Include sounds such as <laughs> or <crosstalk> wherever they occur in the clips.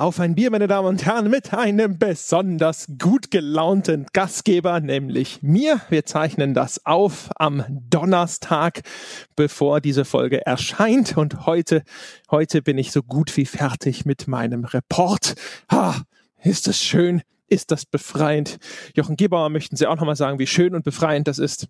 Auf ein Bier, meine Damen und Herren, mit einem besonders gut gelaunten Gastgeber, nämlich mir. Wir zeichnen das auf am Donnerstag, bevor diese Folge erscheint. Und heute, heute bin ich so gut wie fertig mit meinem Report. Ha, ist das schön? Ist das befreiend? Jochen Gebauer, möchten Sie auch nochmal sagen, wie schön und befreiend das ist?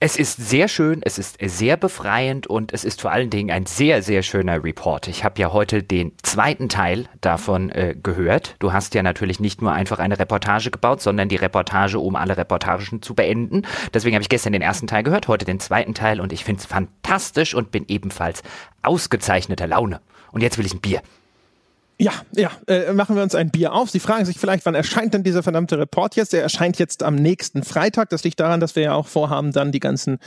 Es ist sehr schön, es ist sehr befreiend und es ist vor allen Dingen ein sehr, sehr schöner Report. Ich habe ja heute den zweiten Teil davon äh, gehört. Du hast ja natürlich nicht nur einfach eine Reportage gebaut, sondern die Reportage, um alle Reportagen zu beenden. Deswegen habe ich gestern den ersten Teil gehört, heute den zweiten Teil und ich finde es fantastisch und bin ebenfalls ausgezeichneter Laune. Und jetzt will ich ein Bier. Ja, ja, äh, machen wir uns ein Bier auf. Sie fragen sich vielleicht, wann erscheint denn dieser verdammte Report jetzt? Der erscheint jetzt am nächsten Freitag. Das liegt daran, dass wir ja auch vorhaben, dann die ganzen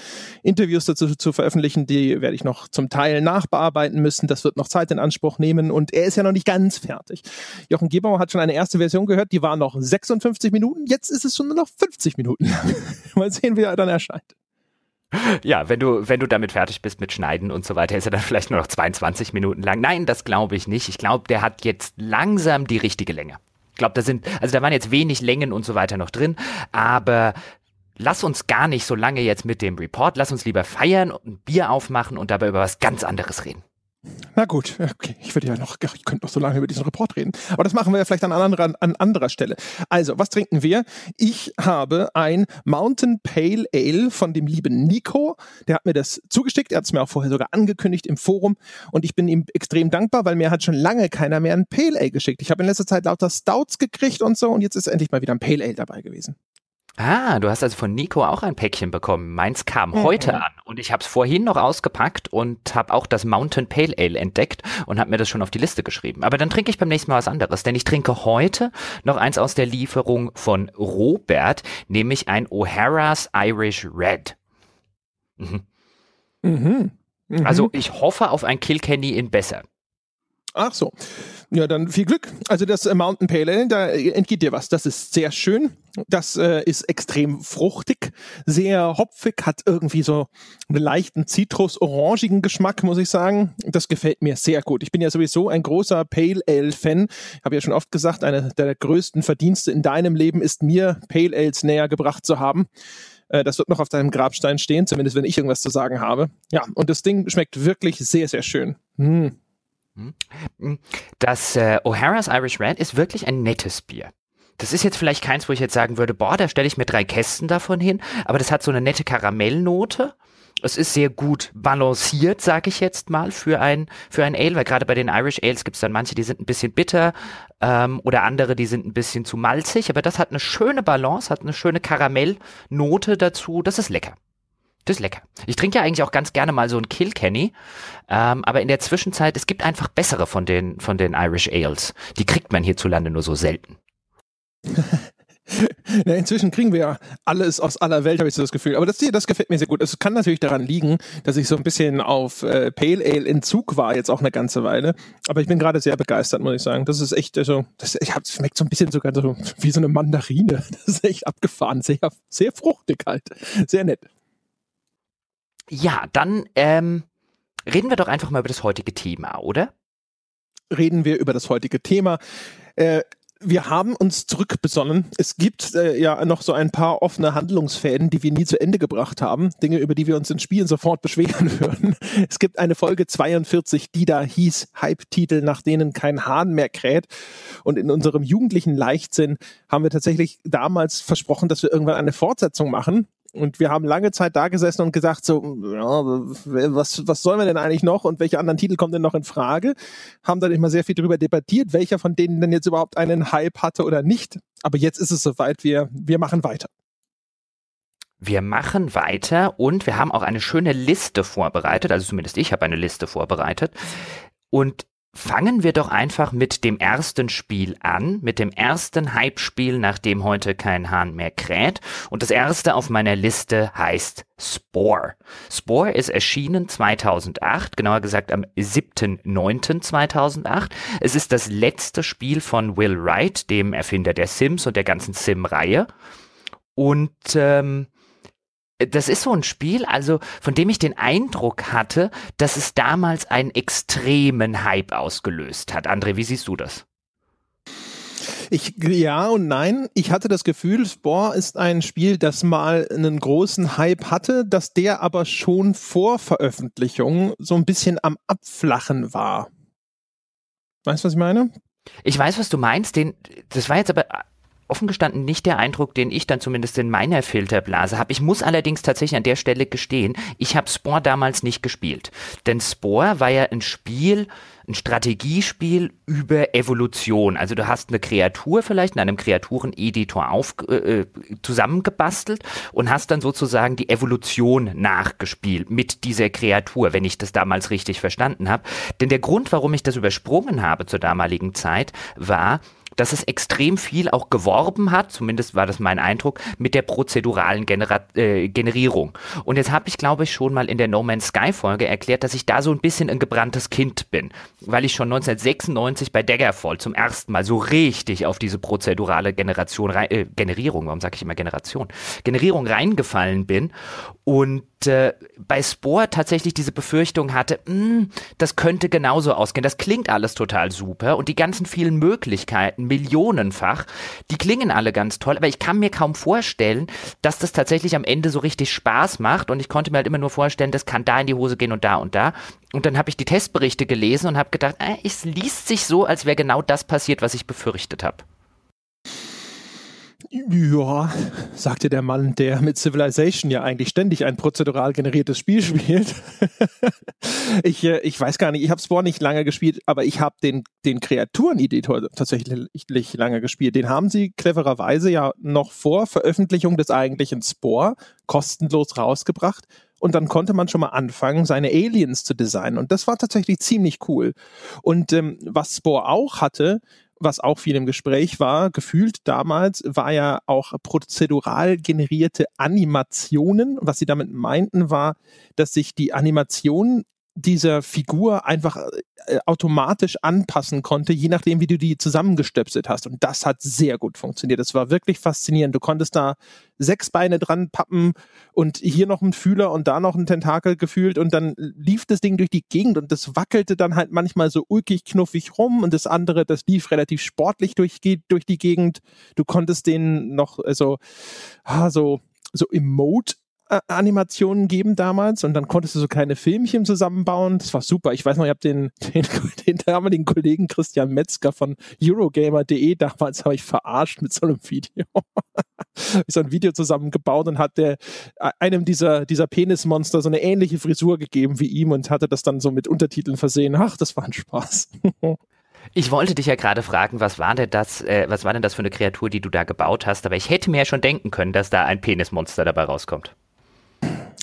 Interviews dazu zu veröffentlichen. Die werde ich noch zum Teil nachbearbeiten müssen. Das wird noch Zeit in Anspruch nehmen und er ist ja noch nicht ganz fertig. Jochen Gebauer hat schon eine erste Version gehört, die war noch 56 Minuten. Jetzt ist es schon nur noch 50 Minuten. <laughs> Mal sehen, wie er dann erscheint. Ja, wenn du, wenn du damit fertig bist mit Schneiden und so weiter, ist er dann vielleicht nur noch 22 Minuten lang. Nein, das glaube ich nicht. Ich glaube, der hat jetzt langsam die richtige Länge. Ich glaube, da sind, also da waren jetzt wenig Längen und so weiter noch drin, aber lass uns gar nicht so lange jetzt mit dem Report, lass uns lieber feiern und ein Bier aufmachen und dabei über was ganz anderes reden. Na gut, okay. Ich würde ja noch, ich könnte noch so lange über diesen Report reden. Aber das machen wir ja vielleicht an anderer, an anderer Stelle. Also, was trinken wir? Ich habe ein Mountain Pale Ale von dem lieben Nico. Der hat mir das zugeschickt. Er hat es mir auch vorher sogar angekündigt im Forum. Und ich bin ihm extrem dankbar, weil mir hat schon lange keiner mehr ein Pale Ale geschickt. Ich habe in letzter Zeit lauter Stouts gekriegt und so. Und jetzt ist endlich mal wieder ein Pale Ale dabei gewesen. Ah, du hast also von Nico auch ein Päckchen bekommen. Meins kam mhm. heute an und ich habe es vorhin noch ausgepackt und habe auch das Mountain Pale Ale entdeckt und habe mir das schon auf die Liste geschrieben. Aber dann trinke ich beim nächsten Mal was anderes, denn ich trinke heute noch eins aus der Lieferung von Robert, nämlich ein O'Hara's Irish Red. Mhm. Mhm. Mhm. Also ich hoffe auf ein Kilkenny in besser. Ach so. Ja, dann viel Glück. Also das äh, Mountain Pale Ale, da entgeht dir was. Das ist sehr schön. Das äh, ist extrem fruchtig, sehr hopfig, hat irgendwie so einen leichten zitrus-orangigen Geschmack, muss ich sagen. Das gefällt mir sehr gut. Ich bin ja sowieso ein großer Pale Ale-Fan. Habe ja schon oft gesagt, einer der größten Verdienste in deinem Leben ist mir, Pale Ales näher gebracht zu haben. Äh, das wird noch auf deinem Grabstein stehen, zumindest wenn ich irgendwas zu sagen habe. Ja, und das Ding schmeckt wirklich sehr, sehr schön. Hm. Hm. Das äh, O'Hara's Irish Red ist wirklich ein nettes Bier. Das ist jetzt vielleicht keins, wo ich jetzt sagen würde, boah, da stelle ich mir drei Kästen davon hin, aber das hat so eine nette Karamellnote. Es ist sehr gut balanciert, sage ich jetzt mal, für ein, für ein Ale, weil gerade bei den Irish Ales gibt es dann manche, die sind ein bisschen bitter ähm, oder andere, die sind ein bisschen zu malzig, aber das hat eine schöne Balance, hat eine schöne Karamellnote dazu, das ist lecker. Das ist lecker. Ich trinke ja eigentlich auch ganz gerne mal so ein Kilkenny, ähm, aber in der Zwischenzeit, es gibt einfach bessere von den, von den Irish Ales. Die kriegt man hierzulande nur so selten. <laughs> Ja, inzwischen kriegen wir ja alles aus aller Welt, habe ich so das Gefühl. Aber das, das gefällt mir sehr gut. Es kann natürlich daran liegen, dass ich so ein bisschen auf äh, Pale Ale Entzug war, jetzt auch eine ganze Weile. Aber ich bin gerade sehr begeistert, muss ich sagen. Das ist echt, also, das, ich hab, schmeckt so ein bisschen sogar so wie so eine Mandarine. <laughs> Das ist echt abgefahren. Sehr, sehr fruchtig halt. Sehr nett. Ja, dann ähm, reden wir doch einfach mal über das heutige Thema, oder? Reden wir über das heutige Thema. Äh, wir haben uns zurückbesonnen. Es gibt äh, ja noch so ein paar offene Handlungsfäden, die wir nie zu Ende gebracht haben. Dinge, über die wir uns in Spielen sofort beschweren <laughs> würden. Es gibt eine Folge 42, die da hieß Hype-Titel, nach denen kein Hahn mehr kräht. Und in unserem jugendlichen Leichtsinn haben wir tatsächlich damals versprochen, dass wir irgendwann eine Fortsetzung machen. Und wir haben lange Zeit da gesessen und gesagt, so, ja, was, was sollen wir denn eigentlich noch und welche anderen Titel kommen denn noch in Frage? Haben dann immer sehr viel darüber debattiert, welcher von denen denn jetzt überhaupt einen Hype hatte oder nicht. Aber jetzt ist es soweit, wir, wir machen weiter. Wir machen weiter und wir haben auch eine schöne Liste vorbereitet, also zumindest ich habe eine Liste vorbereitet. Und Fangen wir doch einfach mit dem ersten Spiel an, mit dem ersten Hype-Spiel, nachdem heute kein Hahn mehr kräht. Und das erste auf meiner Liste heißt Spore. Spore ist erschienen 2008, genauer gesagt am 7.9.2008. Es ist das letzte Spiel von Will Wright, dem Erfinder der Sims und der ganzen Sim-Reihe. Und ähm, das ist so ein Spiel, also von dem ich den Eindruck hatte, dass es damals einen extremen Hype ausgelöst hat. André, wie siehst du das? Ich, ja und nein. Ich hatte das Gefühl, Spore ist ein Spiel, das mal einen großen Hype hatte, dass der aber schon vor Veröffentlichung so ein bisschen am Abflachen war. Weißt du, was ich meine? Ich weiß, was du meinst. Den, das war jetzt aber offen gestanden nicht der Eindruck, den ich dann zumindest in meiner Filterblase habe. Ich muss allerdings tatsächlich an der Stelle gestehen, ich habe Spore damals nicht gespielt. Denn Spore war ja ein Spiel, ein Strategiespiel über Evolution. Also du hast eine Kreatur vielleicht in einem Kreatureneditor auf, äh, äh, zusammengebastelt und hast dann sozusagen die Evolution nachgespielt mit dieser Kreatur, wenn ich das damals richtig verstanden habe. Denn der Grund, warum ich das übersprungen habe zur damaligen Zeit, war, dass es extrem viel auch geworben hat, zumindest war das mein Eindruck, mit der prozeduralen Genera äh, Generierung. Und jetzt habe ich, glaube ich, schon mal in der No Man's Sky Folge erklärt, dass ich da so ein bisschen ein gebranntes Kind bin, weil ich schon 1996 bei Daggerfall zum ersten Mal so richtig auf diese prozedurale Generation, äh, Generierung, warum sage ich immer Generation, Generierung reingefallen bin und äh, bei Spore tatsächlich diese Befürchtung hatte, mh, hm, das könnte genauso ausgehen. Das klingt alles total super und die ganzen vielen Möglichkeiten, millionenfach, die klingen alle ganz toll, aber ich kann mir kaum vorstellen, dass das tatsächlich am Ende so richtig Spaß macht und ich konnte mir halt immer nur vorstellen, das kann da in die Hose gehen und da und da. Und dann habe ich die Testberichte gelesen und habe gedacht, äh, es liest sich so, als wäre genau das passiert, was ich befürchtet habe. Ja, sagte der Mann, der mit Civilization ja eigentlich ständig ein prozedural generiertes Spiel spielt. <laughs> ich, äh, ich weiß gar nicht, ich habe Spore nicht lange gespielt, aber ich habe den, den Kreatureneditor tatsächlich lange gespielt. Den haben sie clevererweise ja noch vor Veröffentlichung des eigentlichen Spore kostenlos rausgebracht. Und dann konnte man schon mal anfangen, seine Aliens zu designen. Und das war tatsächlich ziemlich cool. Und ähm, was Spore auch hatte, was auch viel im Gespräch war, gefühlt damals, war ja auch prozedural generierte Animationen. Was sie damit meinten, war, dass sich die Animationen dieser Figur einfach äh, automatisch anpassen konnte, je nachdem, wie du die zusammengestöpselt hast. Und das hat sehr gut funktioniert. Das war wirklich faszinierend. Du konntest da sechs Beine dran pappen und hier noch ein Fühler und da noch ein Tentakel gefühlt und dann lief das Ding durch die Gegend und das wackelte dann halt manchmal so ulkig knuffig rum und das andere, das lief relativ sportlich durch, durch die Gegend. Du konntest den noch, also, ah, so, so Emote Animationen geben damals und dann konntest du so kleine Filmchen zusammenbauen. Das war super. Ich weiß noch, ich habe den, <laughs> den, den damaligen Kollegen Christian Metzger von Eurogamer.de <laughs> damals habe ich verarscht mit so einem Video. <laughs> so ein Video zusammengebaut und hat der einem dieser, dieser Penismonster so eine ähnliche Frisur gegeben wie ihm und hatte das dann so mit Untertiteln versehen. Ach, das war ein Spaß. Ich wollte dich ja gerade fragen, was war denn das, äh, was war denn das für eine Kreatur, die du da gebaut hast? Aber ich hätte mir ja schon denken können, dass da ein Penismonster dabei rauskommt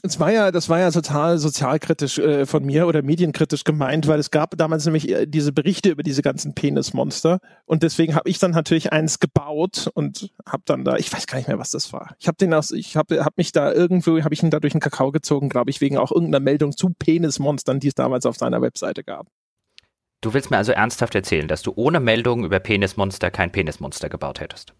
es war ja, das war ja total sozialkritisch äh, von mir oder medienkritisch gemeint, weil es gab damals nämlich äh, diese Berichte über diese ganzen Penismonster und deswegen habe ich dann natürlich eins gebaut und habe dann da, ich weiß gar nicht mehr, was das war. Ich habe den aus, ich habe hab mich da irgendwo, habe ich ihn da durch den Kakao gezogen, glaube ich, wegen auch irgendeiner Meldung zu Penismonstern, die es damals auf seiner Webseite gab. Du willst mir also ernsthaft erzählen, dass du ohne Meldung über Penismonster kein Penismonster gebaut hättest?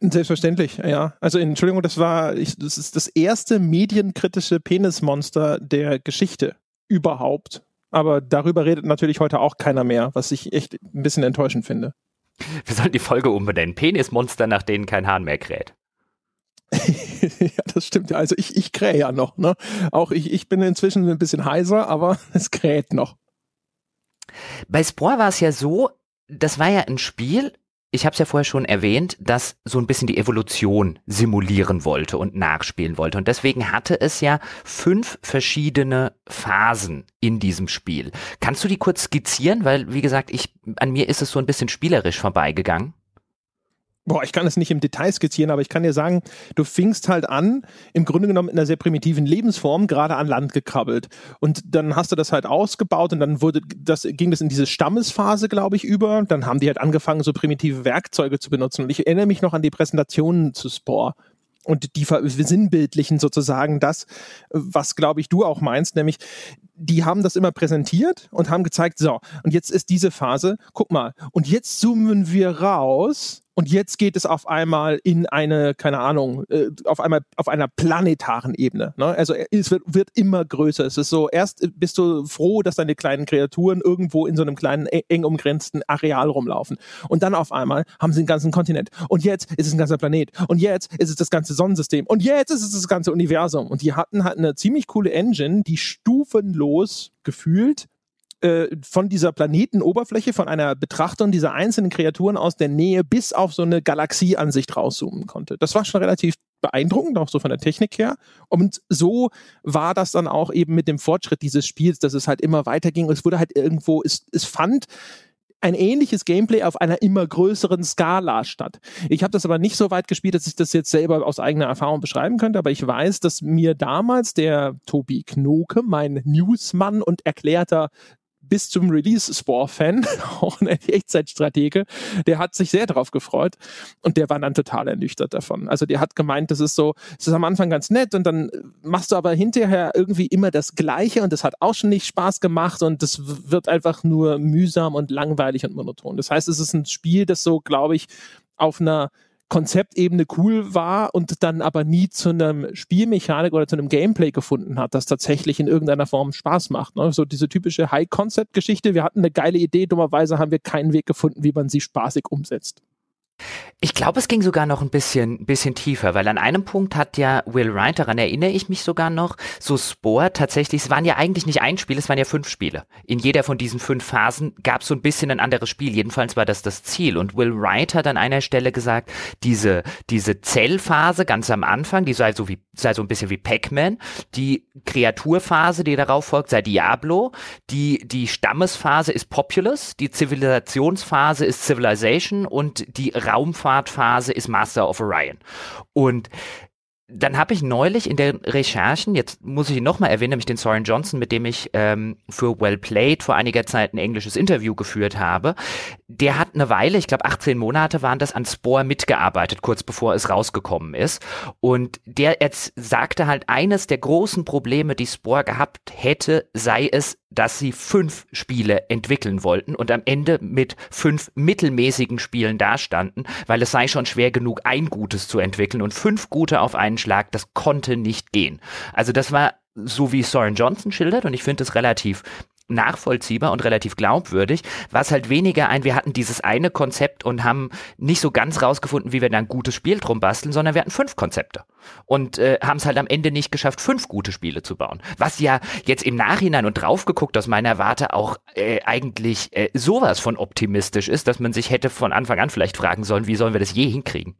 Selbstverständlich, ja. Also Entschuldigung, das war, ich, das ist das erste medienkritische Penismonster der Geschichte überhaupt. Aber darüber redet natürlich heute auch keiner mehr, was ich echt ein bisschen enttäuschend finde. Wir sollen die Folge umbenennen. Penismonster, nach denen kein Hahn mehr kräht. <laughs> ja, das stimmt. Also ich, ich krähe ja noch, ne? Auch ich, ich bin inzwischen ein bisschen heiser, aber <laughs> es kräht noch. Bei Spore war es ja so, das war ja ein Spiel, ich habe es ja vorher schon erwähnt, das so ein bisschen die Evolution simulieren wollte und nachspielen wollte. Und deswegen hatte es ja fünf verschiedene Phasen in diesem Spiel. Kannst du die kurz skizzieren? Weil, wie gesagt, ich, an mir ist es so ein bisschen spielerisch vorbeigegangen. Boah, ich kann es nicht im Detail skizzieren, aber ich kann dir sagen, du fingst halt an, im Grunde genommen in einer sehr primitiven Lebensform, gerade an Land gekrabbelt. Und dann hast du das halt ausgebaut und dann wurde das, ging das in diese Stammesphase, glaube ich, über. Dann haben die halt angefangen, so primitive Werkzeuge zu benutzen. Und ich erinnere mich noch an die Präsentationen zu Spore. Und die sinnbildlichen sozusagen das, was, glaube ich, du auch meinst, nämlich die haben das immer präsentiert und haben gezeigt, so, und jetzt ist diese Phase, guck mal, und jetzt zoomen wir raus Und jetzt geht es auf einmal in eine, keine Ahnung, äh, auf einmal auf einer planetaren Ebene. Ne? Also es wird, wird immer größer. Es ist so, erst bist du froh, dass deine kleinen Kreaturen irgendwo in so einem kleinen, eng umgrenzten Areal rumlaufen. Und dann auf einmal haben sie einen ganzen Kontinent. Und jetzt ist es ein ganzer Planet. Und jetzt ist es das ganze Sonnensystem. Und jetzt ist es das ganze Universum. Und die hatten halt eine ziemlich coole Engine, die stufenlos gefühlt äh, von dieser Planetenoberfläche, von einer Betrachtung dieser einzelnen Kreaturen aus der Nähe bis auf so eine Galaxieansicht rauszoomen konnte. Das war schon relativ beeindruckend, auch so von der Technik her. Und so war das dann auch eben mit dem Fortschritt dieses Spiels, dass es halt immer weiterging. Es wurde halt irgendwo, es, es fand ein ähnliches Gameplay auf einer immer größeren Skala statt. Ich habe das aber nicht so weit gespielt, dass ich das jetzt selber aus eigener Erfahrung beschreiben könnte, aber ich weiß, dass mir damals der Tobi Knoke, mein Newsmann und erklärter bis zum Release Spore-Fan, <laughs> auch ein Echtzeitstratege, der hat sich sehr darauf gefreut und der war dann total ernüchtert davon. Also der hat gemeint, das ist so, es ist am Anfang ganz nett und dann machst du aber hinterher irgendwie immer das Gleiche und das hat auch schon nicht Spaß gemacht und das wird einfach nur mühsam und langweilig und monoton. Das heißt, es ist ein Spiel, das so, glaube ich, auf einer Konzeptebene cool war und dann aber nie zu einem Spielmechanik oder zu einem Gameplay gefunden hat, das tatsächlich in irgendeiner Form Spaß macht. Ne? So diese typische High-Concept-Geschichte. Wir hatten eine geile Idee, dummerweise haben wir keinen Weg gefunden, wie man sie spaßig umsetzt. Ich glaube, es ging sogar noch ein bisschen, bisschen tiefer, weil an einem Punkt hat ja Will Wright, daran erinnere ich mich sogar noch, so Spore tatsächlich, es waren ja eigentlich nicht ein Spiel, es waren ja fünf Spiele. In jeder von diesen fünf Phasen gab es so ein bisschen ein anderes Spiel. Jedenfalls war das das Ziel. Und Will Wright hat an einer Stelle gesagt, diese, diese Zellphase ganz am Anfang, die sei so wie, sei so ein bisschen wie Pac-Man. Die Kreaturphase, die darauf folgt, sei Diablo. Die, die Stammesphase ist Populous. Die Zivilisationsphase ist Civilization und die Raumfahrtphase ist Master of Orion. Und dann habe ich neulich in den Recherchen, jetzt muss ich ihn nochmal erwähnen, nämlich den Soren Johnson, mit dem ich ähm, für Well Played vor einiger Zeit ein englisches Interview geführt habe. Der hat eine Weile, ich glaube 18 Monate waren das, an Spore mitgearbeitet, kurz bevor es rausgekommen ist. Und der jetzt sagte halt, eines der großen Probleme, die Spore gehabt hätte, sei es, dass sie fünf Spiele entwickeln wollten und am Ende mit fünf mittelmäßigen Spielen dastanden, weil es sei schon schwer genug, ein gutes zu entwickeln und fünf gute auf einen Schlag, das konnte nicht gehen. Also das war so wie Soren Johnson schildert und ich finde es relativ nachvollziehbar und relativ glaubwürdig, war es halt weniger ein, wir hatten dieses eine Konzept und haben nicht so ganz rausgefunden, wie wir da ein gutes Spiel drum basteln, sondern wir hatten fünf Konzepte und äh, haben es halt am Ende nicht geschafft, fünf gute Spiele zu bauen. Was ja jetzt im Nachhinein und draufgeguckt aus meiner Warte auch äh, eigentlich äh, sowas von optimistisch ist, dass man sich hätte von Anfang an vielleicht fragen sollen, wie sollen wir das je hinkriegen?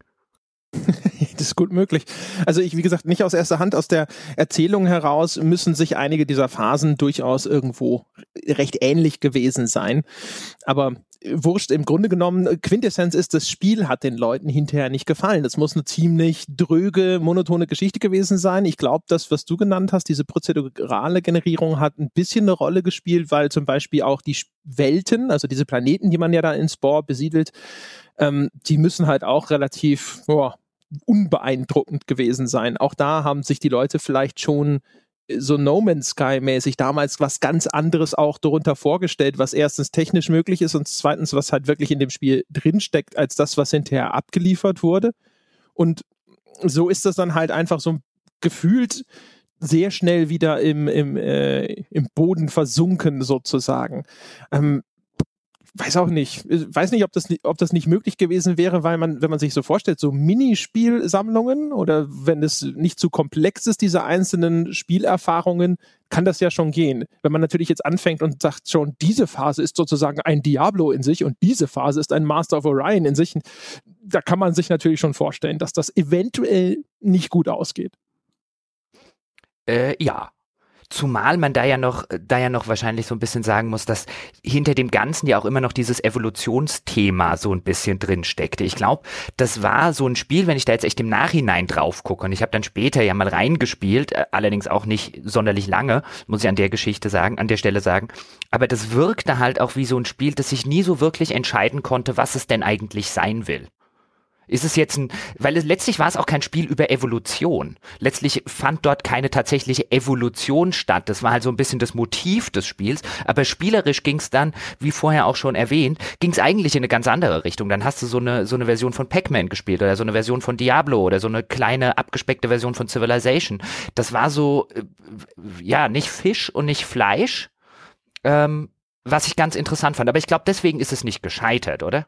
<laughs> das ist gut möglich. Also ich, wie gesagt, nicht aus erster Hand, aus der Erzählung heraus müssen sich einige dieser Phasen durchaus irgendwo recht ähnlich gewesen sein. Aber wurscht, im Grunde genommen, Quintessenz ist, das Spiel hat den Leuten hinterher nicht gefallen. Das muss eine ziemlich dröge, monotone Geschichte gewesen sein. Ich glaube, das, was du genannt hast, diese prozedurale Generierung hat ein bisschen eine Rolle gespielt, weil zum Beispiel auch die Welten, also diese Planeten, die man ja da in Spore besiedelt, ähm, die müssen halt auch relativ, boah, unbeeindruckend gewesen sein. Auch da haben sich die Leute vielleicht schon äh, so No Man's Sky mäßig damals was ganz anderes auch darunter vorgestellt, was erstens technisch möglich ist und zweitens was halt wirklich in dem Spiel drinsteckt, als das, was hinterher abgeliefert wurde. Und so ist das dann halt einfach so gefühlt sehr schnell wieder im, im, äh, im Boden versunken sozusagen. Ähm, weiß auch nicht, weiß nicht, ob das, ob das nicht möglich gewesen wäre, weil man, wenn man sich so vorstellt, so Minispielsammlungen oder wenn es nicht zu komplex ist, diese einzelnen Spielerfahrungen, kann das ja schon gehen. Wenn man natürlich jetzt anfängt und sagt schon, diese Phase ist sozusagen ein Diablo in sich und diese Phase ist ein Master of Orion in sich, da kann man sich natürlich schon vorstellen, dass das eventuell nicht gut ausgeht. Äh, ja, Zumal man da ja noch, da ja noch wahrscheinlich so ein bisschen sagen muss, dass hinter dem Ganzen ja auch immer noch dieses Evolutionsthema so ein bisschen drin steckte. Ich glaube, das war so ein Spiel, wenn ich da jetzt echt im Nachhinein drauf gucke und ich habe dann später ja mal reingespielt, äh, allerdings auch nicht sonderlich lange, muss ich an der Geschichte sagen, an der Stelle sagen. Aber das wirkte halt auch wie so ein Spiel, das sich nie so wirklich entscheiden konnte, was es denn eigentlich sein will. Ist es jetzt ein, weil es letztlich war es auch kein Spiel über Evolution. Letztlich fand dort keine tatsächliche Evolution statt. Das war halt so ein bisschen das Motiv des Spiels. Aber spielerisch ging es dann, wie vorher auch schon erwähnt, ging es eigentlich in eine ganz andere Richtung. Dann hast du so eine, so eine Version von Pac-Man gespielt oder so eine Version von Diablo oder so eine kleine abgespeckte Version von Civilization. Das war so, äh, ja, nicht Fisch und nicht Fleisch, ähm, was ich ganz interessant fand. Aber ich glaube, deswegen ist es nicht gescheitert, oder?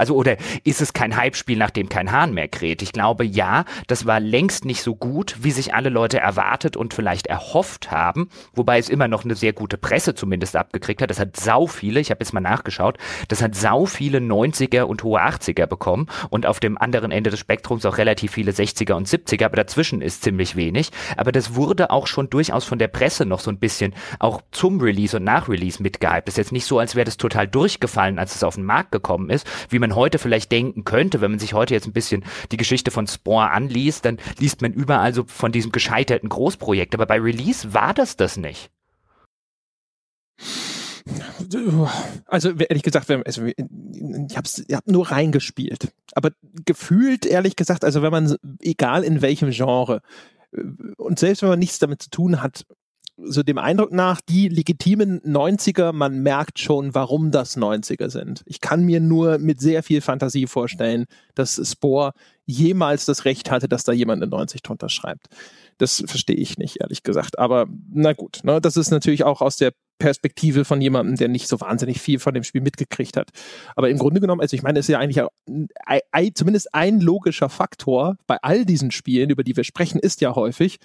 Also oder ist es kein Hype-Spiel, nachdem kein Hahn mehr kräht? Ich glaube ja, das war längst nicht so gut, wie sich alle Leute erwartet und vielleicht erhofft haben, wobei es immer noch eine sehr gute Presse zumindest abgekriegt hat. Das hat sau viele, ich habe jetzt mal nachgeschaut, das hat sau viele 90er und hohe 80er bekommen und auf dem anderen Ende des Spektrums auch relativ viele 60er und 70er, aber dazwischen ist ziemlich wenig. Aber das wurde auch schon durchaus von der Presse noch so ein bisschen auch zum Release und nach Release mitgehypt. Das ist jetzt nicht so, als wäre das total durchgefallen, als es auf den Markt gekommen ist, wie man heute vielleicht denken könnte, wenn man sich heute jetzt ein bisschen die Geschichte von Spore anliest, dann liest man überall so von diesem gescheiterten Großprojekt. Aber bei Release war das das nicht. Also ehrlich gesagt, also, ich habe hab nur reingespielt. Aber gefühlt, ehrlich gesagt, also wenn man, egal in welchem Genre, äh, und selbst wenn man nichts damit zu tun hat, so dem Eindruck nach, die legitimen 90er, man merkt schon, warum das 90er sind. Ich kann mir nur mit sehr viel Fantasie vorstellen, dass Spore jemals das Recht hatte, dass da jemand eine 90 drunter schreibt. Das verstehe ich nicht, ehrlich gesagt. Aber na gut, ne, das ist natürlich auch aus der Perspektive von jemandem, der nicht so wahnsinnig viel von dem Spiel mitgekriegt hat. Aber im Grunde genommen, also ich meine, es ist ja eigentlich zumindest ein logischer Faktor bei all diesen Spielen, über die wir sprechen, ist ja häufig,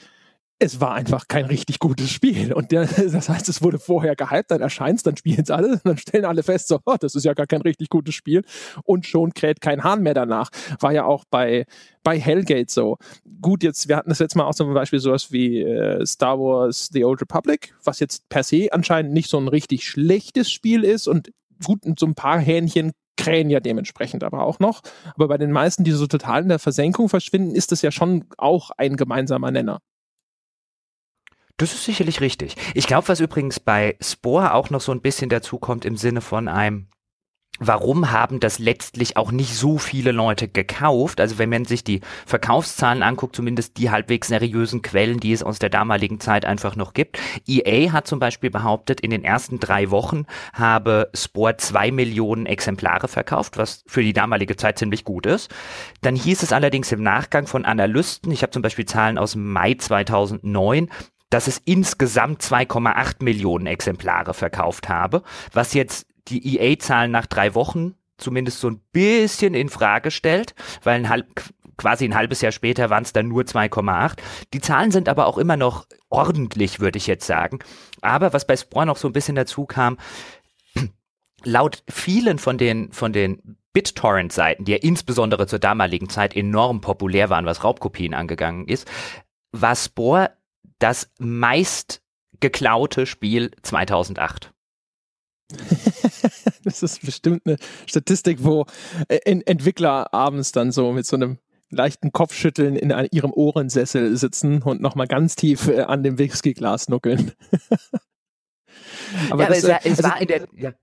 es war einfach kein richtig gutes Spiel. Und der, <laughs> das heißt, es wurde vorher gehypt, dann erscheint es, dann spielen es alle, dann stellen alle fest, so, oh, das ist ja gar kein richtig gutes Spiel. Und schon kräht kein Hahn mehr danach. War ja auch bei, bei Hellgate so. Gut, jetzt, wir hatten das letzte Mal auch zum Beispiel sowas wie äh, Star Wars The Old Republic, was jetzt per se anscheinend nicht so ein richtig schlechtes Spiel ist und gut, so ein paar Hähnchen krähen ja dementsprechend aber auch noch. Aber bei den meisten, die so total in der Versenkung verschwinden, ist das ja schon auch ein gemeinsamer Nenner. Das ist sicherlich richtig. Ich glaube, was übrigens bei Spore auch noch so ein bisschen dazu kommt im Sinne von einem Warum haben das letztlich auch nicht so viele Leute gekauft? Also wenn man sich die Verkaufszahlen anguckt, zumindest die halbwegs seriösen Quellen, die es aus der damaligen Zeit einfach noch gibt. EA hat zum Beispiel behauptet, in den ersten drei Wochen habe Sport zwei Millionen Exemplare verkauft, was für die damalige Zeit ziemlich gut ist. Dann hieß es allerdings im Nachgang von Analysten, ich habe zum Beispiel Zahlen aus Mai 2009, dass es insgesamt 2,8 Millionen Exemplare verkauft habe, was jetzt die EA-Zahlen nach drei Wochen zumindest so ein bisschen in Frage stellt, weil ein halb, quasi ein halbes Jahr später waren es dann nur 2,8. Die Zahlen sind aber auch immer noch ordentlich, würde ich jetzt sagen. Aber was bei Spore noch so ein bisschen dazu kam, <clears throat> laut vielen von den, von den BitTorrent-Seiten, die ja insbesondere zur damaligen Zeit enorm populär waren, was Raubkopien angegangen ist, war Spore das meist geklaute Spiel 2008. <laughs> das ist bestimmt eine Statistik, wo äh, Entwickler abends dann so mit so einem leichten Kopfschütteln in ihrem Ohrensessel sitzen und nochmal ganz tief äh, an dem Whiskyglas nuckeln. <laughs> aber, ja, das, aber es, war, es also, war in der, ja.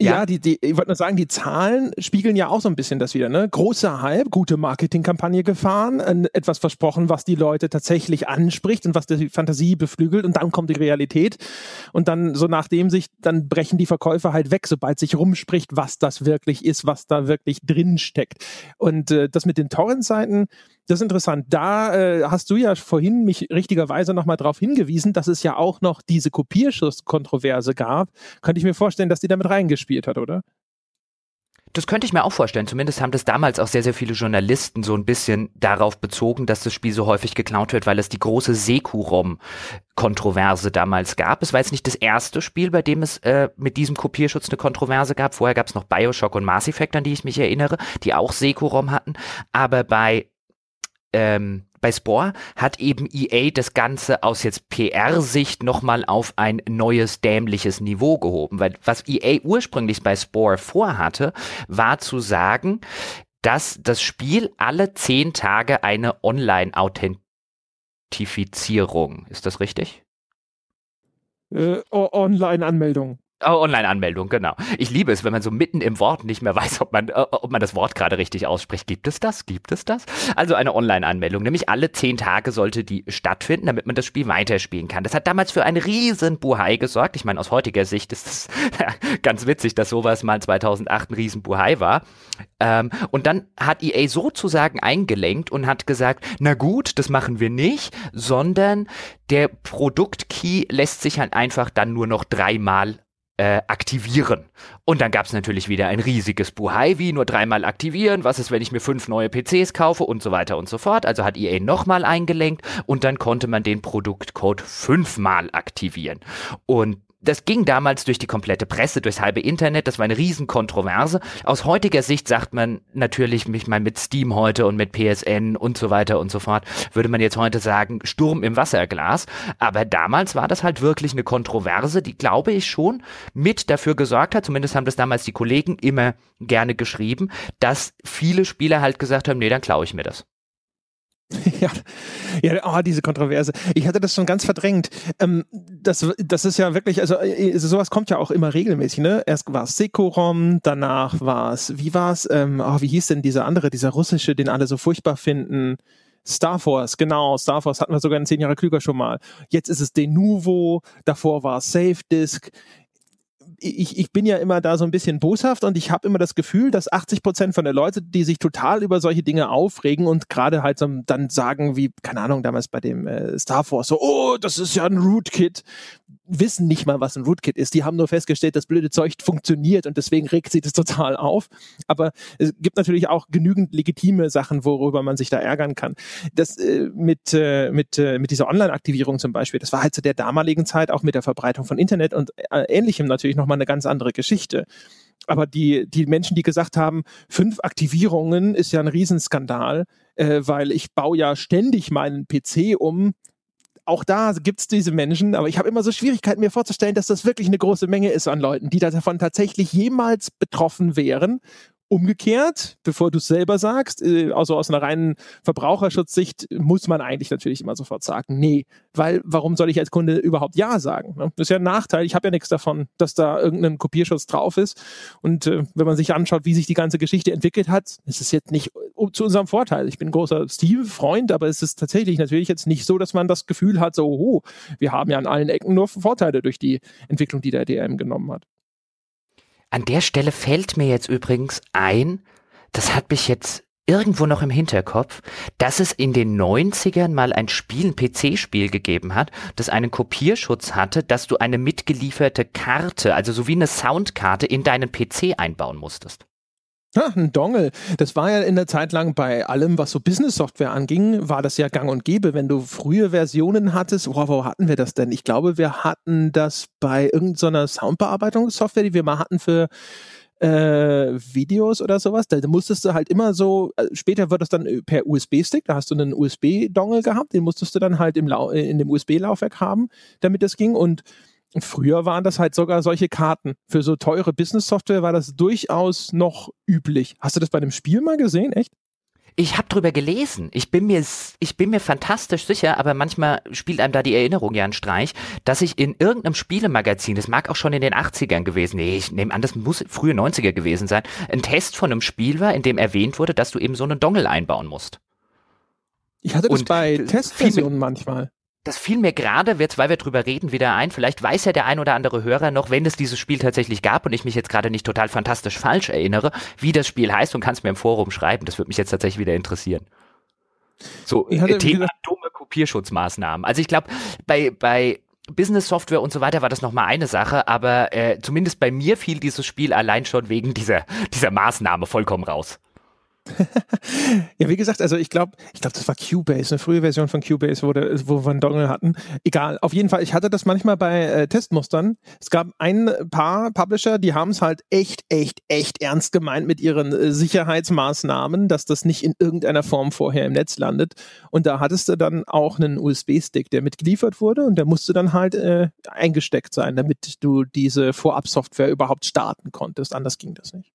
Ja, ja die, die, ich wollte nur sagen, die Zahlen spiegeln ja auch so ein bisschen das wieder. Ne? Großer Hype, gute Marketingkampagne gefahren, etwas versprochen, was die Leute tatsächlich anspricht und was die Fantasie beflügelt und dann kommt die Realität und dann so nachdem sich, dann brechen die Verkäufer halt weg, sobald sich rumspricht, was das wirklich ist, was da wirklich drin steckt. Und äh, das mit den Torrent-Seiten, das ist interessant. Da äh, hast du ja vorhin mich richtigerweise nochmal darauf hingewiesen, dass es ja auch noch diese Kopierschuss-Kontroverse gab. Könnte ich mir vorstellen, dass die damit reingespielt hat, oder? Das könnte ich mir auch vorstellen. Zumindest haben das damals auch sehr, sehr viele Journalisten so ein bisschen darauf bezogen, dass das Spiel so häufig geklaut wird, weil es die große Sekurom-Kontroverse damals gab. Es war jetzt nicht das erste Spiel, bei dem es äh, mit diesem Kopierschutz eine Kontroverse gab. Vorher gab es noch Bioshock und Mass Effect, an die ich mich erinnere, die auch Sekurom hatten. Aber bei ähm, bei Spore hat eben EA das Ganze aus jetzt PR-Sicht nochmal auf ein neues dämliches Niveau gehoben. Weil was EA ursprünglich bei Spore vorhatte, war zu sagen, dass das Spiel alle zehn Tage eine Online-Authentifizierung, ist das richtig? Äh, Online-Anmeldung. Oh, Online-Anmeldung, genau. Ich liebe es, wenn man so mitten im Wort nicht mehr <laughs> weiß, ob man, äh, ob man das Wort gerade richtig ausspricht. Gibt es das? Gibt es das? Also eine Online-Anmeldung. Nämlich alle zehn Tage sollte die stattfinden, damit man das Spiel weiterspielen kann. Das hat damals für einen riesen Buhai gesorgt. Ich meine, aus heutiger Sicht ist es <laughs> ganz witzig, dass sowas mal 2008 ein riesen Buhai war. Ähm, und dann hat EA sozusagen eingelenkt und hat gesagt, na gut, das machen wir nicht, sondern der Produktkey lässt sich halt einfach dann nur noch dreimal äh, aktivieren. Und dann gab es natürlich wieder ein riesiges Buhai, wie nur dreimal aktivieren, was ist, wenn ich mir fünf neue PCs kaufe und so weiter und so fort. Also hat EA nochmal eingelenkt und dann konnte man den Produktcode fünfmal aktivieren. Und das ging damals durch die komplette Presse, durchs halbe Internet, das war eine Riesenkontroverse. Aus heutiger Sicht sagt man natürlich, mich mal mit Steam heute und mit PSN und so weiter und so fort, würde man jetzt heute sagen, Sturm im Wasserglas. Aber damals war das halt wirklich eine Kontroverse, die, glaube ich, schon mit dafür gesorgt hat, zumindest haben das damals die Kollegen immer gerne geschrieben, dass viele Spieler halt gesagt haben, nee, dann klaue ich mir das. <laughs> Ja, ja oh, diese Kontroverse. Ich hatte das schon ganz verdrängt. Ähm, das, das ist ja wirklich, also äh, sowas kommt ja auch immer regelmäßig, ne? Erst war es Sekorom, danach war es, wie war es, ähm, oh, wie hieß denn dieser andere, dieser russische, den alle so furchtbar finden? Star Force, genau, Star Force hatten wir sogar in zehn Jahre klüger schon mal. Jetzt ist es Denuvo, davor war es Safe Disk ich, ich bin ja immer da so ein bisschen boshaft und ich habe immer das Gefühl, dass 80 Prozent von der Leute, die sich total über solche Dinge aufregen und gerade halt so dann sagen, wie, keine Ahnung, damals bei dem äh, Star Force, so, oh, das ist ja ein Rootkit, wissen nicht mal, was ein Rootkit ist. Die haben nur festgestellt, das blöde Zeug funktioniert und deswegen regt sie das <laughs> total auf. Aber es gibt natürlich auch genügend legitime Sachen, worüber man sich da ärgern kann. Das äh, mit, äh, mit, äh, mit dieser Online-Aktivierung zum Beispiel, das war halt zu der damaligen Zeit auch mit der Verbreitung von Internet und äh, ähnlichem natürlich nochmal eine ganz andere Geschichte. Aber die, die Menschen, die gesagt haben, fünf Aktivierungen ist ja ein Riesenskandal, äh, weil ich baue ja ständig meinen PC um, auch da gibt es diese Menschen, aber ich habe immer so Schwierigkeiten, mir vorzustellen, dass das wirklich eine große Menge ist an Leuten, die davon tatsächlich jemals betroffen wären Umgekehrt, bevor du es selber sagst, äh, also aus einer reinen Verbraucherschutzsicht, muss man eigentlich natürlich immer sofort sagen, nee, weil warum soll ich als Kunde überhaupt Ja sagen? Ne? Das ist ja ein Nachteil. Ich habe ja nichts davon, dass da irgendein Kopierschutz drauf ist. Und äh, wenn man sich anschaut, wie sich die ganze Geschichte entwickelt hat, ist es jetzt nicht zu unserem Vorteil. Ich bin großer Steve-Freund, aber es ist tatsächlich natürlich jetzt nicht so, dass man das Gefühl hat, so, oh, wir haben ja an allen Ecken nur Vorteile durch die Entwicklung, die der DM genommen hat. An der Stelle fällt mir jetzt übrigens ein, das hat mich jetzt irgendwo noch im Hinterkopf, dass es in den 90ern mal ein Spiel, ein PC-Spiel gegeben hat, das einen Kopierschutz hatte, dass du eine mitgelieferte Karte, also so wie eine Soundkarte, in deinen PC einbauen musstest. Ja, ein Dongle. Das war ja in der Zeit lang bei allem, was so Business-Software anging, war das ja gang und gäbe. Wenn du frühe Versionen hattest, wow, wo hatten wir das denn? Ich glaube, wir hatten das bei irgendeiner Soundbearbeitungssoftware, die wir mal hatten für äh, Videos oder sowas. Da musstest du halt immer so, äh, später wird das dann per USB-Stick, da hast du einen USB-Dongle gehabt, den musstest du dann halt im Lau in dem USB-Laufwerk haben, damit das ging und Früher waren das halt sogar solche Karten. Für so teure Business-Software war das durchaus noch üblich. Hast du das bei dem Spiel mal gesehen, echt? Ich habe drüber gelesen. Ich bin mir, ich bin mir fantastisch sicher, aber manchmal spielt einem da die Erinnerung ja einen Streich, dass ich in irgendeinem Spielemagazin, das mag auch schon in den 80ern gewesen, nee, ich nehme an, das muss frühe 90er gewesen sein, ein Test von einem Spiel war, in dem erwähnt wurde, dass du eben so einen Dongle einbauen musst. Ich hatte das Und bei Testversionen manchmal. Das fiel mir gerade, jetzt weil wir drüber reden, wieder ein. Vielleicht weiß ja der ein oder andere Hörer noch, wenn es dieses Spiel tatsächlich gab und ich mich jetzt gerade nicht total fantastisch falsch erinnere, wie das Spiel heißt und kann es mir im Forum schreiben. Das würde mich jetzt tatsächlich wieder interessieren. So, hatte, Thema dumme Kopierschutzmaßnahmen. Also ich glaube, bei, bei Business Software und so weiter war das nochmal eine Sache, aber äh, zumindest bei mir fiel dieses Spiel allein schon wegen dieser, dieser Maßnahme vollkommen raus. <laughs> ja, wie gesagt, also ich glaube, ich glaube, das war Cubase, eine frühe Version von Cubase, wo, der, wo wir einen Dongle hatten. Egal, auf jeden Fall, ich hatte das manchmal bei äh, Testmustern. Es gab ein paar Publisher, die haben es halt echt, echt, echt ernst gemeint mit ihren äh, Sicherheitsmaßnahmen, dass das nicht in irgendeiner Form vorher im Netz landet. Und da hattest du dann auch einen USB-Stick, der mitgeliefert wurde und der musste dann halt äh, eingesteckt sein, damit du diese Vorab-Software überhaupt starten konntest. Anders ging das nicht.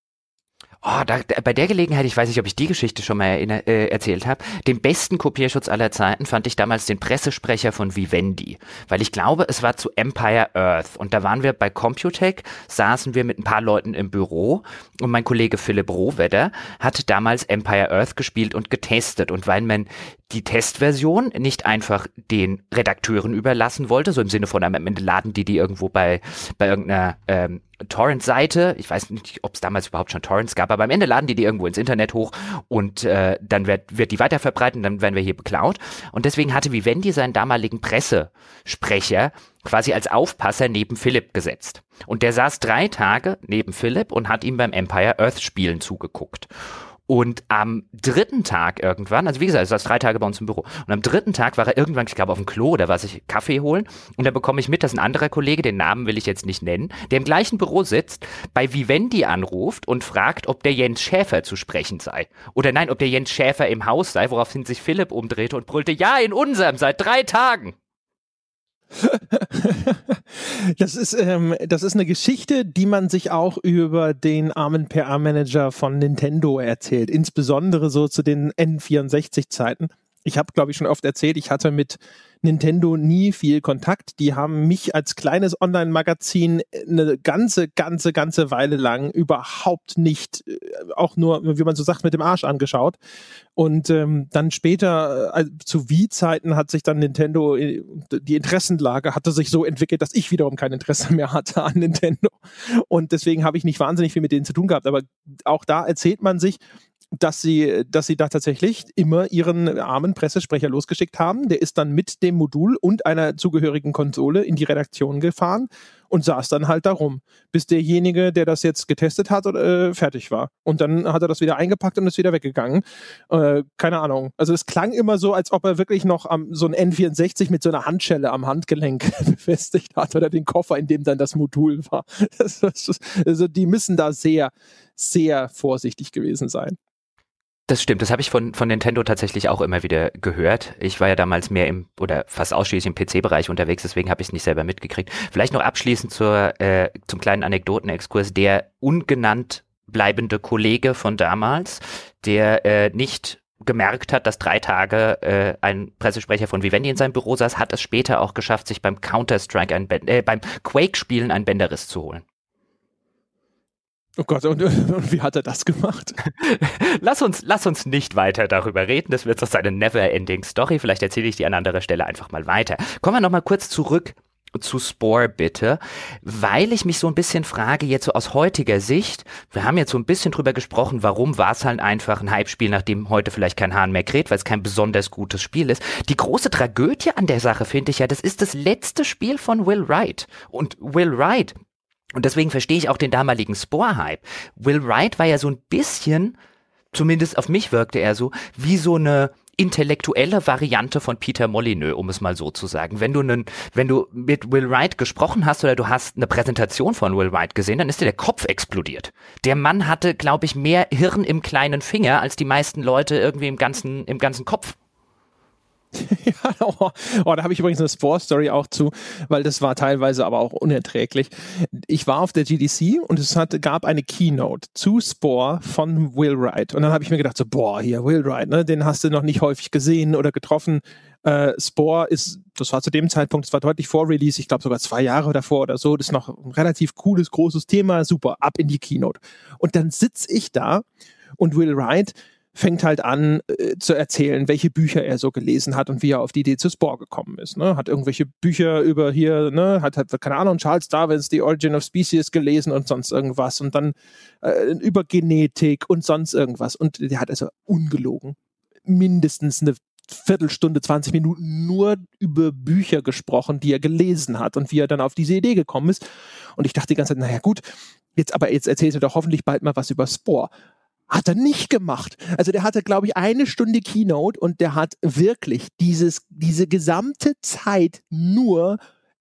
Oh, da, bei der Gelegenheit, ich weiß nicht, ob ich die Geschichte schon mal erinner, äh, erzählt habe, den besten Kopierschutz aller Zeiten fand ich damals den Pressesprecher von Vivendi, weil ich glaube, es war zu Empire Earth. Und da waren wir bei Computech, saßen wir mit ein paar Leuten im Büro. Und mein Kollege Philipp Rohwedder hat damals Empire Earth gespielt und getestet. Und weil man die Testversion nicht einfach den Redakteuren überlassen wollte, so im Sinne von am Ende laden die die irgendwo bei, bei irgendeiner ähm, Torrent-Seite, ich weiß nicht, ob es damals überhaupt schon Torrents gab, aber am Ende laden die die irgendwo ins Internet hoch und äh, dann wird, wird die weiterverbreiten, dann werden wir hier beklaut. Und deswegen hatte Vivendi seinen damaligen Pressesprecher quasi als Aufpasser neben Philipp gesetzt. Und der saß drei Tage neben Philipp und hat ihm beim Empire Earth Spielen zugeguckt. Und am dritten Tag irgendwann, also wie gesagt, es war drei Tage bei uns im Büro. Und am dritten Tag war er irgendwann, ich glaube, auf dem Klo oder was ich Kaffee holen. Und da bekomme ich mit, dass ein anderer Kollege, den Namen will ich jetzt nicht nennen, der im gleichen Büro sitzt, bei Vivendi anruft und fragt, ob der Jens Schäfer zu sprechen sei. Oder nein, ob der Jens Schäfer im Haus sei, woraufhin sich Philipp umdrehte und brüllte, ja, in unserem, seit drei Tagen. <laughs> das ist ähm, das ist eine Geschichte, die man sich auch über den armen PR-Manager von Nintendo erzählt, insbesondere so zu den N64-Zeiten. Ich habe, glaube ich, schon oft erzählt, ich hatte mit Nintendo nie viel Kontakt. Die haben mich als kleines Online-Magazin eine ganze, ganze, ganze Weile lang überhaupt nicht, äh, auch nur, wie man so sagt, mit dem Arsch angeschaut. Und ähm, dann später, äh, zu Wii-Zeiten, hat sich dann Nintendo, äh, die Interessenlage hatte sich so entwickelt, dass ich wiederum kein Interesse mehr hatte an Nintendo. Und deswegen habe ich nicht wahnsinnig viel mit denen zu tun gehabt. Aber auch da erzählt man sich, dass sie, dass sie da tatsächlich immer ihren armen Pressesprecher losgeschickt haben. Der ist dann mit dem Modul und einer zugehörigen Konsole in die Redaktion gefahren und saß dann halt darum, bis derjenige, der das jetzt getestet hat, äh, fertig war. Und dann hat er das wieder eingepackt und ist wieder weggegangen. Äh, keine Ahnung. Also es klang immer so, als ob er wirklich noch am, so ein N64 mit so einer Handschelle am Handgelenk <laughs> befestigt hat oder den Koffer, in dem dann das Modul war. <laughs> also die müssen da sehr, sehr vorsichtig gewesen sein. Das stimmt, das habe ich von, von Nintendo tatsächlich auch immer wieder gehört. Ich war ja damals mehr im oder fast ausschließlich im PC-Bereich unterwegs, deswegen habe ich es nicht selber mitgekriegt. Vielleicht noch abschließend zur, äh, zum kleinen Anekdotenexkurs. Der ungenannt bleibende Kollege von damals, der äh, nicht gemerkt hat, dass drei Tage äh, ein Pressesprecher von Vivendi in seinem Büro saß, hat es später auch geschafft, sich beim Counter-Strike, ein äh, beim Quake-Spielen einen Bänderriss zu holen. Oh Gott, und, <laughs> und, wie hat er das gemacht? <laughs> lass, uns, lass uns nicht weiter darüber reden. Das wird so eine never-ending Story. Vielleicht erzähle ich die an anderer Stelle einfach mal weiter. Kommen wir nochmal kurz zurück zu Spore bitte, weil ich mich so ein bisschen frage, jetzt so aus heutiger Sicht, wir haben jetzt so ein bisschen drüber gesprochen, warum war es halt einfach ein Hype-Spiel, nachdem heute vielleicht kein Hahn mehr kräht, weil es kein besonders gutes Spiel ist. Die große Tragödie an der Sache finde ich ja, das ist das letzte Spiel von Will Wright. Und Will Wright und deswegen verstehe ich auch den damaligen Spore-Hype. Will Wright war ja so ein bisschen, zumindest auf mich wirkte er so, wie so eine intellektuelle Variante von Peter Molyneux, um es mal so zu sagen. Wenn du einen, wenn du mit Will Wright gesprochen hast oder du hast eine Präsentation von Will Wright gesehen, dann ist dir der Kopf explodiert. Der Mann hatte, glaube ich, mehr Hirn im kleinen Finger als die meisten Leute irgendwie im ganzen, im ganzen Kopf. <laughs> ja, oh, oh, da habe ich übrigens eine Spore-Story auch zu, weil das war teilweise aber auch unerträglich. Ich war auf der GDC und es hat, gab eine Keynote zu Spore von Will Wright. Und dann habe ich mir gedacht, so, boah, hier, Will Wright, ne, den hast du noch nicht häufig gesehen oder getroffen. Äh, Spore ist, das war zu dem Zeitpunkt, es war deutlich vor Release, ich glaube sogar zwei Jahre davor oder so, das ist noch ein relativ cooles, großes Thema, super, ab in die Keynote. Und dann sitze ich da und Will Wright fängt halt an äh, zu erzählen, welche Bücher er so gelesen hat und wie er auf die Idee zu Spore gekommen ist. Ne? Hat irgendwelche Bücher über hier, ne, hat, hat keine Ahnung, Charles Darwins The Origin of Species gelesen und sonst irgendwas und dann äh, über Genetik und sonst irgendwas. Und der hat also ungelogen mindestens eine Viertelstunde, 20 Minuten nur über Bücher gesprochen, die er gelesen hat und wie er dann auf diese Idee gekommen ist. Und ich dachte die ganze Zeit, naja gut, jetzt aber jetzt erzählt er doch hoffentlich bald mal was über Spore. Hat er nicht gemacht. Also der hatte, glaube ich, eine Stunde Keynote und der hat wirklich dieses, diese gesamte Zeit nur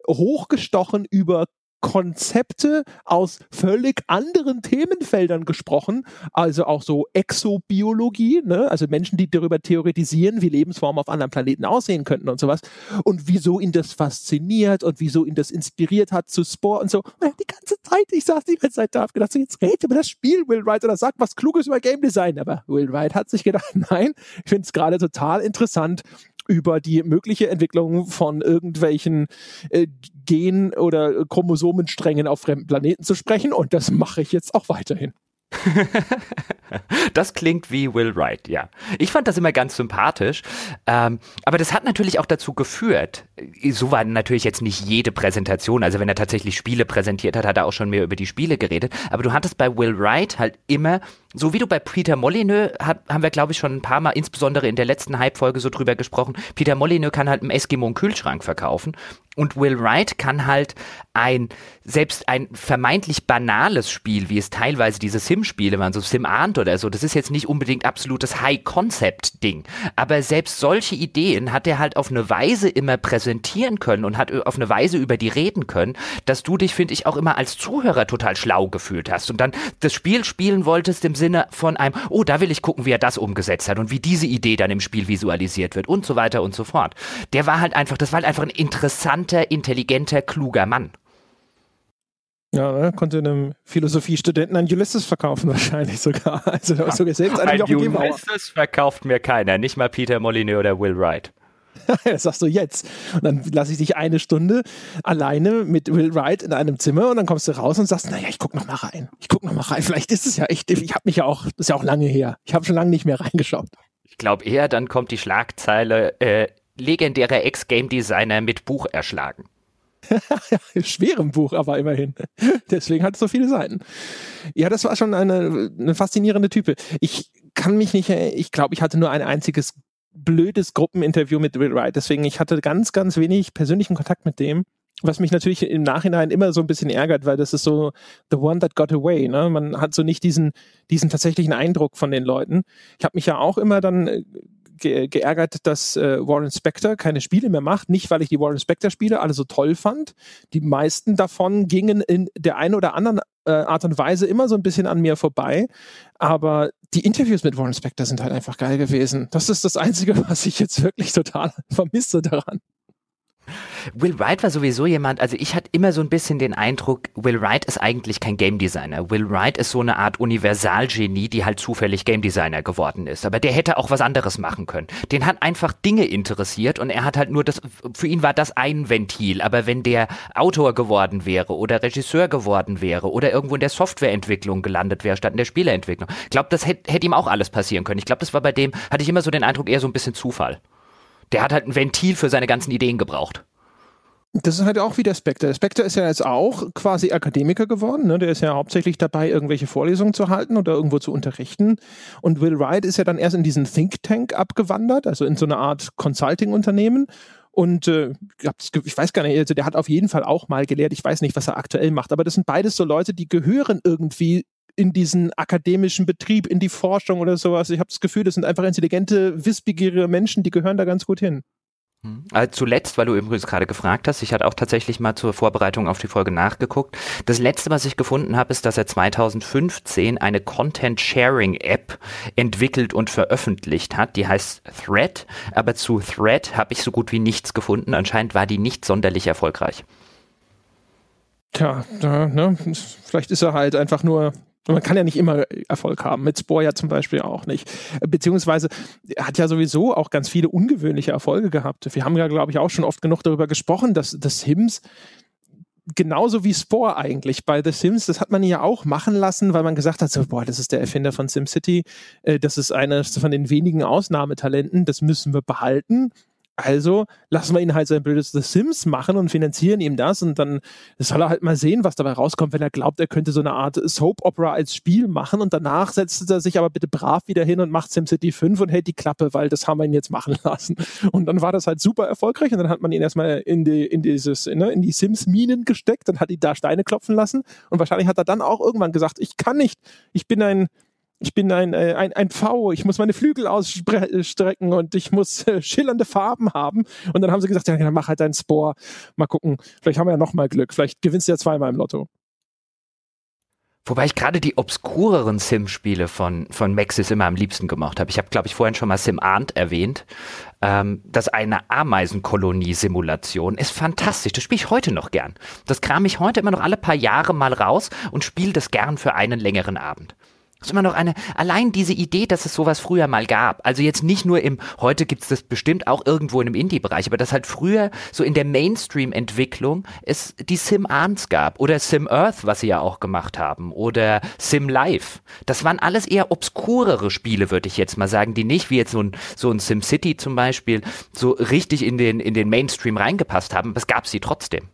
hochgestochen über Konzepte aus völlig anderen Themenfeldern gesprochen, also auch so Exobiologie, ne? also Menschen, die darüber theoretisieren, wie Lebensformen auf anderen Planeten aussehen könnten und sowas und wieso ihn das fasziniert und wieso ihn das inspiriert hat zu Spore und so. Und die ganze Zeit, ich saß die ganze Zeit da, hab gedacht, so, jetzt red über das Spiel, Will Wright, oder sag was Kluges über Game Design, aber Will Wright hat sich gedacht, <laughs> nein, ich finde es gerade total interessant, über die mögliche Entwicklung von irgendwelchen äh, Gen- oder Chromosomensträngen auf fremden Planeten zu sprechen. Und das mache ich jetzt auch weiterhin. <laughs> das klingt wie Will Wright, ja. Ich fand das immer ganz sympathisch. Ähm, aber das hat natürlich auch dazu geführt, so war natürlich jetzt nicht jede Präsentation, also wenn er tatsächlich Spiele präsentiert hat, hat er auch schon mehr über die Spiele geredet. Aber du hattest bei Will Wright halt immer, so wie du bei Peter Molyneux, hat, haben wir glaube ich schon ein paar Mal, insbesondere in der letzten Hype-Folge so drüber gesprochen, Peter Molyneux kann halt im Eskimo einen Kühlschrank verkaufen. Und Will Wright kann halt ein, selbst ein vermeintlich banales Spiel, wie es teilweise diese Sim-Spiele waren, so Sim Arndt oder so, das ist jetzt nicht unbedingt absolutes High-Concept-Ding. Aber selbst solche Ideen hat er halt auf eine Weise immer präsentieren können und hat auf eine Weise über die reden können, dass du dich, finde ich, auch immer als Zuhörer total schlau gefühlt hast und dann das Spiel spielen wolltest im Sinne von einem, oh, da will ich gucken, wie er das umgesetzt hat und wie diese Idee dann im Spiel visualisiert wird und so weiter und so fort. Der war halt einfach, das war halt einfach ein interessanter intelligenter, kluger Mann. Ja, er konnte einem Philosophiestudenten ein Ulysses verkaufen, <laughs> wahrscheinlich sogar. Also ja. sogar selbst ein Ulysses verkauft mir keiner, nicht mal Peter Molyneux oder Will Wright. <laughs> das sagst du jetzt. Und dann lasse ich dich eine Stunde alleine mit Will Wright in einem Zimmer und dann kommst du raus und sagst, naja, ich guck noch mal rein. Ich guck noch mal rein. Vielleicht ist es ja echt, ich habe mich ja auch, das ist ja auch lange her. Ich habe schon lange nicht mehr reingeschaut. Ich glaube eher, dann kommt die Schlagzeile, äh, legendärer Ex-Game Designer mit Buch erschlagen. <laughs> Schwerem Buch, aber immerhin. Deswegen hat es so viele Seiten. Ja, das war schon eine, eine faszinierende Type. Ich kann mich nicht, ich glaube, ich hatte nur ein einziges blödes Gruppeninterview mit Will Wright. Deswegen, ich hatte ganz, ganz wenig persönlichen Kontakt mit dem. Was mich natürlich im Nachhinein immer so ein bisschen ärgert, weil das ist so the one that got away. Ne? Man hat so nicht diesen, diesen tatsächlichen Eindruck von den Leuten. Ich habe mich ja auch immer dann äh, ge geärgert, dass äh, Warren Spector keine Spiele mehr macht. Nicht, weil ich die Warren Spector Spiele alle so toll fand. Die meisten davon gingen in der einen oder anderen äh, Art und Weise immer so ein bisschen an mir vorbei. Aber die Interviews mit Warren Spector sind halt einfach geil gewesen. Das ist das Einzige, <laughs> was ich jetzt wirklich total vermisse daran. Will Wright war sowieso jemand, also ich hatte immer so ein bisschen den Eindruck, Will Wright ist eigentlich kein Game Designer. Will Wright ist so eine Art Universalgenie, die halt zufällig Game Designer geworden ist. Aber der hätte auch was anderes machen können. Den hat einfach Dinge interessiert und er hat halt nur das, für ihn war das ein Ventil. Aber wenn der Autor geworden wäre oder Regisseur geworden wäre oder irgendwo in der Softwareentwicklung gelandet wäre statt in der Spieleentwicklung, ich glaube, das hätte hätt ihm auch alles passieren können. Ich glaube, das war bei dem, hatte ich immer so den Eindruck, eher so ein bisschen Zufall. Der hat halt ein Ventil für seine ganzen Ideen gebraucht. Das ist halt auch wie der Spectre. Spectre ist ja jetzt auch quasi Akademiker geworden. Ne? Der ist ja hauptsächlich dabei, irgendwelche Vorlesungen zu halten oder irgendwo zu unterrichten. Und Will Wright ist ja dann erst in diesen Think Tank abgewandert, also in so eine Art Consulting-Unternehmen. Und äh, ich weiß gar nicht, also der hat auf jeden Fall auch mal gelehrt. Ich weiß nicht, was er aktuell macht, aber das sind beides so Leute, die gehören irgendwie in diesen akademischen Betrieb, in die Forschung oder sowas. Ich habe das Gefühl, das sind einfach intelligente, wissbegierige Menschen, die gehören da ganz gut hin. Also zuletzt, weil du übrigens gerade gefragt hast, ich hatte auch tatsächlich mal zur Vorbereitung auf die Folge nachgeguckt. Das letzte, was ich gefunden habe, ist, dass er 2015 eine Content-Sharing-App entwickelt und veröffentlicht hat. Die heißt Thread, aber zu Thread habe ich so gut wie nichts gefunden. Anscheinend war die nicht sonderlich erfolgreich. Tja, ne? vielleicht ist er halt einfach nur man kann ja nicht immer Erfolg haben. Mit Spore ja zum Beispiel auch nicht. Beziehungsweise hat ja sowieso auch ganz viele ungewöhnliche Erfolge gehabt. Wir haben ja, glaube ich, auch schon oft genug darüber gesprochen, dass das Sims genauso wie Spore eigentlich bei The Sims, das hat man ja auch machen lassen, weil man gesagt hat, so, boah, das ist der Erfinder von SimCity, äh, das ist eines von den wenigen Ausnahmetalenten, das müssen wir behalten. Also lassen wir ihn halt sein blödes The Sims machen und finanzieren ihm das und dann soll er halt mal sehen, was dabei rauskommt, wenn er glaubt, er könnte so eine Art Soap Opera als Spiel machen und danach setzt er sich aber bitte brav wieder hin und macht SimCity 5 und hält die Klappe, weil das haben wir ihn jetzt machen <laughs> lassen. Und dann war das halt super erfolgreich und dann hat man ihn erstmal in die, in dieses, ne, in die Sims-Minen gesteckt und hat ihn da Steine klopfen lassen und wahrscheinlich hat er dann auch irgendwann gesagt, ich kann nicht, ich bin ein, ich bin ein, äh, ein, ein Pfau, ich muss meine Flügel ausstrecken und ich muss äh, schillernde Farben haben. Und dann haben sie gesagt, ja, dann mach halt deinen Spore. Mal gucken, vielleicht haben wir ja noch mal Glück, vielleicht gewinnst du ja zweimal im Lotto. Wobei ich gerade die obskureren Sim-Spiele von, von Maxis immer am liebsten gemocht habe. Ich habe, glaube ich, vorhin schon mal Sim Arndt erwähnt. Ähm, das eine Ameisenkolonie-Simulation ist fantastisch. Das spiele ich heute noch gern. Das kram ich heute immer noch alle paar Jahre mal raus und spiele das gern für einen längeren Abend. Das ist immer noch eine, allein diese Idee, dass es sowas früher mal gab. Also jetzt nicht nur im, heute gibt es das bestimmt auch irgendwo in einem Indie-Bereich, aber dass halt früher so in der Mainstream-Entwicklung es die Sim Arms gab oder Sim Earth, was sie ja auch gemacht haben, oder Sim Life. Das waren alles eher obskurere Spiele, würde ich jetzt mal sagen, die nicht wie jetzt so ein, so ein Sim City zum Beispiel so richtig in den, in den Mainstream reingepasst haben, aber es gab sie trotzdem.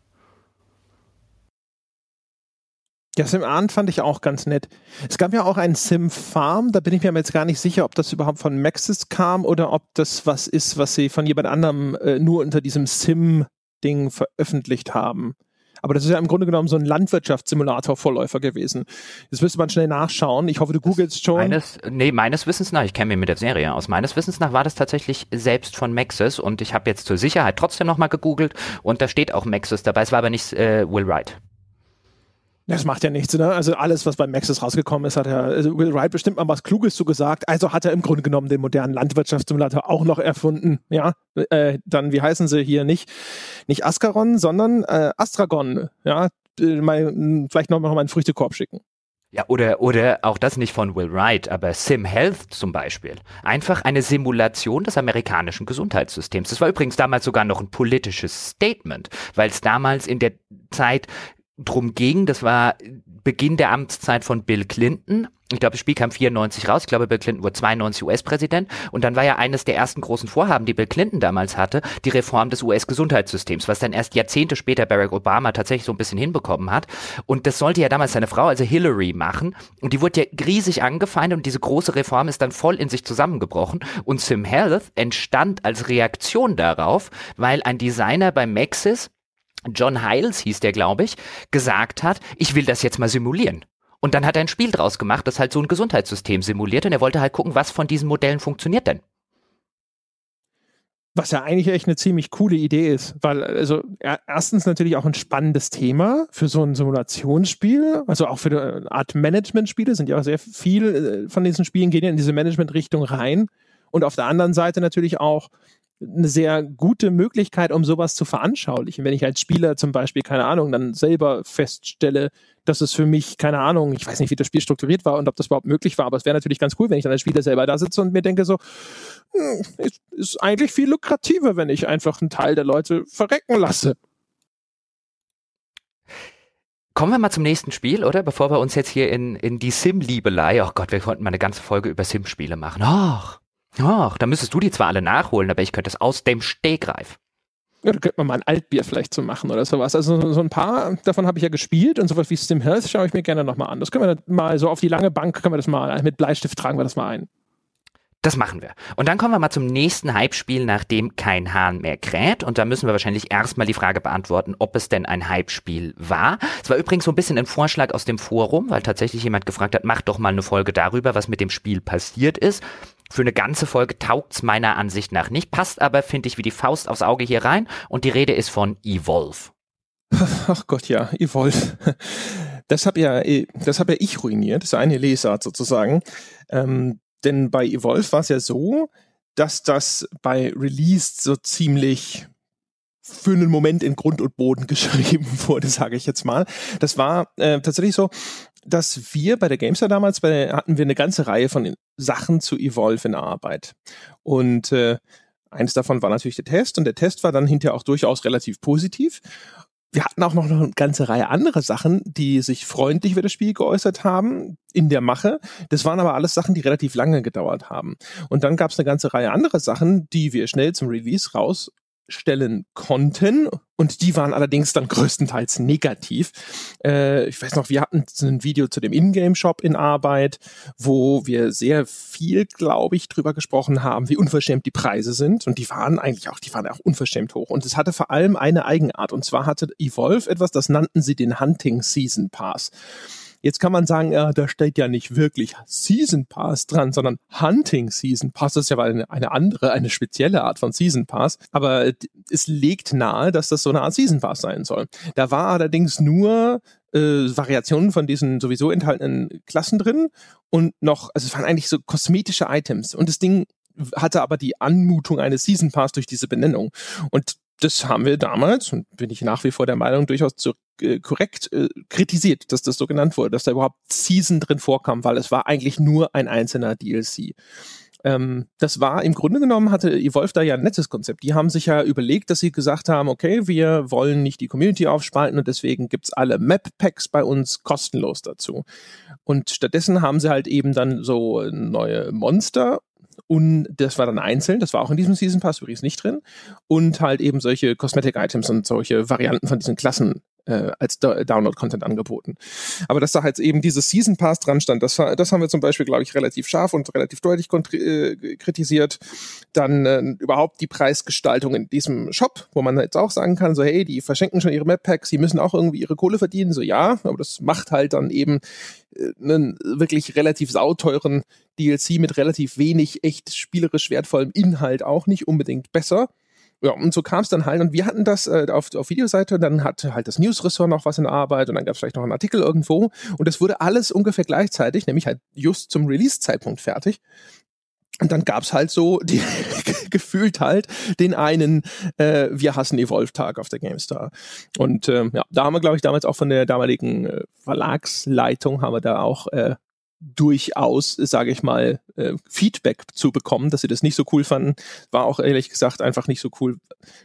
Ja, Sim Arndt fand ich auch ganz nett. Es gab ja auch einen Sim Farm, da bin ich mir jetzt gar nicht sicher, ob das überhaupt von Maxis kam oder ob das was ist, was sie von jemand anderem äh, nur unter diesem Sim-Ding veröffentlicht haben. Aber das ist ja im Grunde genommen so ein Landwirtschaftssimulator-Vorläufer gewesen. Das müsste man schnell nachschauen. Ich hoffe, du googelst schon. Meines, nee, meines Wissens nach, ich kenne mich mit der Serie aus, meines Wissens nach war das tatsächlich selbst von Maxis und ich habe jetzt zur Sicherheit trotzdem nochmal gegoogelt und da steht auch Maxis dabei. Es war aber nicht äh, Will Wright. Das macht ja nichts, ne? Also alles, was bei Maxis rausgekommen ist, hat er, also Will Wright bestimmt mal was Kluges zu gesagt. Also hat er im Grunde genommen den modernen Landwirtschaftssimulator auch noch erfunden, ja? Äh, dann, wie heißen sie hier nicht? Nicht Ascaron, sondern äh, Astragon, ja? Äh, mal, vielleicht noch mal einen Früchtekorb schicken. Ja, oder, oder auch das nicht von Will Wright, aber Sim Health zum Beispiel. Einfach eine Simulation des amerikanischen Gesundheitssystems. Das war übrigens damals sogar noch ein politisches Statement, weil es damals in der Zeit drum ging. Das war Beginn der Amtszeit von Bill Clinton. Ich glaube, das Spiel kam 94 raus. Ich glaube, Bill Clinton wurde 92 US-Präsident. Und dann war ja eines der ersten großen Vorhaben, die Bill Clinton damals hatte, die Reform des US-Gesundheitssystems, was dann erst Jahrzehnte später Barack Obama tatsächlich so ein bisschen hinbekommen hat. Und das sollte ja damals seine Frau, also Hillary, machen. Und die wurde ja riesig angefeindet und diese große Reform ist dann voll in sich zusammengebrochen. Und Sim Health entstand als Reaktion darauf, weil ein Designer bei Maxis John Hiles hieß der, glaube ich, gesagt hat, ich will das jetzt mal simulieren. Und dann hat er ein Spiel draus gemacht, das halt so ein Gesundheitssystem simuliert und er wollte halt gucken, was von diesen Modellen funktioniert denn. Was ja eigentlich echt eine ziemlich coole Idee ist, weil also erstens natürlich auch ein spannendes Thema für so ein Simulationsspiel, also auch für eine Art Management-Spiele sind ja auch sehr viel äh, von diesen Spielen gehen ja in diese Management-Richtung rein und auf der anderen Seite natürlich auch eine sehr gute Möglichkeit, um sowas zu veranschaulichen. Wenn ich als Spieler zum Beispiel, keine Ahnung, dann selber feststelle, dass es für mich, keine Ahnung, ich weiß nicht, wie das Spiel strukturiert war und ob das überhaupt möglich war, aber es wäre natürlich ganz cool, wenn ich dann als Spieler selber da sitze und mir denke so, hm, ist, eigentlich viel lukrativer, wenn ich einfach einen Teil der Leute verrecken lasse. Kommen wir mal zum nächsten Spiel, oder? Bevor wir uns jetzt hier in, in die Sim-Liebelei, oh Gott, wir konnten mal eine ganze Folge über Sim-Spiele machen. Ach, Ach, da müsstest du die zwar alle nachholen, aber ich könnte es aus dem Stegreif. Ja, da könnte man mal ein Altbier vielleicht zu machen oder sowas. Also so ein paar davon habe ich ja gespielt und sowas wie Sim Health schaue ich mir gerne nochmal an. Das können wir mal so auf die lange Bank, können wir das mal, mit Bleistift tragen wir das mal ein. Das machen wir. Und dann kommen wir mal zum nächsten Hype-Spiel, nachdem kein Hahn mehr kräht. Und da müssen wir wahrscheinlich erstmal die Frage beantworten, ob es denn ein Hype-Spiel war. Es war übrigens so ein bisschen ein Vorschlag aus dem Forum, weil tatsächlich jemand gefragt hat, mach doch mal eine Folge darüber, was mit dem Spiel passiert ist. Für eine ganze Folge taugt's meiner Ansicht nach nicht, passt aber, finde ich, wie die Faust aufs Auge hier rein. Und die Rede ist von Evolve. <laughs> Ach Gott, ja, Evolve. <laughs> Das habe ja, das hab ja ich ruiniert, das ist eine Lesart sozusagen. Ähm, denn bei Evolve war es ja so, dass das bei Release so ziemlich für einen Moment in Grund und Boden <laughs> geschrieben wurde, sage ich jetzt mal. Das war äh, tatsächlich so, dass wir bei der Gamestar damals bei, hatten wir eine ganze Reihe von Sachen zu Evolve in Arbeit. Und äh, eins davon war natürlich der Test und der Test war dann hinterher auch durchaus relativ positiv. Wir hatten auch noch eine ganze Reihe anderer Sachen, die sich freundlich über das Spiel geäußert haben in der Mache. Das waren aber alles Sachen, die relativ lange gedauert haben. Und dann gab es eine ganze Reihe anderer Sachen, die wir schnell zum Release raus stellen konnten und die waren allerdings dann größtenteils negativ. Äh, ich weiß noch, wir hatten ein Video zu dem Ingame-Shop in Arbeit, wo wir sehr viel, glaube ich, drüber gesprochen haben, wie unverschämt die Preise sind und die waren eigentlich auch, die waren auch unverschämt hoch und es hatte vor allem eine Eigenart und zwar hatte Evolve etwas, das nannten sie den Hunting Season Pass. Jetzt kann man sagen, ja, da steht ja nicht wirklich Season Pass dran, sondern Hunting Season Pass. Das ist ja eine, eine andere, eine spezielle Art von Season Pass. Aber es legt nahe, dass das so eine Art Season Pass sein soll. Da war allerdings nur äh, Variationen von diesen sowieso enthaltenen Klassen drin und noch, also es waren eigentlich so kosmetische Items. Und das Ding hatte aber die Anmutung eines Season Pass durch diese Benennung. Und das haben wir damals, und bin ich nach wie vor der Meinung, durchaus zu, äh, korrekt äh, kritisiert, dass das so genannt wurde, dass da überhaupt Season drin vorkam, weil es war eigentlich nur ein einzelner DLC. Ähm, das war im Grunde genommen, hatte Evolve da ja ein nettes Konzept. Die haben sich ja überlegt, dass sie gesagt haben, okay, wir wollen nicht die Community aufspalten und deswegen gibt's alle Map-Packs bei uns kostenlos dazu. Und stattdessen haben sie halt eben dann so neue Monster und das war dann einzeln, das war auch in diesem Season Pass übrigens nicht drin. Und halt eben solche Cosmetic Items und solche Varianten von diesen Klassen äh, als Download-Content angeboten. Aber dass da halt eben dieses Season Pass dran stand, das, das haben wir zum Beispiel, glaube ich, relativ scharf und relativ deutlich äh, kritisiert. Dann äh, überhaupt die Preisgestaltung in diesem Shop, wo man jetzt auch sagen kann, so hey, die verschenken schon ihre Map-Packs, sie müssen auch irgendwie ihre Kohle verdienen, so ja, aber das macht halt dann eben äh, einen wirklich relativ sauteuren DLC mit relativ wenig echt spielerisch wertvollem Inhalt auch nicht unbedingt besser ja, und so kam es dann halt. Und wir hatten das äh, auf, auf Videoseite, dann hatte halt das News-Ressort noch was in Arbeit und dann gab es vielleicht noch einen Artikel irgendwo. Und das wurde alles ungefähr gleichzeitig, nämlich halt just zum Release-Zeitpunkt fertig. Und dann gab's halt so <laughs> die gefühlt halt den einen äh, Wir hassen Evolve-Tag auf der GameStar. Und ähm, ja, da haben wir, glaube ich, damals auch von der damaligen äh, Verlagsleitung haben wir da auch äh, durchaus, sage ich mal, äh, Feedback zu bekommen, dass sie das nicht so cool fanden. War auch ehrlich gesagt einfach nicht so cool.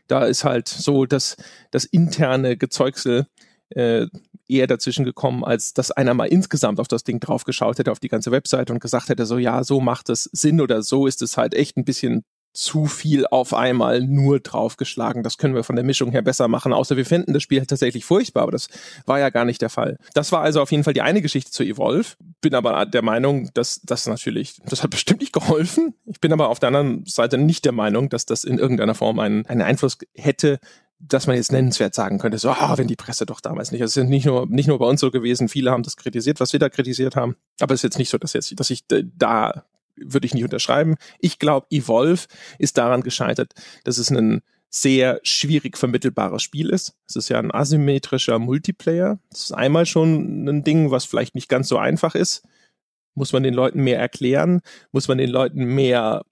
Da ist halt so das, das interne Gezeugsel äh, eher dazwischen gekommen, als dass einer mal insgesamt auf das Ding draufgeschaut hätte, auf die ganze Webseite und gesagt hätte, so ja, so macht es Sinn oder so ist es halt echt ein bisschen zu viel auf einmal nur draufgeschlagen. Das können wir von der Mischung her besser machen, außer wir finden das Spiel tatsächlich furchtbar, aber das war ja gar nicht der Fall. Das war also auf jeden Fall die eine Geschichte zu Evolve. Bin aber der Meinung, dass das natürlich, das hat bestimmt nicht geholfen. Ich bin aber auf der anderen Seite nicht der Meinung, dass das in irgendeiner Form einen, einen Einfluss hätte, dass man jetzt nennenswert sagen könnte, so, ah, wenn die Presse doch damals nicht. Es ist nicht nur, nicht nur bei uns so gewesen, viele haben das kritisiert, was wir da kritisiert haben. Aber es ist jetzt nicht so, dass jetzt, dass ich da würde ich nicht unterschreiben. Ich glaube, Evolve ist daran gescheitert, dass es ein sehr schwierig vermittelbares Spiel ist. Es ist ja ein asymmetrischer Multiplayer. Das ist einmal schon ein Ding, was vielleicht nicht ganz so einfach ist. Muss man den Leuten mehr erklären? Muss man den Leuten mehr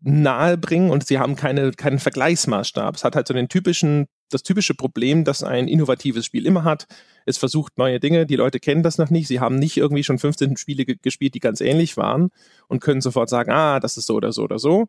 nahe bringen und sie haben keine, keinen Vergleichsmaßstab. Es hat halt so den typischen, das typische Problem, das ein innovatives Spiel immer hat. Es versucht neue Dinge, die Leute kennen das noch nicht, sie haben nicht irgendwie schon 15 Spiele gespielt, die ganz ähnlich waren und können sofort sagen, ah, das ist so oder so oder so.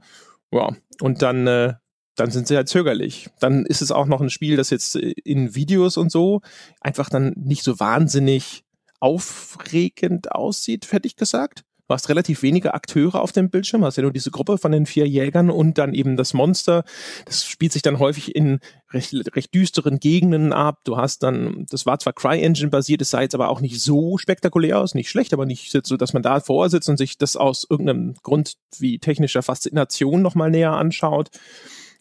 Ja, und dann, äh, dann sind sie halt zögerlich. Dann ist es auch noch ein Spiel, das jetzt in Videos und so einfach dann nicht so wahnsinnig aufregend aussieht, hätte ich gesagt. Du hast relativ wenige Akteure auf dem Bildschirm, hast ja nur diese Gruppe von den vier Jägern und dann eben das Monster. Das spielt sich dann häufig in recht, recht düsteren Gegenden ab. Du hast dann, das war zwar CryEngine basiert, es sah jetzt aber auch nicht so spektakulär aus, nicht schlecht, aber nicht so, dass man da vorsitzt und sich das aus irgendeinem Grund wie technischer Faszination nochmal näher anschaut.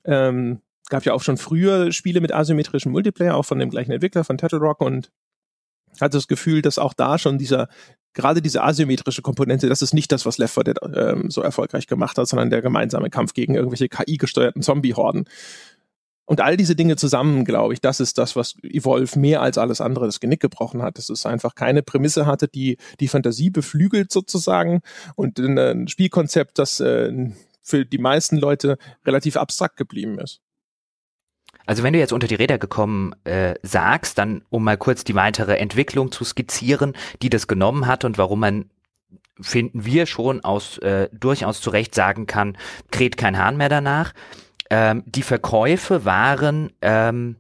Ähm, gab ja auch schon früher Spiele mit asymmetrischem Multiplayer, auch von dem gleichen Entwickler von Turtle Rock und hatte das Gefühl, dass auch da schon dieser gerade diese asymmetrische Komponente, das ist nicht das, was Left 4 Dead ähm, so erfolgreich gemacht hat, sondern der gemeinsame Kampf gegen irgendwelche KI-gesteuerten Zombie-Horden. Und all diese Dinge zusammen, glaube ich, das ist das, was Evolve mehr als alles andere das Genick gebrochen hat. Dass es einfach keine Prämisse hatte, die die Fantasie beflügelt sozusagen und ein Spielkonzept, das äh, für die meisten Leute relativ abstrakt geblieben ist. Also wenn du jetzt unter die Räder gekommen äh, sagst, dann um mal kurz die weitere Entwicklung zu skizzieren, die das genommen hat und warum man finden wir schon aus äh, durchaus zu Recht sagen kann, kräht kein Hahn mehr danach. Ähm, die Verkäufe waren ähm,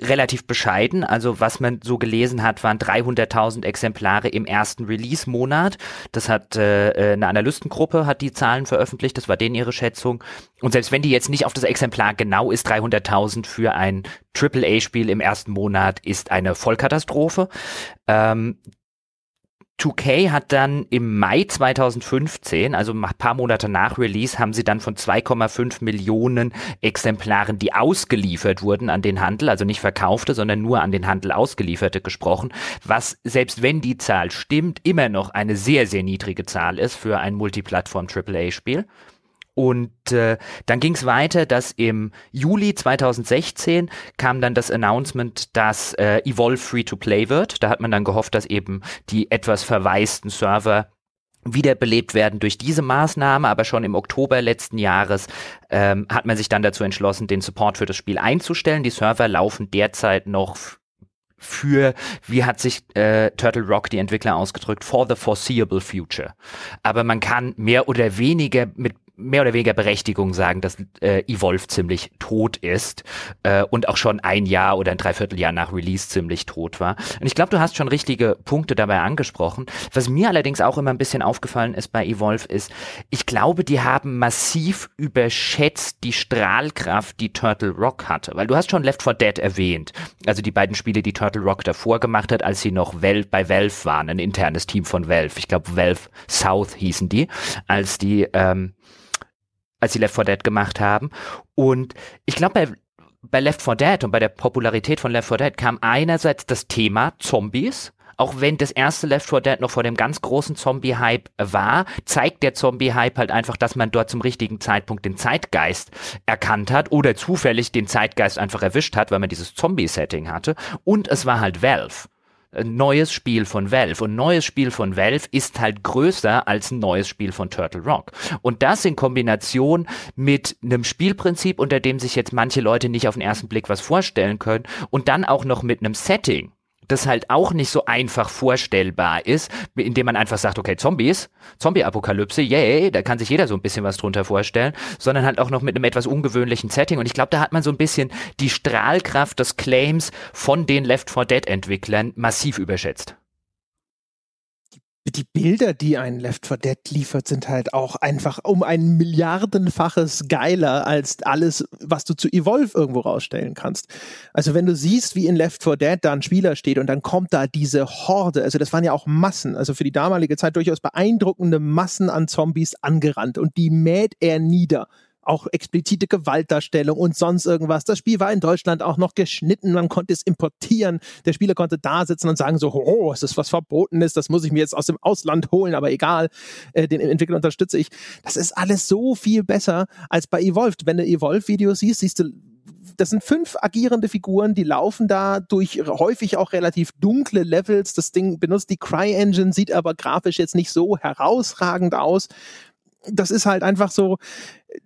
relativ bescheiden. Also was man so gelesen hat, waren 300.000 Exemplare im ersten Release-Monat. Das hat äh, äh, eine Analystengruppe hat die Zahlen veröffentlicht. Das war denen ihre Schätzung. Und selbst wenn die jetzt nicht auf das Exemplar genau ist, 300.000 für ein AAA-Spiel im ersten Monat ist eine Vollkatastrophe. Ähm, 2K hat dann im Mai 2015, also ein paar Monate nach Release, haben sie dann von 2,5 Millionen Exemplaren, die ausgeliefert wurden an den Handel, also nicht verkaufte, sondern nur an den Handel ausgelieferte gesprochen, was selbst wenn die Zahl stimmt, immer noch eine sehr, sehr niedrige Zahl ist für ein Multiplattform AAA-Spiel. Und äh, dann ging es weiter, dass im Juli 2016 kam dann das Announcement, dass äh, Evolve Free-to-Play wird. Da hat man dann gehofft, dass eben die etwas verwaisten Server wiederbelebt werden durch diese Maßnahme, aber schon im Oktober letzten Jahres ähm, hat man sich dann dazu entschlossen, den Support für das Spiel einzustellen. Die Server laufen derzeit noch für, wie hat sich äh, Turtle Rock die Entwickler ausgedrückt, for the foreseeable future. Aber man kann mehr oder weniger mit mehr oder weniger Berechtigung sagen, dass äh, Evolve ziemlich tot ist äh, und auch schon ein Jahr oder ein Dreivierteljahr nach Release ziemlich tot war. Und ich glaube, du hast schon richtige Punkte dabei angesprochen. Was mir allerdings auch immer ein bisschen aufgefallen ist bei Evolve ist, ich glaube, die haben massiv überschätzt die Strahlkraft, die Turtle Rock hatte. Weil du hast schon Left 4 Dead erwähnt. Also die beiden Spiele, die Turtle Rock davor gemacht hat, als sie noch Val bei Valve waren, ein internes Team von Valve. Ich glaube, Valve South hießen die, als die ähm, als sie Left 4 Dead gemacht haben. Und ich glaube, bei, bei Left 4 Dead und bei der Popularität von Left 4 Dead kam einerseits das Thema Zombies. Auch wenn das erste Left 4 Dead noch vor dem ganz großen Zombie-Hype war, zeigt der Zombie-Hype halt einfach, dass man dort zum richtigen Zeitpunkt den Zeitgeist erkannt hat oder zufällig den Zeitgeist einfach erwischt hat, weil man dieses Zombie-Setting hatte. Und es war halt Valve neues Spiel von Valve. Und neues Spiel von Valve ist halt größer als ein neues Spiel von Turtle Rock. Und das in Kombination mit einem Spielprinzip, unter dem sich jetzt manche Leute nicht auf den ersten Blick was vorstellen können, und dann auch noch mit einem Setting, das halt auch nicht so einfach vorstellbar ist, indem man einfach sagt, okay, Zombies, Zombie-Apokalypse, yay, da kann sich jeder so ein bisschen was drunter vorstellen, sondern halt auch noch mit einem etwas ungewöhnlichen Setting. Und ich glaube, da hat man so ein bisschen die Strahlkraft des Claims von den Left 4 Dead-Entwicklern massiv überschätzt die Bilder, die ein Left 4 Dead liefert, sind halt auch einfach um ein Milliardenfaches geiler als alles, was du zu Evolve irgendwo rausstellen kannst. Also wenn du siehst, wie in Left 4 Dead da ein Spieler steht und dann kommt da diese Horde, also das waren ja auch Massen, also für die damalige Zeit durchaus beeindruckende Massen an Zombies angerannt und die mäht er nieder auch explizite Gewaltdarstellung und sonst irgendwas. Das Spiel war in Deutschland auch noch geschnitten, man konnte es importieren. Der Spieler konnte da sitzen und sagen so, oh, es ist was Verbotenes, das muss ich mir jetzt aus dem Ausland holen, aber egal, äh, den Entwickler unterstütze ich. Das ist alles so viel besser als bei Evolved. Wenn du Evolved-Videos siehst, siehst du das sind fünf agierende Figuren, die laufen da durch häufig auch relativ dunkle Levels. Das Ding benutzt die Cry-Engine, sieht aber grafisch jetzt nicht so herausragend aus. Das ist halt einfach so,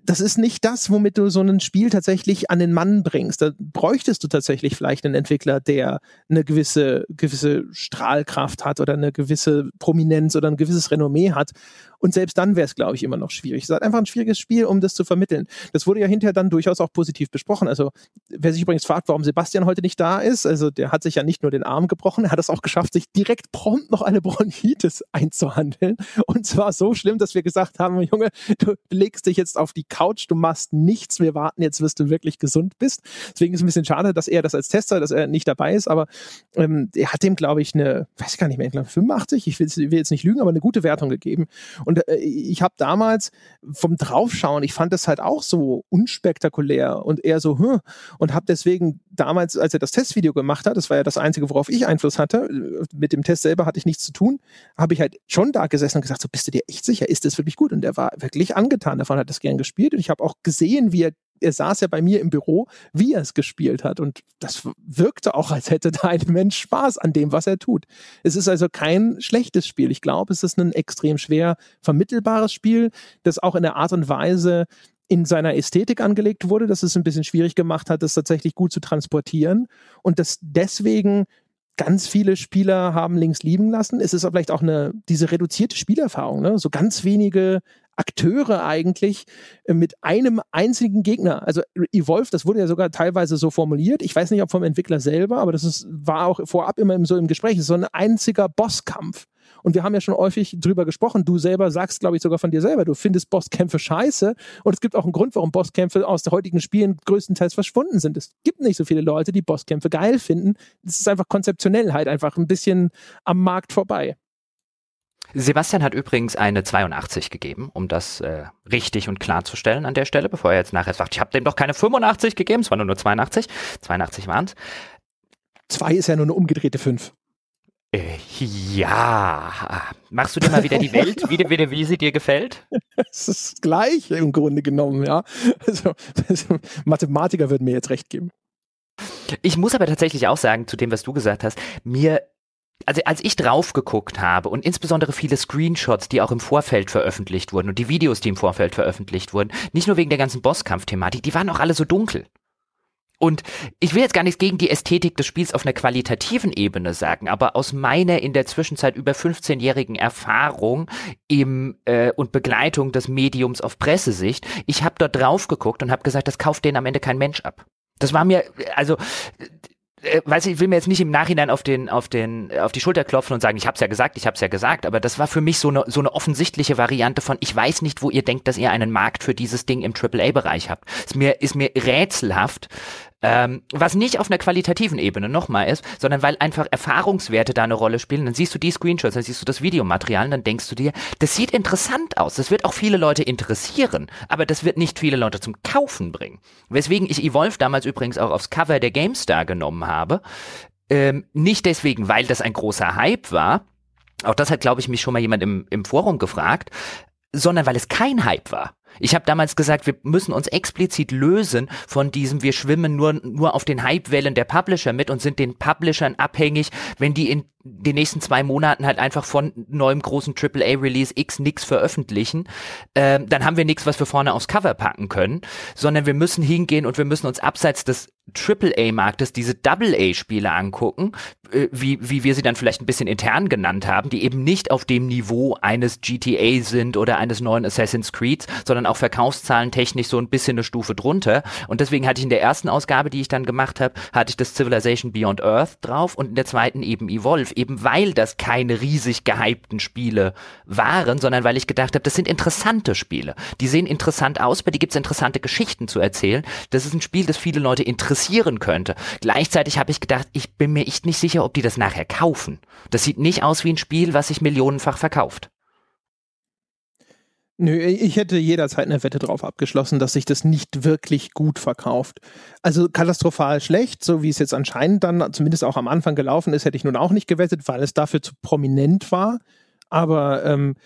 das ist nicht das, womit du so ein Spiel tatsächlich an den Mann bringst. Da bräuchtest du tatsächlich vielleicht einen Entwickler, der eine gewisse, gewisse Strahlkraft hat oder eine gewisse Prominenz oder ein gewisses Renommee hat. Und selbst dann wäre es, glaube ich, immer noch schwierig. Es ist einfach ein schwieriges Spiel, um das zu vermitteln. Das wurde ja hinterher dann durchaus auch positiv besprochen. Also, wer sich übrigens fragt, warum Sebastian heute nicht da ist, also der hat sich ja nicht nur den Arm gebrochen, er hat es auch geschafft, sich direkt prompt noch eine Bronchitis einzuhandeln. Und zwar so schlimm, dass wir gesagt haben, Junge, du legst dich jetzt auf die Couch, du machst nichts, wir warten jetzt, bis du wirklich gesund bist. Deswegen ist es ein bisschen schade, dass er das als Tester, dass er nicht dabei ist, aber ähm, er hat dem, glaube ich, eine, weiß ich gar nicht mehr, ich glaube 85, ich will, will, jetzt nicht lügen, aber eine gute Wertung gegeben. Und äh, ich habe damals vom Draufschauen, ich fand das halt auch so unspektakulär und eher so, hm, und habe deswegen damals, als er das Testvideo gemacht hat, das war ja das Einzige, worauf ich Einfluss hatte, mit dem Test selber hatte ich nichts zu tun, habe ich halt schon da gesessen und gesagt, so bist du dir echt sicher, ist das wirklich gut? Und er war wirklich angetan davon, hat das gern gespielt und ich habe auch gesehen, wie er er saß ja bei mir im Büro, wie er es gespielt hat. Und das wirkte auch, als hätte da ein Mensch Spaß an dem, was er tut. Es ist also kein schlechtes Spiel. Ich glaube, es ist ein extrem schwer vermittelbares Spiel, das auch in der Art und Weise in seiner Ästhetik angelegt wurde, dass es ein bisschen schwierig gemacht hat, das tatsächlich gut zu transportieren und das deswegen ganz viele Spieler haben links lieben lassen. Es ist vielleicht auch eine, diese reduzierte Spielerfahrung, ne? so ganz wenige Akteure eigentlich äh, mit einem einzigen Gegner. Also Evolve, das wurde ja sogar teilweise so formuliert. Ich weiß nicht, ob vom Entwickler selber, aber das ist, war auch vorab immer so im Gespräch. Es ist so ein einziger Bosskampf. Und wir haben ja schon häufig drüber gesprochen. Du selber sagst, glaube ich, sogar von dir selber, du findest Bosskämpfe scheiße. Und es gibt auch einen Grund, warum Bosskämpfe aus den heutigen Spielen größtenteils verschwunden sind. Es gibt nicht so viele Leute, die Bosskämpfe geil finden. Es ist einfach konzeptionell halt einfach ein bisschen am Markt vorbei. Sebastian hat übrigens eine 82 gegeben, um das äh, richtig und klarzustellen an der Stelle, bevor er jetzt nachher sagt, ich habe dem doch keine 85 gegeben, es war nur, nur 82. 82 waren es. Zwei ist ja nur eine umgedrehte 5. Äh, ja. Machst du dir mal wieder die Welt, wie, wie, wie sie dir gefällt? Es ist gleich im Grunde genommen, ja. Also, also, Mathematiker würden mir jetzt recht geben. Ich muss aber tatsächlich auch sagen, zu dem, was du gesagt hast, mir also als ich drauf geguckt habe und insbesondere viele Screenshots, die auch im Vorfeld veröffentlicht wurden und die Videos, die im Vorfeld veröffentlicht wurden, nicht nur wegen der ganzen Bosskampf-Thematik, die waren auch alle so dunkel. Und ich will jetzt gar nichts gegen die Ästhetik des Spiels auf einer qualitativen Ebene sagen, aber aus meiner in der Zwischenzeit über 15-jährigen Erfahrung im äh, und Begleitung des Mediums auf Pressesicht, ich habe dort drauf geguckt und habe gesagt, das kauft denen am Ende kein Mensch ab. Das war mir, also weiß ich, will mir jetzt nicht im Nachhinein auf den, auf den, auf die Schulter klopfen und sagen, ich hab's ja gesagt, ich hab's ja gesagt, aber das war für mich so eine, so eine offensichtliche Variante von, ich weiß nicht, wo ihr denkt, dass ihr einen Markt für dieses Ding im AAA-Bereich habt. Ist mir, ist mir rätselhaft, ähm, was nicht auf einer qualitativen Ebene nochmal ist, sondern weil einfach Erfahrungswerte da eine Rolle spielen. Dann siehst du die Screenshots, dann siehst du das Videomaterial und dann denkst du dir, das sieht interessant aus. Das wird auch viele Leute interessieren, aber das wird nicht viele Leute zum Kaufen bringen. Weswegen ich Evolve damals übrigens auch aufs Cover der GameStar genommen habe. Ähm, nicht deswegen, weil das ein großer Hype war. Auch das hat, glaube ich, mich schon mal jemand im, im Forum gefragt, sondern weil es kein Hype war. Ich habe damals gesagt, wir müssen uns explizit lösen von diesem, wir schwimmen nur, nur auf den Hypewellen der Publisher mit und sind den Publishern abhängig, wenn die in den nächsten zwei Monaten halt einfach von neuem großen AAA-Release X nix veröffentlichen, ähm, dann haben wir nichts, was wir vorne aufs Cover packen können, sondern wir müssen hingehen und wir müssen uns abseits des AAA-Marktes diese Double-A-Spiele angucken, äh, wie, wie wir sie dann vielleicht ein bisschen intern genannt haben, die eben nicht auf dem Niveau eines GTA sind oder eines neuen Assassin's Creed, sondern auch Verkaufszahlen technisch so ein bisschen eine Stufe drunter. Und deswegen hatte ich in der ersten Ausgabe, die ich dann gemacht habe, hatte ich das Civilization Beyond Earth drauf und in der zweiten eben Evolve, eben weil das keine riesig gehypten Spiele waren, sondern weil ich gedacht habe, das sind interessante Spiele. Die sehen interessant aus, bei die gibt es interessante Geschichten zu erzählen. Das ist ein Spiel, das viele Leute interessieren könnte. Gleichzeitig habe ich gedacht, ich bin mir echt nicht sicher, ob die das nachher kaufen. Das sieht nicht aus wie ein Spiel, was sich millionenfach verkauft. Nö, ich hätte jederzeit eine Wette drauf abgeschlossen, dass sich das nicht wirklich gut verkauft. Also katastrophal schlecht, so wie es jetzt anscheinend dann zumindest auch am Anfang gelaufen ist, hätte ich nun auch nicht gewettet, weil es dafür zu prominent war. Aber ähm,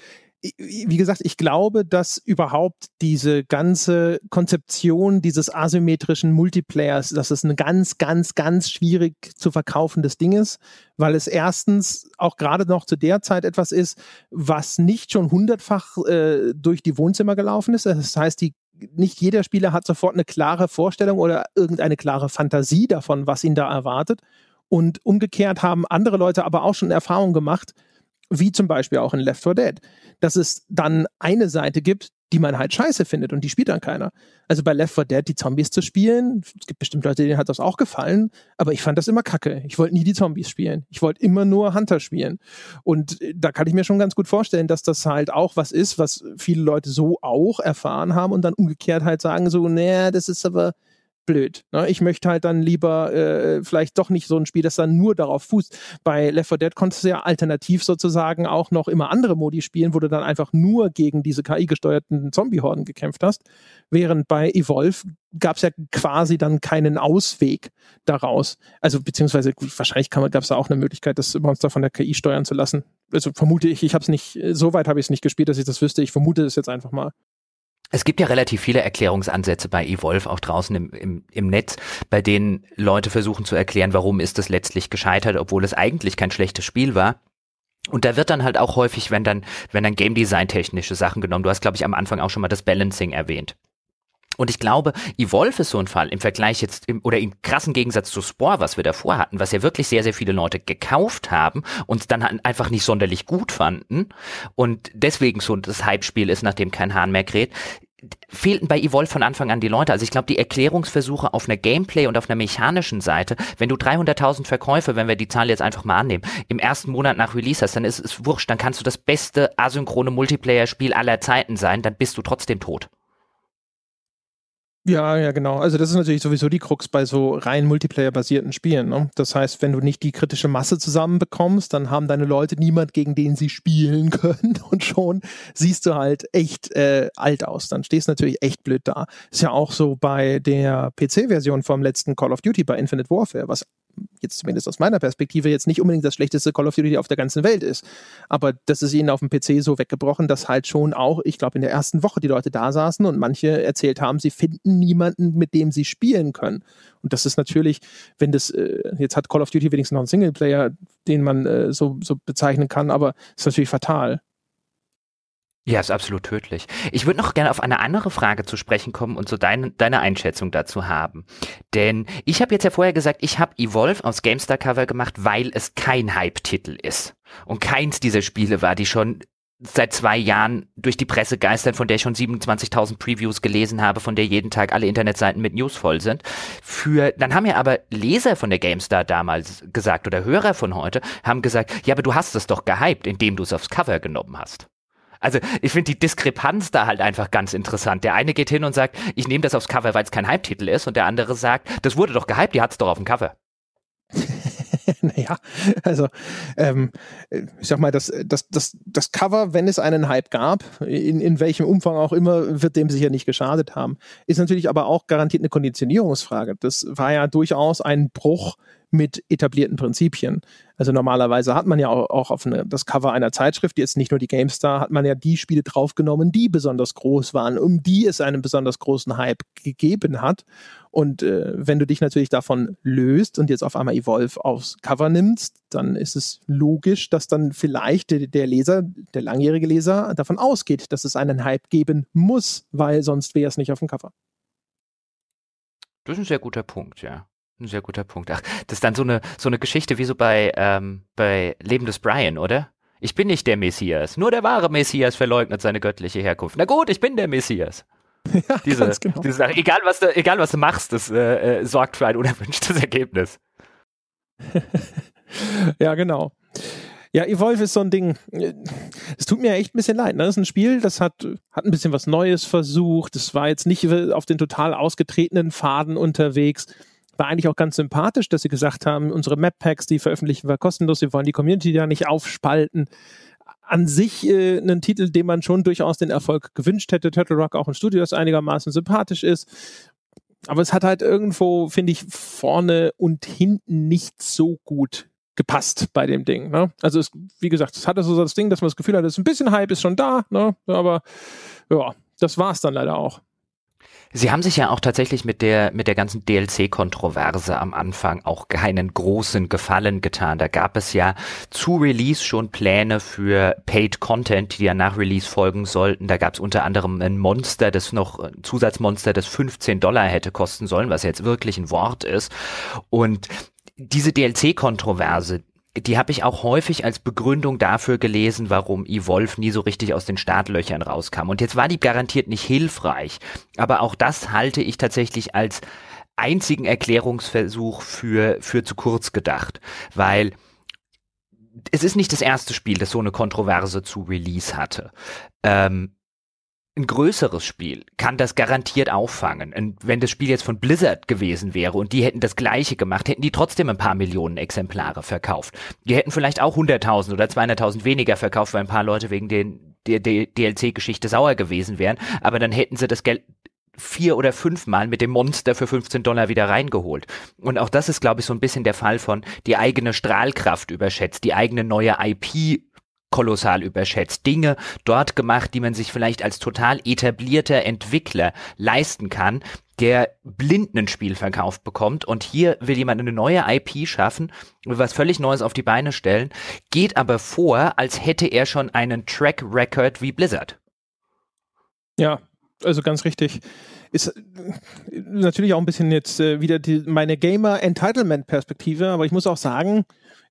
wie gesagt, ich glaube, dass überhaupt diese ganze Konzeption dieses asymmetrischen Multiplayers, dass es ein ganz, ganz, ganz schwierig zu verkaufendes Ding ist, weil es erstens auch gerade noch zu der Zeit etwas ist, was nicht schon hundertfach äh, durch die Wohnzimmer gelaufen ist. Das heißt, die nicht jeder Spieler hat sofort eine klare Vorstellung oder irgendeine klare Fantasie davon, was ihn da erwartet. Und umgekehrt haben andere Leute aber auch schon Erfahrungen gemacht, wie zum Beispiel auch in Left 4 Dead, dass es dann eine Seite gibt, die man halt scheiße findet und die spielt dann keiner. Also bei Left 4 Dead die Zombies zu spielen, es gibt bestimmt Leute, denen hat das auch gefallen, aber ich fand das immer kacke. Ich wollte nie die Zombies spielen. Ich wollte immer nur Hunter spielen. Und äh, da kann ich mir schon ganz gut vorstellen, dass das halt auch was ist, was viele Leute so auch erfahren haben und dann umgekehrt halt sagen so, naja, das ist aber blöd. Ne? Ich möchte halt dann lieber äh, vielleicht doch nicht so ein Spiel, das dann nur darauf fußt. Bei Left 4 Dead konntest du ja alternativ sozusagen auch noch immer andere Modi spielen, wo du dann einfach nur gegen diese KI-gesteuerten Zombie-Horden gekämpft hast. Während bei Evolve gab es ja quasi dann keinen Ausweg daraus. Also beziehungsweise wahrscheinlich gab es da auch eine Möglichkeit, das Monster von der KI steuern zu lassen. Also vermute ich, ich habe es nicht, so weit habe ich es nicht gespielt, dass ich das wüsste. Ich vermute es jetzt einfach mal. Es gibt ja relativ viele Erklärungsansätze bei Evolve, auch draußen im, im, im Netz, bei denen Leute versuchen zu erklären, warum ist es letztlich gescheitert, obwohl es eigentlich kein schlechtes Spiel war. Und da wird dann halt auch häufig, wenn dann, wenn dann Game Design technische Sachen genommen. Du hast, glaube ich, am Anfang auch schon mal das Balancing erwähnt. Und ich glaube, Evolve ist so ein Fall im Vergleich jetzt im, oder im krassen Gegensatz zu Spore, was wir davor hatten, was ja wirklich sehr, sehr viele Leute gekauft haben und dann einfach nicht sonderlich gut fanden und deswegen so das Hype-Spiel ist, nachdem kein Hahn mehr kräht, fehlten bei Evolve von Anfang an die Leute. Also ich glaube, die Erklärungsversuche auf einer Gameplay und auf einer mechanischen Seite, wenn du 300.000 Verkäufe, wenn wir die Zahl jetzt einfach mal annehmen, im ersten Monat nach Release hast, dann ist es wurscht, dann kannst du das beste asynchrone Multiplayer-Spiel aller Zeiten sein, dann bist du trotzdem tot. Ja, ja, genau. Also das ist natürlich sowieso die Krux bei so rein Multiplayer-basierten Spielen. Ne? Das heißt, wenn du nicht die kritische Masse zusammenbekommst, dann haben deine Leute niemand, gegen den sie spielen <laughs> können und schon siehst du halt echt äh, alt aus. Dann stehst du natürlich echt blöd da. Ist ja auch so bei der PC-Version vom letzten Call of Duty bei Infinite Warfare, was jetzt zumindest aus meiner Perspektive, jetzt nicht unbedingt das schlechteste Call of Duty auf der ganzen Welt ist. Aber das ist ihnen auf dem PC so weggebrochen, dass halt schon auch, ich glaube, in der ersten Woche die Leute da saßen und manche erzählt haben, sie finden niemanden, mit dem sie spielen können. Und das ist natürlich, wenn das, äh, jetzt hat Call of Duty wenigstens noch einen Singleplayer, den man äh, so, so bezeichnen kann, aber ist natürlich fatal. Ja, ist absolut tödlich. Ich würde noch gerne auf eine andere Frage zu sprechen kommen und so deine, deine Einschätzung dazu haben. Denn ich habe jetzt ja vorher gesagt, ich habe Evolve aus GameStar Cover gemacht, weil es kein Hype-Titel ist. Und keins dieser Spiele war, die schon seit zwei Jahren durch die Presse geistern, von der ich schon 27.000 Previews gelesen habe, von der jeden Tag alle Internetseiten mit News voll sind. Für, dann haben ja aber Leser von der GameStar damals gesagt oder Hörer von heute haben gesagt, ja, aber du hast es doch gehypt, indem du es aufs Cover genommen hast. Also ich finde die Diskrepanz da halt einfach ganz interessant. Der eine geht hin und sagt, ich nehme das aufs Cover, weil es kein Hype-Titel ist, und der andere sagt, das wurde doch gehypt, die hat es doch auf dem Cover. <laughs> naja, also ähm, ich sag mal, das, das, das, das Cover, wenn es einen Hype gab, in, in welchem Umfang auch immer, wird dem sicher nicht geschadet haben. Ist natürlich aber auch garantiert eine Konditionierungsfrage. Das war ja durchaus ein Bruch mit etablierten Prinzipien. Also normalerweise hat man ja auch, auf eine, das Cover einer Zeitschrift, jetzt nicht nur die GameStar, hat man ja die Spiele draufgenommen, die besonders groß waren, um die es einen besonders großen Hype gegeben hat. Und äh, wenn du dich natürlich davon löst und jetzt auf einmal Evolve aufs Cover nimmst, dann ist es logisch, dass dann vielleicht der Leser, der langjährige Leser, davon ausgeht, dass es einen Hype geben muss, weil sonst wäre es nicht auf dem Cover. Das ist ein sehr guter Punkt, ja. Ein sehr guter Punkt. Ach, das ist dann so eine, so eine Geschichte wie so bei, ähm, bei Leben des Brian, oder? Ich bin nicht der Messias. Nur der wahre Messias verleugnet seine göttliche Herkunft. Na gut, ich bin der Messias. <laughs> Ja, diese, genau. diese Sache. Egal was, du, egal, was du machst, das äh, äh, sorgt für ein unerwünschtes Ergebnis. <laughs> ja, genau. Ja, Evolve ist so ein Ding. Es tut mir echt ein bisschen leid. Ne? Das ist ein Spiel, das hat, hat ein bisschen was Neues versucht. Es war jetzt nicht auf den total ausgetretenen Faden unterwegs war eigentlich auch ganz sympathisch, dass sie gesagt haben, unsere Map-Packs, die veröffentlichen wir kostenlos, wir wollen die Community ja nicht aufspalten. An sich äh, ein Titel, dem man schon durchaus den Erfolg gewünscht hätte. Turtle Rock auch ein Studio, das einigermaßen sympathisch ist. Aber es hat halt irgendwo, finde ich, vorne und hinten nicht so gut gepasst bei dem Ding. Ne? Also es, wie gesagt, es hatte so das Ding, dass man das Gefühl hat, es ist ein bisschen Hype ist schon da, ne? aber ja, das war es dann leider auch. Sie haben sich ja auch tatsächlich mit der, mit der ganzen DLC-Kontroverse am Anfang auch keinen großen Gefallen getan. Da gab es ja zu Release schon Pläne für Paid Content, die ja nach Release folgen sollten. Da gab es unter anderem ein Monster, das noch, ein Zusatzmonster, das 15 Dollar hätte kosten sollen, was jetzt wirklich ein Wort ist. Und diese DLC-Kontroverse, die habe ich auch häufig als Begründung dafür gelesen, warum Evolve nie so richtig aus den Startlöchern rauskam. Und jetzt war die garantiert nicht hilfreich. Aber auch das halte ich tatsächlich als einzigen Erklärungsversuch für, für zu kurz gedacht. Weil es ist nicht das erste Spiel, das so eine Kontroverse zu Release hatte. Ähm, ein größeres Spiel kann das garantiert auffangen. Und wenn das Spiel jetzt von Blizzard gewesen wäre und die hätten das gleiche gemacht, hätten die trotzdem ein paar Millionen Exemplare verkauft. Die hätten vielleicht auch 100.000 oder 200.000 weniger verkauft, weil ein paar Leute wegen den, der, der DLC-Geschichte sauer gewesen wären. Aber dann hätten sie das Geld vier oder fünfmal mit dem Monster für 15 Dollar wieder reingeholt. Und auch das ist, glaube ich, so ein bisschen der Fall von die eigene Strahlkraft überschätzt, die eigene neue IP kolossal überschätzt. Dinge dort gemacht, die man sich vielleicht als total etablierter Entwickler leisten kann, der blind ein Spiel verkauft bekommt und hier will jemand eine neue IP schaffen, was völlig Neues auf die Beine stellen, geht aber vor, als hätte er schon einen Track Record wie Blizzard. Ja, also ganz richtig. Ist äh, natürlich auch ein bisschen jetzt äh, wieder die, meine Gamer-Entitlement-Perspektive, aber ich muss auch sagen,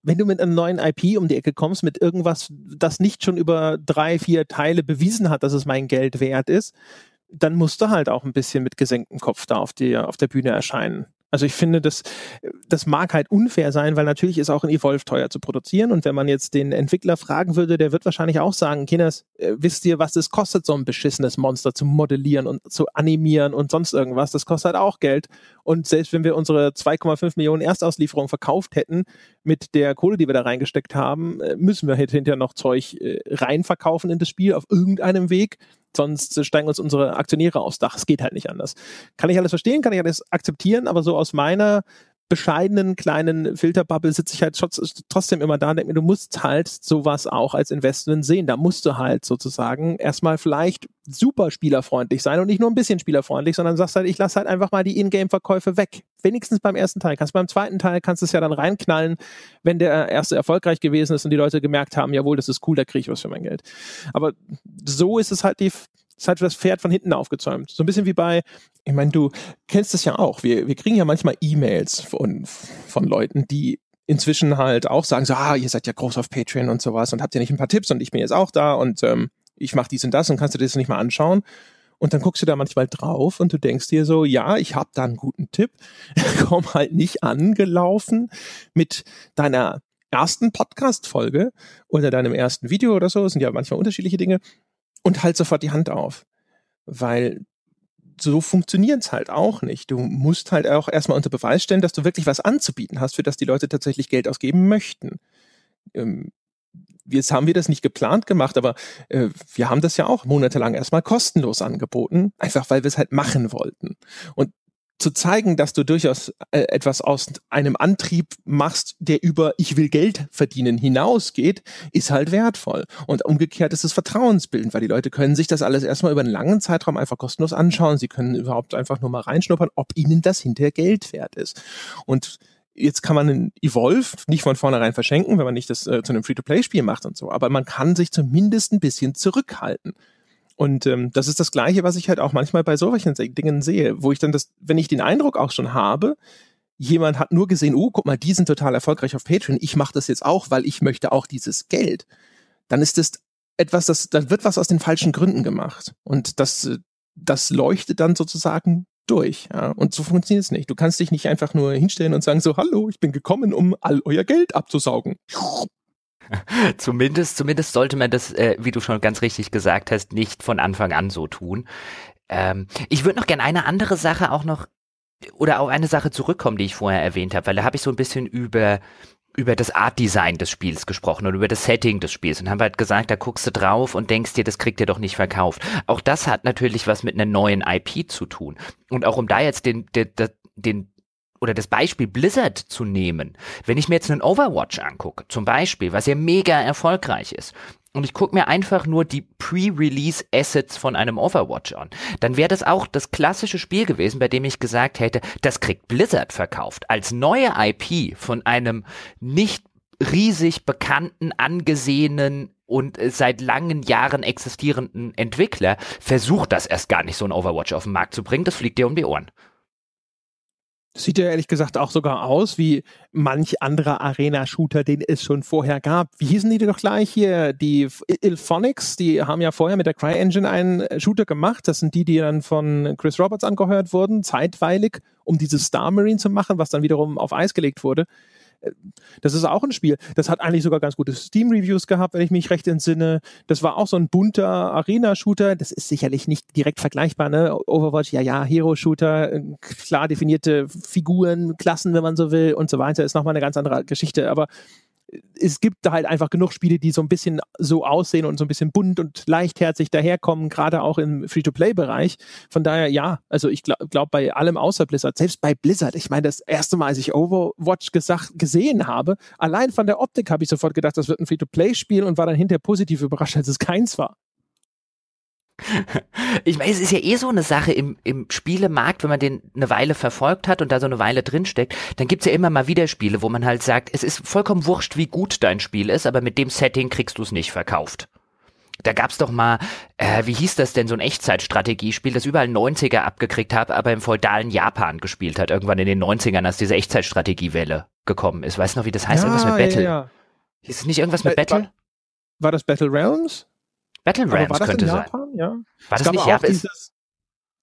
wenn du mit einem neuen IP um die Ecke kommst, mit irgendwas, das nicht schon über drei, vier Teile bewiesen hat, dass es mein Geld wert ist, dann musst du halt auch ein bisschen mit gesenktem Kopf da auf, die, auf der Bühne erscheinen. Also ich finde, das, das mag halt unfair sein, weil natürlich ist auch ein Evolve teuer zu produzieren. Und wenn man jetzt den Entwickler fragen würde, der wird wahrscheinlich auch sagen, Kinders, äh, wisst ihr, was es kostet, so ein beschissenes Monster zu modellieren und zu animieren und sonst irgendwas? Das kostet halt auch Geld. Und selbst wenn wir unsere 2,5 Millionen Erstauslieferung verkauft hätten, mit der Kohle, die wir da reingesteckt haben, äh, müssen wir hinterher noch Zeug äh, reinverkaufen in das Spiel auf irgendeinem Weg sonst steigen uns unsere Aktionäre aufs Dach. Es geht halt nicht anders. Kann ich alles verstehen, kann ich alles akzeptieren, aber so aus meiner bescheidenen kleinen Filterbubble sitze ich halt trotzdem immer da und denke mir, du musst halt sowas auch als Investment sehen. Da musst du halt sozusagen erstmal vielleicht super spielerfreundlich sein und nicht nur ein bisschen spielerfreundlich, sondern sagst halt, ich lasse halt einfach mal die Ingame-Verkäufe weg. Wenigstens beim ersten Teil. Kannst beim zweiten Teil kannst du es ja dann reinknallen, wenn der erste erfolgreich gewesen ist und die Leute gemerkt haben, jawohl, das ist cool, da kriege ich was für mein Geld. Aber so ist es halt die ist halt das Pferd von hinten aufgezäumt. So ein bisschen wie bei, ich meine, du kennst es ja auch. Wir, wir kriegen ja manchmal E-Mails von, von Leuten, die inzwischen halt auch sagen, so, ah, ihr seid ja groß auf Patreon und sowas und habt ihr nicht ein paar Tipps und ich bin jetzt auch da und ähm, ich mache dies und das und kannst du das nicht mal anschauen. Und dann guckst du da manchmal drauf und du denkst dir so, ja, ich habe da einen guten Tipp. <laughs> Komm halt nicht angelaufen mit deiner ersten Podcast-Folge oder deinem ersten Video oder so. Das sind ja manchmal unterschiedliche Dinge und halt sofort die Hand auf. Weil so funktioniert es halt auch nicht. Du musst halt auch erstmal unter Beweis stellen, dass du wirklich was anzubieten hast, für das die Leute tatsächlich Geld ausgeben möchten. Ähm, jetzt haben wir das nicht geplant gemacht, aber äh, wir haben das ja auch monatelang erstmal kostenlos angeboten, einfach weil wir es halt machen wollten. Und zu zeigen, dass du durchaus äh, etwas aus einem Antrieb machst, der über ich will Geld verdienen hinausgeht, ist halt wertvoll. Und umgekehrt ist es vertrauensbildend, weil die Leute können sich das alles erstmal über einen langen Zeitraum einfach kostenlos anschauen. Sie können überhaupt einfach nur mal reinschnuppern, ob ihnen das hinterher Geld wert ist. Und Jetzt kann man einen Evolve nicht von vornherein verschenken, wenn man nicht das äh, zu einem Free-to-Play-Spiel macht und so, aber man kann sich zumindest ein bisschen zurückhalten. Und ähm, das ist das Gleiche, was ich halt auch manchmal bei solchen Dingen sehe, wo ich dann das, wenn ich den Eindruck auch schon habe, jemand hat nur gesehen, oh, guck mal, die sind total erfolgreich auf Patreon, ich mache das jetzt auch, weil ich möchte auch dieses Geld, dann ist das etwas, das, dann wird was aus den falschen Gründen gemacht. Und das, das leuchtet dann sozusagen durch. Ja? Und so funktioniert es nicht. Du kannst dich nicht einfach nur hinstellen und sagen so, hallo, ich bin gekommen, um all euer Geld abzusaugen. <laughs> zumindest, zumindest sollte man das, äh, wie du schon ganz richtig gesagt hast, nicht von Anfang an so tun. Ähm, ich würde noch gerne eine andere Sache auch noch oder auch eine Sache zurückkommen, die ich vorher erwähnt habe, weil da habe ich so ein bisschen über über das Art Design des Spiels gesprochen und über das Setting des Spiels und haben halt gesagt, da guckst du drauf und denkst dir, das kriegt ihr doch nicht verkauft. Auch das hat natürlich was mit einer neuen IP zu tun. Und auch um da jetzt den, den, den oder das Beispiel Blizzard zu nehmen, wenn ich mir jetzt einen Overwatch angucke, zum Beispiel, was ja mega erfolgreich ist, und ich gucke mir einfach nur die Pre-Release-Assets von einem Overwatch an, dann wäre das auch das klassische Spiel gewesen, bei dem ich gesagt hätte, das kriegt Blizzard verkauft. Als neue IP von einem nicht riesig bekannten, angesehenen und seit langen Jahren existierenden Entwickler versucht das erst gar nicht, so ein Overwatch auf den Markt zu bringen. Das fliegt dir um die Ohren. Sieht ja ehrlich gesagt auch sogar aus wie manch anderer Arena-Shooter, den es schon vorher gab. Wie hießen die doch gleich hier? Die Ilphonics, die haben ja vorher mit der CryEngine einen Shooter gemacht. Das sind die, die dann von Chris Roberts angehört wurden, zeitweilig, um dieses Star Marine zu machen, was dann wiederum auf Eis gelegt wurde das ist auch ein Spiel. Das hat eigentlich sogar ganz gute Steam-Reviews gehabt, wenn ich mich recht entsinne. Das war auch so ein bunter Arena-Shooter. Das ist sicherlich nicht direkt vergleichbar, ne? Overwatch, ja, ja, Hero-Shooter, äh, klar definierte Figuren, Klassen, wenn man so will und so weiter, ist nochmal eine ganz andere Geschichte. Aber es gibt da halt einfach genug Spiele, die so ein bisschen so aussehen und so ein bisschen bunt und leichtherzig daherkommen, gerade auch im Free-to-Play-Bereich. Von daher, ja, also ich glaube glaub bei allem außer Blizzard, selbst bei Blizzard, ich meine, das erste Mal, als ich Overwatch gesagt, gesehen habe, allein von der Optik habe ich sofort gedacht, das wird ein Free-to-Play-Spiel und war dann hinterher positiv überrascht, als es keins war. <laughs> Ich meine, es ist ja eh so eine Sache im, im Spielemarkt, wenn man den eine Weile verfolgt hat und da so eine Weile drinsteckt, dann gibt's ja immer mal wieder Spiele, wo man halt sagt, es ist vollkommen wurscht, wie gut dein Spiel ist, aber mit dem Setting kriegst du es nicht verkauft. Da gab's doch mal, äh, wie hieß das denn, so ein Echtzeitstrategiespiel, das überall 90er abgekriegt hat, aber im feudalen Japan gespielt hat, irgendwann in den 90ern, als diese Echtzeitstrategiewelle gekommen ist. Weißt du noch, wie das heißt? Ja, irgendwas mit Battle. Ja, ja. Hieß es nicht irgendwas mit äh, Battle? War, war das Battle Realms? Battle das könnte in sein. Japan? Ja. War das nicht Japan?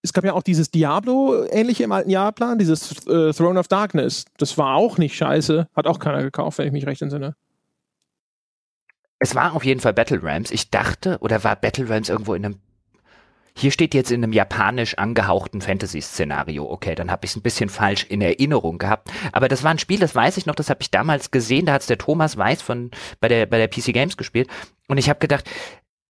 es gab ja auch dieses Diablo-ähnliche im alten Jahrplan, dieses äh, Throne of Darkness. Das war auch nicht scheiße. Hat auch keiner gekauft, wenn ich mich recht entsinne. Es war auf jeden Fall Battle Rams. Ich dachte, oder war Battle Rams irgendwo in einem hier steht jetzt in einem japanisch angehauchten Fantasy-Szenario. Okay, dann habe ich es ein bisschen falsch in Erinnerung gehabt. Aber das war ein Spiel, das weiß ich noch, das habe ich damals gesehen. Da hat es der Thomas Weiß von bei der bei der PC Games gespielt. Und ich habe gedacht,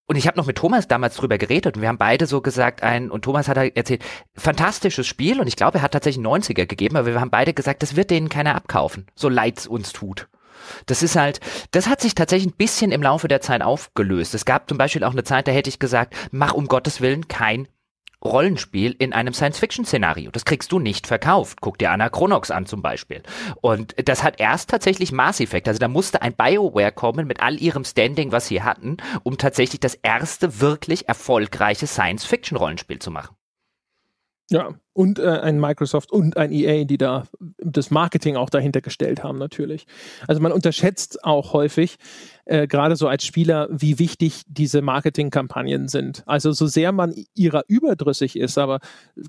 und ich habe noch mit Thomas damals drüber geredet und wir haben beide so gesagt, ein, und Thomas hat halt erzählt, fantastisches Spiel und ich glaube, er hat tatsächlich 90er gegeben, aber wir haben beide gesagt, das wird denen keiner abkaufen, so leid's uns tut. Das ist halt, das hat sich tatsächlich ein bisschen im Laufe der Zeit aufgelöst. Es gab zum Beispiel auch eine Zeit, da hätte ich gesagt, mach um Gottes Willen kein Rollenspiel in einem Science-Fiction-Szenario. Das kriegst du nicht verkauft. Guck dir Anachronox an zum Beispiel. Und das hat erst tatsächlich Mass Effect. Also da musste ein BioWare kommen mit all ihrem Standing, was sie hatten, um tatsächlich das erste wirklich erfolgreiche Science-Fiction-Rollenspiel zu machen. Ja, und äh, ein Microsoft und ein EA, die da das Marketing auch dahinter gestellt haben, natürlich. Also man unterschätzt auch häufig, äh, gerade so als Spieler, wie wichtig diese Marketingkampagnen sind. Also so sehr man ihrer überdrüssig ist, aber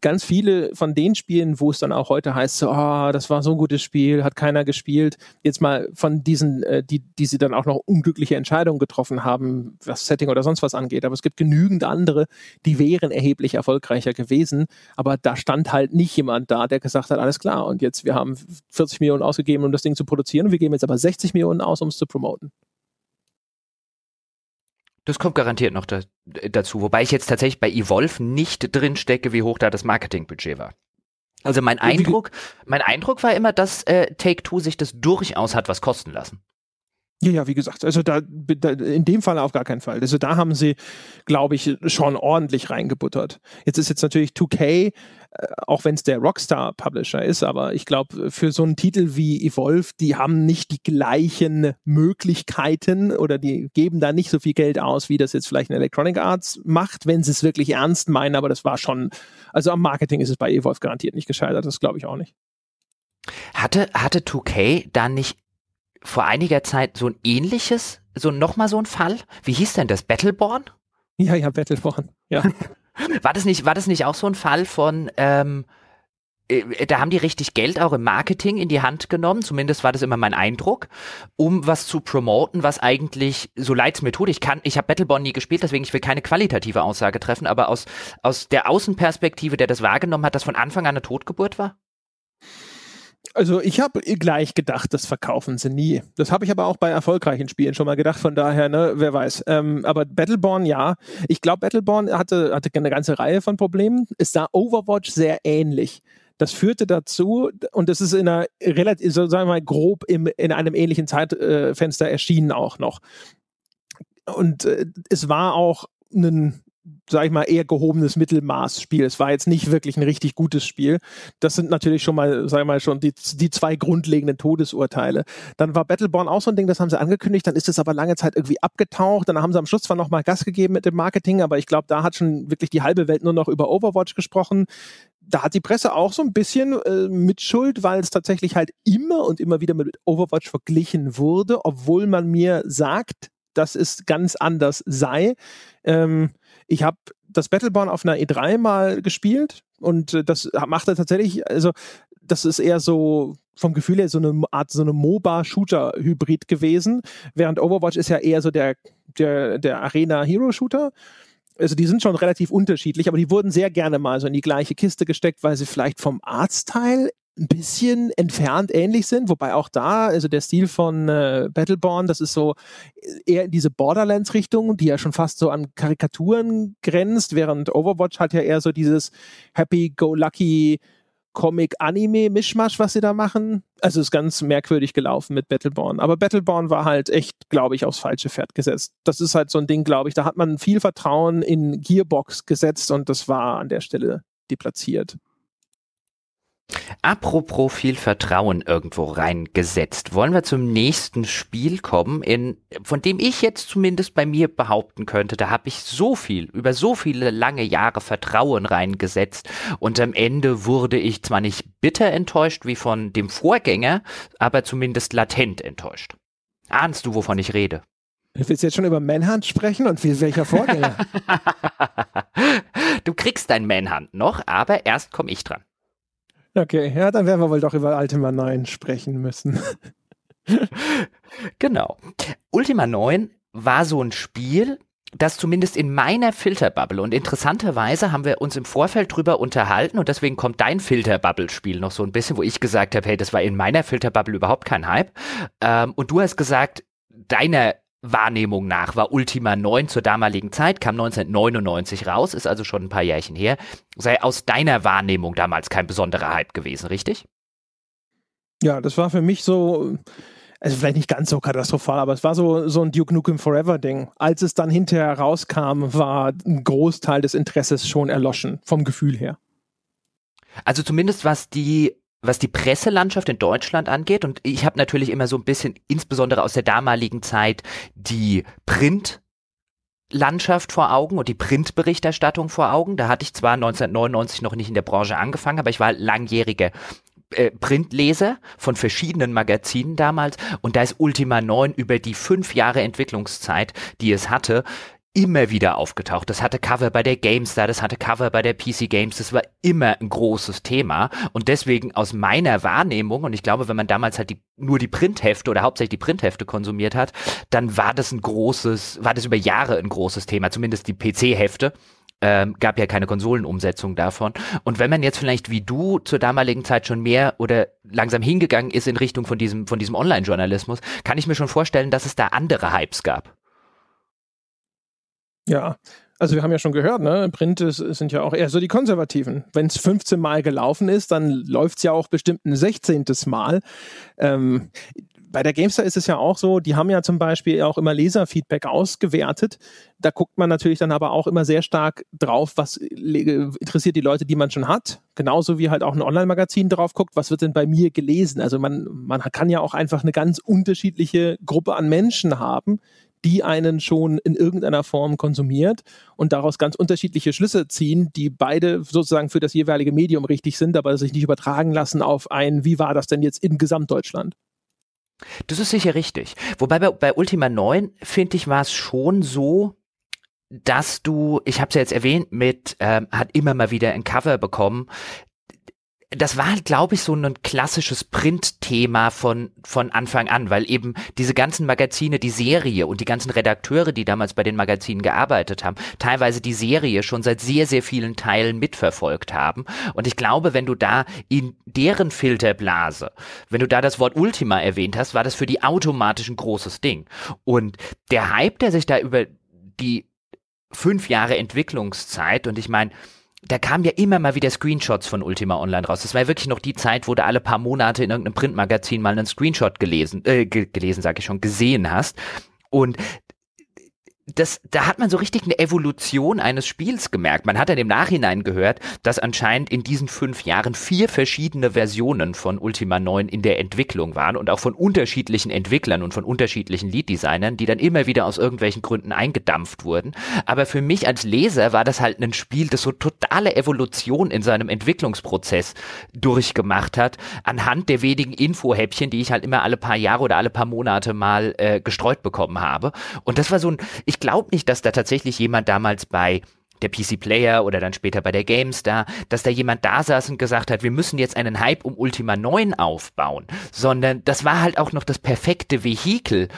ganz viele von den Spielen, wo es dann auch heute heißt, so, oh, das war so ein gutes Spiel, hat keiner gespielt. Jetzt mal von diesen, äh, die, die sie dann auch noch unglückliche Entscheidungen getroffen haben, was Setting oder sonst was angeht. Aber es gibt genügend andere, die wären erheblich erfolgreicher gewesen. Aber da stand halt nicht jemand da, der gesagt hat, alles klar, und jetzt wir haben 40 Millionen ausgegeben, um das Ding zu produzieren, und wir geben jetzt aber 60 Millionen aus, um es zu promoten. Das kommt garantiert noch da, dazu, wobei ich jetzt tatsächlich bei Evolve nicht drin stecke, wie hoch da das Marketingbudget war. Also mein Eindruck, mein Eindruck war immer, dass äh, Take Two sich das durchaus hat was kosten lassen. Ja, ja, wie gesagt, also da, da, in dem Fall auf gar keinen Fall. Also da haben sie, glaube ich, schon ordentlich reingebuttert. Jetzt ist jetzt natürlich 2K äh, auch wenn es der Rockstar Publisher ist, aber ich glaube, für so einen Titel wie Evolve, die haben nicht die gleichen Möglichkeiten oder die geben da nicht so viel Geld aus, wie das jetzt vielleicht ein Electronic Arts macht, wenn sie es wirklich ernst meinen, aber das war schon, also am Marketing ist es bei Evolve garantiert nicht gescheitert, das glaube ich auch nicht. Hatte, hatte 2K da nicht vor einiger Zeit so ein ähnliches, so nochmal so ein Fall? Wie hieß denn das? Battleborn? Ja, ja, Battleborn, ja. <laughs> War das nicht, war das nicht auch so ein Fall von, ähm, äh, da haben die richtig Geld auch im Marketing in die Hand genommen, zumindest war das immer mein Eindruck, um was zu promoten, was eigentlich, so leid es mir tut, ich kann, ich habe Battleborn nie gespielt, deswegen ich will keine qualitative Aussage treffen, aber aus, aus der Außenperspektive, der das wahrgenommen hat, dass von Anfang an eine Totgeburt war? Also ich habe gleich gedacht, das verkaufen sie nie. Das habe ich aber auch bei erfolgreichen Spielen schon mal gedacht, von daher, ne, wer weiß. Ähm, aber Battleborn, ja. Ich glaube, Battleborn hatte, hatte eine ganze Reihe von Problemen. Es sah Overwatch sehr ähnlich. Das führte dazu, und das ist in einer relativ, so sagen wir mal, grob im, in einem ähnlichen Zeitfenster erschienen auch noch. Und äh, es war auch ein sag ich mal, eher gehobenes Mittelmaßspiel. Es war jetzt nicht wirklich ein richtig gutes Spiel. Das sind natürlich schon mal, sag ich mal, schon die, die zwei grundlegenden Todesurteile. Dann war Battleborn auch so ein Ding, das haben sie angekündigt, dann ist es aber lange Zeit irgendwie abgetaucht. Dann haben sie am Schluss zwar nochmal Gas gegeben mit dem Marketing, aber ich glaube, da hat schon wirklich die halbe Welt nur noch über Overwatch gesprochen da hat die Presse auch so ein bisschen äh, Mitschuld, weil es tatsächlich halt immer und immer wieder mit Overwatch verglichen wurde, obwohl man mir sagt, dass es ganz anders sei. Ähm, ich habe das Battleborn auf einer E3 mal gespielt und äh, das machte tatsächlich, also das ist eher so vom Gefühl her so eine Art so eine MOBA-Shooter-Hybrid gewesen, während Overwatch ist ja eher so der, der, der Arena-Hero-Shooter. Also die sind schon relativ unterschiedlich, aber die wurden sehr gerne mal so in die gleiche Kiste gesteckt, weil sie vielleicht vom Arztteil ein bisschen entfernt ähnlich sind, wobei auch da, also der Stil von äh, Battleborn, das ist so eher in diese Borderlands-Richtung, die ja schon fast so an Karikaturen grenzt, während Overwatch hat ja eher so dieses Happy-Go-Lucky Comic-Anime-Mischmasch, was sie da machen. Also ist ganz merkwürdig gelaufen mit Battleborn. Aber Battleborn war halt echt, glaube ich, aufs falsche Pferd gesetzt. Das ist halt so ein Ding, glaube ich, da hat man viel Vertrauen in Gearbox gesetzt und das war an der Stelle deplatziert. Apropos viel Vertrauen irgendwo reingesetzt, wollen wir zum nächsten Spiel kommen, in, von dem ich jetzt zumindest bei mir behaupten könnte, da habe ich so viel, über so viele lange Jahre Vertrauen reingesetzt und am Ende wurde ich zwar nicht bitter enttäuscht wie von dem Vorgänger, aber zumindest latent enttäuscht. Ahnst du, wovon ich rede? Willst du jetzt schon über Manhunt sprechen und wie, welcher Vorgänger? <laughs> du kriegst dein Manhunt noch, aber erst komme ich dran. Okay, ja, dann werden wir wohl doch über Ultima 9 sprechen müssen. genau. Ultima 9 war so ein Spiel, das zumindest in meiner Filterbubble und interessanterweise haben wir uns im Vorfeld drüber unterhalten und deswegen kommt dein Filterbubble-Spiel noch so ein bisschen, wo ich gesagt habe, hey, das war in meiner Filterbubble überhaupt kein Hype. Ähm, und du hast gesagt, deiner Wahrnehmung nach war Ultima 9 zur damaligen Zeit, kam 1999 raus, ist also schon ein paar Jährchen her, sei aus deiner Wahrnehmung damals kein besonderer Hype gewesen, richtig? Ja, das war für mich so, also vielleicht nicht ganz so katastrophal, aber es war so, so ein Duke Nukem Forever Ding. Als es dann hinterher rauskam, war ein Großteil des Interesses schon erloschen, vom Gefühl her. Also zumindest was die was die Presselandschaft in Deutschland angeht, und ich habe natürlich immer so ein bisschen, insbesondere aus der damaligen Zeit, die Printlandschaft vor Augen und die Printberichterstattung vor Augen. Da hatte ich zwar 1999 noch nicht in der Branche angefangen, aber ich war langjährige äh, Printleser von verschiedenen Magazinen damals und da ist Ultima 9 über die fünf Jahre Entwicklungszeit, die es hatte, immer wieder aufgetaucht. Das hatte Cover bei der GameStar, das hatte Cover bei der PC Games, das war immer ein großes Thema und deswegen aus meiner Wahrnehmung und ich glaube, wenn man damals halt die, nur die Printhefte oder hauptsächlich die Printhefte konsumiert hat, dann war das ein großes, war das über Jahre ein großes Thema, zumindest die PC-Hefte. Ähm, gab ja keine Konsolenumsetzung davon. Und wenn man jetzt vielleicht wie du zur damaligen Zeit schon mehr oder langsam hingegangen ist in Richtung von diesem, von diesem Online-Journalismus, kann ich mir schon vorstellen, dass es da andere Hypes gab. Ja, also wir haben ja schon gehört, ne? Print ist, sind ja auch eher so die Konservativen. Wenn es 15 Mal gelaufen ist, dann läuft es ja auch bestimmt ein 16. Mal. Ähm, bei der GameStar ist es ja auch so, die haben ja zum Beispiel auch immer Leserfeedback ausgewertet. Da guckt man natürlich dann aber auch immer sehr stark drauf, was interessiert die Leute, die man schon hat. Genauso wie halt auch ein Online-Magazin drauf guckt, was wird denn bei mir gelesen. Also man, man kann ja auch einfach eine ganz unterschiedliche Gruppe an Menschen haben, die einen schon in irgendeiner Form konsumiert und daraus ganz unterschiedliche Schlüsse ziehen, die beide sozusagen für das jeweilige Medium richtig sind, aber sich nicht übertragen lassen auf ein, wie war das denn jetzt in Gesamtdeutschland? Das ist sicher richtig. Wobei bei, bei Ultima 9, finde ich, war es schon so, dass du, ich habe es ja jetzt erwähnt, mit ähm, hat immer mal wieder ein Cover bekommen, das war halt, glaube ich, so ein klassisches Print-Thema von, von Anfang an, weil eben diese ganzen Magazine, die Serie und die ganzen Redakteure, die damals bei den Magazinen gearbeitet haben, teilweise die Serie schon seit sehr, sehr vielen Teilen mitverfolgt haben. Und ich glaube, wenn du da in deren Filterblase, wenn du da das Wort Ultima erwähnt hast, war das für die automatisch ein großes Ding. Und der Hype, der sich da über die fünf Jahre Entwicklungszeit, und ich meine, da kamen ja immer mal wieder Screenshots von Ultima Online raus. Das war ja wirklich noch die Zeit, wo du alle paar Monate in irgendeinem Printmagazin mal einen Screenshot gelesen, äh, gelesen, sag ich schon, gesehen hast. Und das, da hat man so richtig eine Evolution eines Spiels gemerkt. Man hat dann im Nachhinein gehört, dass anscheinend in diesen fünf Jahren vier verschiedene Versionen von Ultima 9 in der Entwicklung waren und auch von unterschiedlichen Entwicklern und von unterschiedlichen Lead-Designern, die dann immer wieder aus irgendwelchen Gründen eingedampft wurden. Aber für mich als Leser war das halt ein Spiel, das so totale Evolution in seinem Entwicklungsprozess durchgemacht hat, anhand der wenigen Infohäppchen, die ich halt immer alle paar Jahre oder alle paar Monate mal äh, gestreut bekommen habe. Und das war so ein, ich glaube nicht, dass da tatsächlich jemand damals bei der PC Player oder dann später bei der GameStar, dass da jemand da saß und gesagt hat, wir müssen jetzt einen Hype um Ultima 9 aufbauen, sondern das war halt auch noch das perfekte Vehikel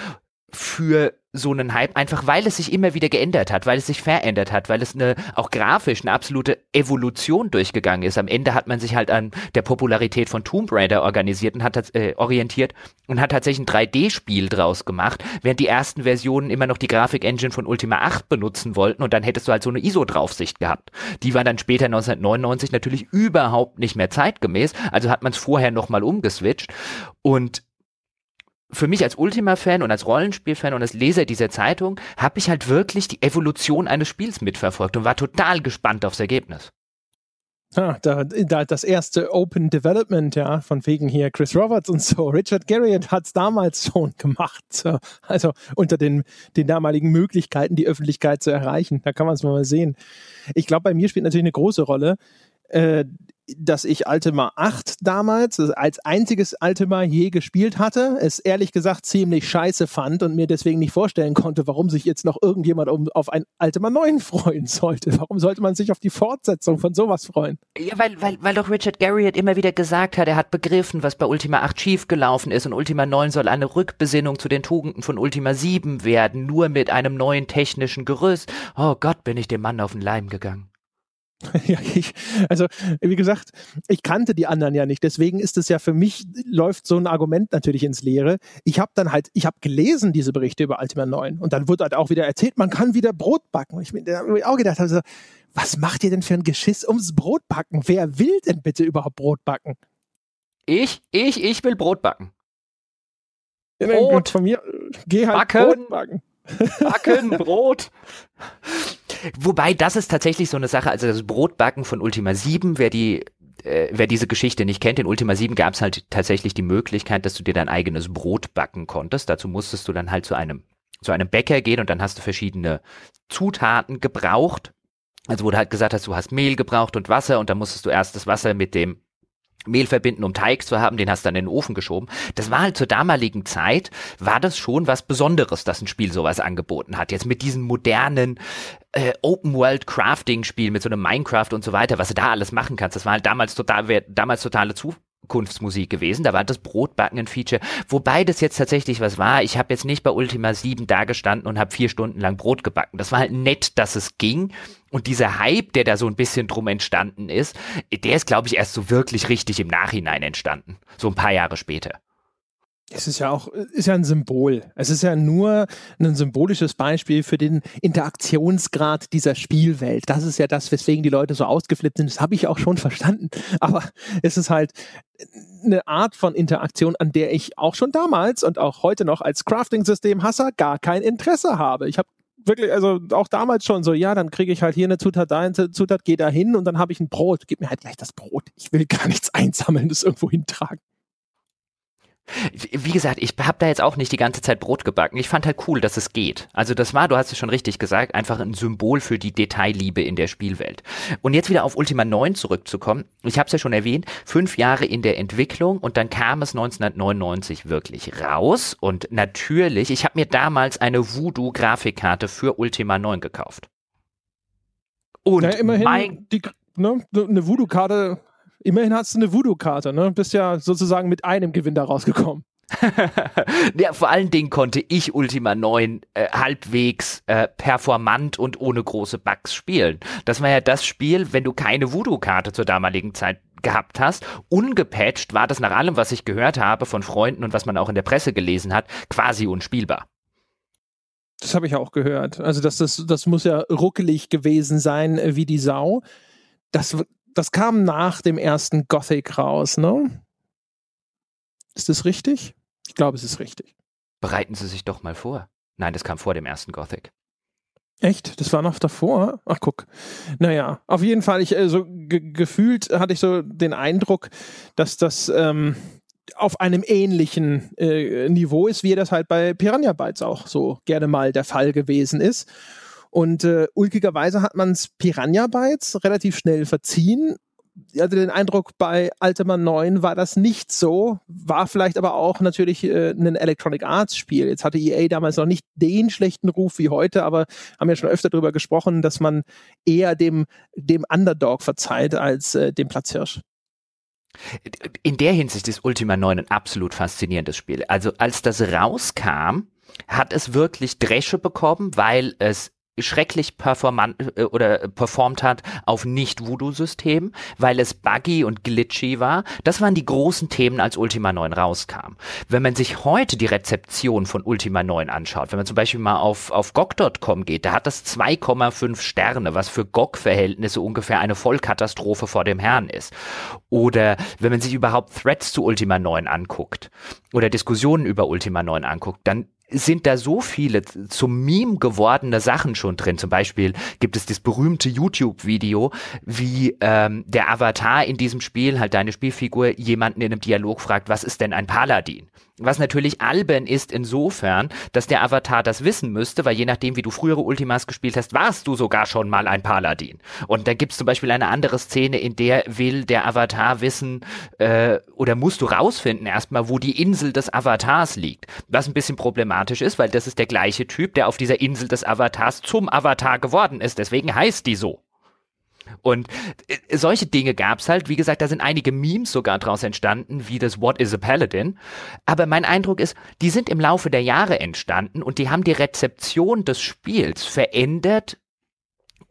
für so einen Hype, einfach weil es sich immer wieder geändert hat, weil es sich verändert hat, weil es eine auch grafisch eine absolute Evolution durchgegangen ist. Am Ende hat man sich halt an der Popularität von Tomb Raider organisiert und hat äh, orientiert und hat tatsächlich ein 3D-Spiel draus gemacht, während die ersten Versionen immer noch die Grafik-Engine von Ultima 8 benutzen wollten und dann hättest du halt so eine ISO-Draufsicht gehabt. Die war dann später 1999 natürlich überhaupt nicht mehr zeitgemäß, also hat man es vorher nochmal umgeswitcht und für mich als Ultima-Fan und als Rollenspiel-Fan und als Leser dieser Zeitung habe ich halt wirklich die Evolution eines Spiels mitverfolgt und war total gespannt aufs Ergebnis. Ah, da, da das erste Open Development, ja, von wegen hier Chris Roberts und so. Richard Garriott hat es damals schon gemacht. So. Also unter den, den damaligen Möglichkeiten, die Öffentlichkeit zu erreichen. Da kann man es mal sehen. Ich glaube, bei mir spielt natürlich eine große Rolle. Äh, dass ich Ultima 8 damals als einziges Ultima je gespielt hatte, es ehrlich gesagt ziemlich scheiße fand und mir deswegen nicht vorstellen konnte, warum sich jetzt noch irgendjemand um, auf ein Ultima 9 <laughs> freuen sollte. Warum sollte man sich auf die Fortsetzung von sowas freuen? Ja, weil, weil, weil doch Richard Garriott immer wieder gesagt hat, er hat begriffen, was bei Ultima 8 schiefgelaufen ist und Ultima 9 soll eine Rückbesinnung zu den Tugenden von Ultima 7 werden, nur mit einem neuen technischen Gerüst. Oh Gott, bin ich dem Mann auf den Leim gegangen. <laughs> Ja, ich, also wie gesagt, ich kannte die anderen ja nicht. Deswegen ist es ja für mich, läuft so ein Argument natürlich ins Leere. Ich habe dann halt, ich habe gelesen diese Berichte über Ultima 9 und dann wurde halt auch wieder erzählt, man kann wieder Brot backen. Und ich mir auch gedacht, also, was macht ihr denn für ein Geschiss ums Brotbacken? Wer will denn bitte überhaupt Brot backen? Ich, ich, ich will Brot backen. Brot. Von mir, geh halt backen. Brot backen. Backen, <laughs> Brot. Wobei, das ist tatsächlich so eine Sache, also das Brotbacken von Ultima 7, wer die äh, wer diese Geschichte nicht kennt, in Ultima 7 gab es halt tatsächlich die Möglichkeit, dass du dir dein eigenes Brot backen konntest. Dazu musstest du dann halt zu einem, zu einem Bäcker gehen und dann hast du verschiedene Zutaten gebraucht. Also wurde halt gesagt, dass du hast Mehl gebraucht und Wasser und dann musstest du erst das Wasser mit dem Mehl verbinden, um Teig zu haben, den hast du dann in den Ofen geschoben. Das war halt zur damaligen Zeit, war das schon was Besonderes, dass ein Spiel sowas angeboten hat. Jetzt mit diesem modernen äh, Open-World-Crafting-Spiel, mit so einem Minecraft und so weiter, was du da alles machen kannst, das war halt damals total, damals totale Zu Kunstmusik gewesen. Da war das Brotbacken ein Feature. Wobei das jetzt tatsächlich was war. Ich habe jetzt nicht bei Ultima 7 da gestanden und habe vier Stunden lang Brot gebacken. Das war halt nett, dass es ging. Und dieser Hype, der da so ein bisschen drum entstanden ist, der ist, glaube ich, erst so wirklich richtig im Nachhinein entstanden. So ein paar Jahre später. Es ist ja auch, ist ja ein Symbol. Es ist ja nur ein symbolisches Beispiel für den Interaktionsgrad dieser Spielwelt. Das ist ja das, weswegen die Leute so ausgeflippt sind. Das habe ich auch schon verstanden. Aber es ist halt eine Art von Interaktion, an der ich auch schon damals und auch heute noch als Crafting-System-Hasser gar kein Interesse habe. Ich habe wirklich, also auch damals schon so, ja, dann kriege ich halt hier eine Zutat, da eine Zutat, gehe da hin und dann habe ich ein Brot. Gib mir halt gleich das Brot. Ich will gar nichts einsammeln, das irgendwo hintragen. Wie gesagt, ich habe da jetzt auch nicht die ganze Zeit Brot gebacken. Ich fand halt cool, dass es geht. Also das war, du hast es schon richtig gesagt, einfach ein Symbol für die Detailliebe in der Spielwelt. Und jetzt wieder auf Ultima 9 zurückzukommen. Ich habe es ja schon erwähnt, fünf Jahre in der Entwicklung und dann kam es 1999 wirklich raus. Und natürlich, ich habe mir damals eine Voodoo-Grafikkarte für Ultima 9 gekauft. Und ja, immerhin, die, ne, eine Voodoo-Karte Immerhin hast du eine Voodoo-Karte, ne? Bist ja sozusagen mit einem Gewinn da rausgekommen. <laughs> ja, vor allen Dingen konnte ich Ultima 9 äh, halbwegs äh, performant und ohne große Bugs spielen. Das war ja das Spiel, wenn du keine Voodoo-Karte zur damaligen Zeit gehabt hast. Ungepatcht war das nach allem, was ich gehört habe von Freunden und was man auch in der Presse gelesen hat, quasi unspielbar. Das habe ich auch gehört. Also das, das, das muss ja ruckelig gewesen sein wie die Sau. Das, das kam nach dem ersten Gothic raus, ne? Ist das richtig? Ich glaube, es ist richtig. Bereiten Sie sich doch mal vor. Nein, das kam vor dem ersten Gothic. Echt? Das war noch davor? Ach, guck. Naja, auf jeden Fall, ich, äh, so ge gefühlt hatte ich so den Eindruck, dass das ähm, auf einem ähnlichen äh, Niveau ist, wie das halt bei Piranha Bytes auch so gerne mal der Fall gewesen ist. Und äh, ulkigerweise hat man es Piranha Bytes relativ schnell verziehen. Ich hatte den Eindruck, bei Ultima 9 war das nicht so, war vielleicht aber auch natürlich äh, ein Electronic Arts Spiel. Jetzt hatte EA damals noch nicht den schlechten Ruf wie heute, aber haben ja schon öfter darüber gesprochen, dass man eher dem, dem Underdog verzeiht als äh, dem Platzhirsch. In der Hinsicht ist Ultima 9 ein absolut faszinierendes Spiel. Also als das rauskam, hat es wirklich Dresche bekommen, weil es schrecklich performant äh, oder performt hat auf Nicht-Voodoo-Systemen, weil es buggy und glitchy war. Das waren die großen Themen, als Ultima 9 rauskam. Wenn man sich heute die Rezeption von Ultima 9 anschaut, wenn man zum Beispiel mal auf, auf GOG.com geht, da hat das 2,5 Sterne, was für GOG-Verhältnisse ungefähr eine Vollkatastrophe vor dem Herrn ist. Oder wenn man sich überhaupt Threads zu Ultima 9 anguckt oder Diskussionen über Ultima 9 anguckt, dann sind da so viele zum Meme gewordene Sachen schon drin. Zum Beispiel gibt es das berühmte YouTube-Video, wie ähm, der Avatar in diesem Spiel, halt deine Spielfigur, jemanden in einem Dialog fragt, was ist denn ein Paladin? Was natürlich albern ist insofern, dass der Avatar das wissen müsste, weil je nachdem, wie du frühere Ultimas gespielt hast, warst du sogar schon mal ein Paladin. Und da gibt es zum Beispiel eine andere Szene, in der will der Avatar wissen, äh, oder musst du rausfinden erstmal, wo die Insel des Avatars liegt. Was ein bisschen problematisch ist, weil das ist der gleiche Typ, der auf dieser Insel des Avatars zum Avatar geworden ist. Deswegen heißt die so. Und äh, solche Dinge gab's halt. Wie gesagt, da sind einige Memes sogar draus entstanden, wie das What is a Paladin. Aber mein Eindruck ist, die sind im Laufe der Jahre entstanden und die haben die Rezeption des Spiels verändert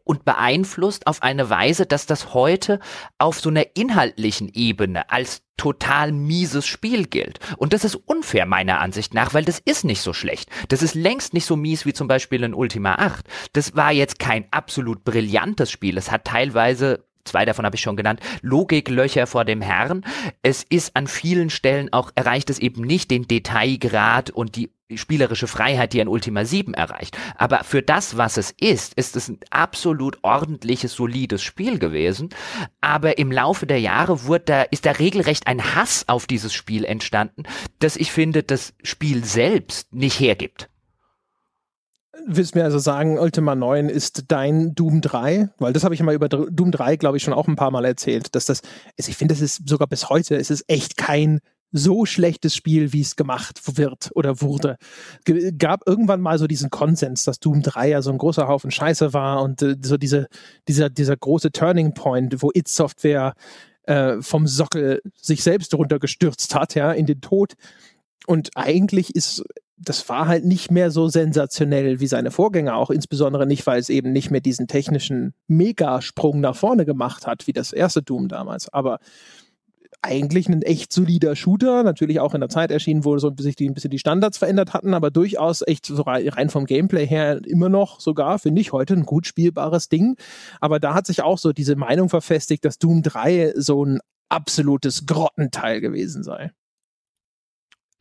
und beeinflusst auf eine Weise, dass das heute auf so einer inhaltlichen Ebene als total mieses Spiel gilt. Und das ist unfair meiner Ansicht nach, weil das ist nicht so schlecht. Das ist längst nicht so mies wie zum Beispiel in Ultima 8. Das war jetzt kein absolut brillantes Spiel. Es hat teilweise zwei davon habe ich schon genannt, Logiklöcher vor dem Herrn. Es ist an vielen Stellen auch, erreicht es eben nicht den Detailgrad und die spielerische Freiheit, die ein Ultima 7 erreicht. Aber für das, was es ist, ist es ein absolut ordentliches, solides Spiel gewesen. Aber im Laufe der Jahre wurde da, ist da regelrecht ein Hass auf dieses Spiel entstanden, dass ich finde, das Spiel selbst nicht hergibt. Willst mir also sagen, Ultima 9 ist dein Doom 3? Weil das habe ich mal über Doom 3, glaube ich, schon auch ein paar Mal erzählt, dass das, also ich finde, das ist sogar bis heute, es ist echt kein so schlechtes Spiel, wie es gemacht wird oder wurde. G gab irgendwann mal so diesen Konsens, dass Doom 3 ja so ein großer Haufen Scheiße war und äh, so diese, dieser, dieser große Turning Point, wo It Software äh, vom Sockel sich selbst runtergestürzt hat, ja, in den Tod. Und eigentlich ist das war halt nicht mehr so sensationell wie seine Vorgänger, auch insbesondere nicht, weil es eben nicht mehr diesen technischen Megasprung nach vorne gemacht hat, wie das erste Doom damals. Aber eigentlich ein echt solider Shooter, natürlich auch in der Zeit erschienen, wo so sich die, ein bisschen die Standards verändert hatten, aber durchaus echt so rein vom Gameplay her immer noch sogar, finde ich, heute ein gut spielbares Ding. Aber da hat sich auch so diese Meinung verfestigt, dass Doom 3 so ein absolutes Grottenteil gewesen sei.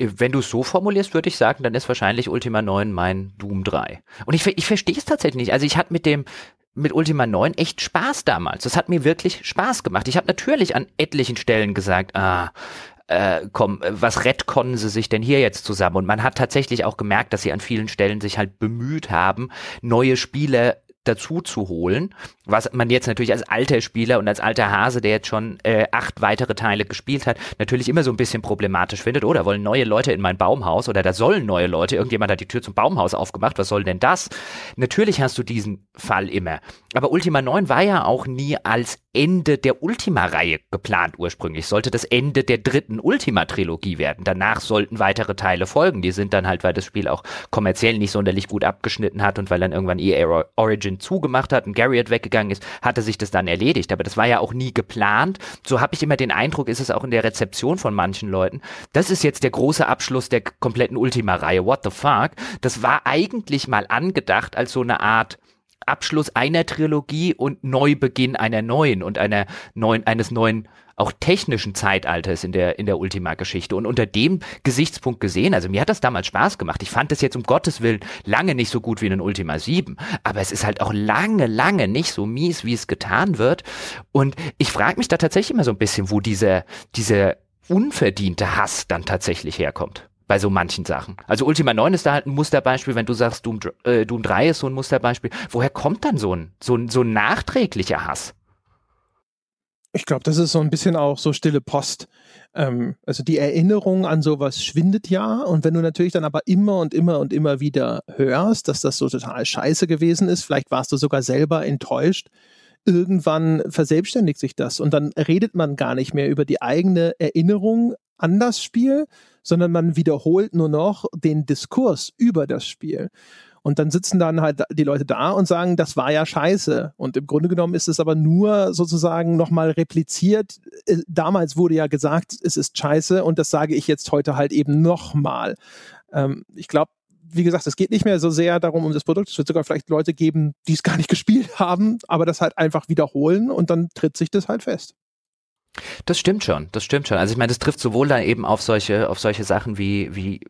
Wenn du es so formulierst, würde ich sagen, dann ist wahrscheinlich Ultima 9 mein Doom 3. Und ich, ich verstehe es tatsächlich nicht. Also ich hatte mit dem mit Ultima 9 echt Spaß damals. Das hat mir wirklich Spaß gemacht. Ich habe natürlich an etlichen Stellen gesagt, ah, äh, komm, was retconnen sie sich denn hier jetzt zusammen? Und man hat tatsächlich auch gemerkt, dass sie an vielen Stellen sich halt bemüht haben, neue Spiele dazu zu holen, was man jetzt natürlich als alter Spieler und als alter Hase, der jetzt schon äh, acht weitere Teile gespielt hat, natürlich immer so ein bisschen problematisch findet. Oder wollen neue Leute in mein Baumhaus oder da sollen neue Leute, irgendjemand hat die Tür zum Baumhaus aufgemacht, was soll denn das? Natürlich hast du diesen Fall immer. Aber Ultima 9 war ja auch nie als Ende der Ultima-Reihe geplant ursprünglich. Sollte das Ende der dritten Ultima-Trilogie werden. Danach sollten weitere Teile folgen. Die sind dann halt, weil das Spiel auch kommerziell nicht sonderlich gut abgeschnitten hat und weil dann irgendwann EA Origin zugemacht hat und Garriott weggegangen ist, hatte sich das dann erledigt. Aber das war ja auch nie geplant. So habe ich immer den Eindruck, ist es auch in der Rezeption von manchen Leuten. Das ist jetzt der große Abschluss der kompletten Ultima-Reihe. What the fuck? Das war eigentlich mal angedacht als so eine Art Abschluss einer Trilogie und Neubeginn einer neuen und einer neuen, eines neuen auch technischen Zeitalters in der, in der Ultima-Geschichte. Und unter dem Gesichtspunkt gesehen, also mir hat das damals Spaß gemacht. Ich fand das jetzt um Gottes Willen lange nicht so gut wie in Ultima 7, aber es ist halt auch lange, lange nicht so mies, wie es getan wird. Und ich frage mich da tatsächlich immer so ein bisschen, wo dieser, dieser unverdiente Hass dann tatsächlich herkommt bei so manchen Sachen. Also Ultima 9 ist da halt ein Musterbeispiel, wenn du sagst, Doom, äh, Doom 3 ist so ein Musterbeispiel. Woher kommt dann so ein, so ein, so ein nachträglicher Hass? Ich glaube, das ist so ein bisschen auch so stille Post. Ähm, also die Erinnerung an sowas schwindet ja. Und wenn du natürlich dann aber immer und immer und immer wieder hörst, dass das so total scheiße gewesen ist, vielleicht warst du sogar selber enttäuscht, irgendwann verselbstständigt sich das. Und dann redet man gar nicht mehr über die eigene Erinnerung an das Spiel, sondern man wiederholt nur noch den Diskurs über das Spiel. Und dann sitzen dann halt die Leute da und sagen, das war ja scheiße. Und im Grunde genommen ist es aber nur sozusagen nochmal repliziert. Äh, damals wurde ja gesagt, es ist scheiße und das sage ich jetzt heute halt eben nochmal. Ähm, ich glaube, wie gesagt, es geht nicht mehr so sehr darum, um das Produkt. Es wird sogar vielleicht Leute geben, die es gar nicht <laughs> gespielt haben, aber das halt einfach wiederholen und dann tritt sich das halt fest. Das stimmt schon, das stimmt schon. Also ich meine, das trifft sowohl dann eben auf solche, auf solche Sachen wie, wie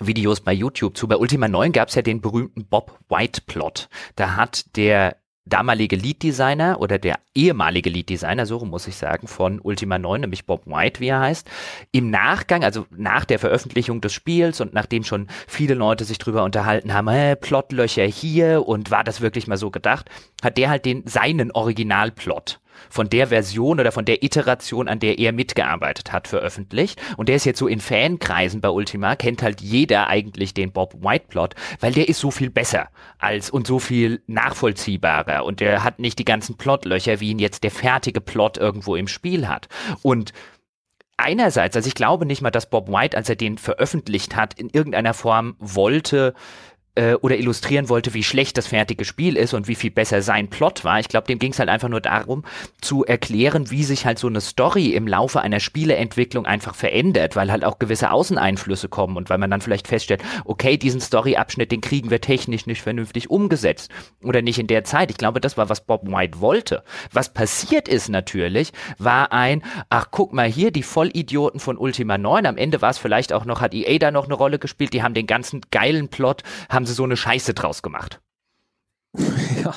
Videos bei YouTube zu. Bei Ultima 9 gab es ja den berühmten Bob White Plot. Da hat der damalige Lead-Designer oder der ehemalige Lead-Designer, so muss ich sagen, von Ultima 9, nämlich Bob White, wie er heißt, im Nachgang, also nach der Veröffentlichung des Spiels und nachdem schon viele Leute sich drüber unterhalten haben, äh, Plotlöcher hier und war das wirklich mal so gedacht, hat der halt den seinen Originalplot von der Version oder von der Iteration, an der er mitgearbeitet hat, veröffentlicht. Und der ist jetzt so in Fankreisen bei Ultima, kennt halt jeder eigentlich den Bob White Plot, weil der ist so viel besser als und so viel nachvollziehbarer und der hat nicht die ganzen Plotlöcher, wie ihn jetzt der fertige Plot irgendwo im Spiel hat. Und einerseits, also ich glaube nicht mal, dass Bob White, als er den veröffentlicht hat, in irgendeiner Form wollte, äh, oder illustrieren wollte, wie schlecht das fertige Spiel ist und wie viel besser sein Plot war. Ich glaube, dem ging es halt einfach nur darum, zu erklären, wie sich halt so eine Story im Laufe einer Spieleentwicklung einfach verändert, weil halt auch gewisse Außeneinflüsse kommen und weil man dann vielleicht feststellt, okay, diesen Storyabschnitt, den kriegen wir technisch nicht vernünftig umgesetzt oder nicht in der Zeit. Ich glaube, das war, was Bob White wollte. Was passiert ist natürlich, war ein, ach guck mal hier, die Vollidioten von Ultima 9, am Ende war es vielleicht auch noch, hat EA da noch eine Rolle gespielt, die haben den ganzen geilen Plot, haben haben sie so eine Scheiße draus gemacht. <laughs> Ja.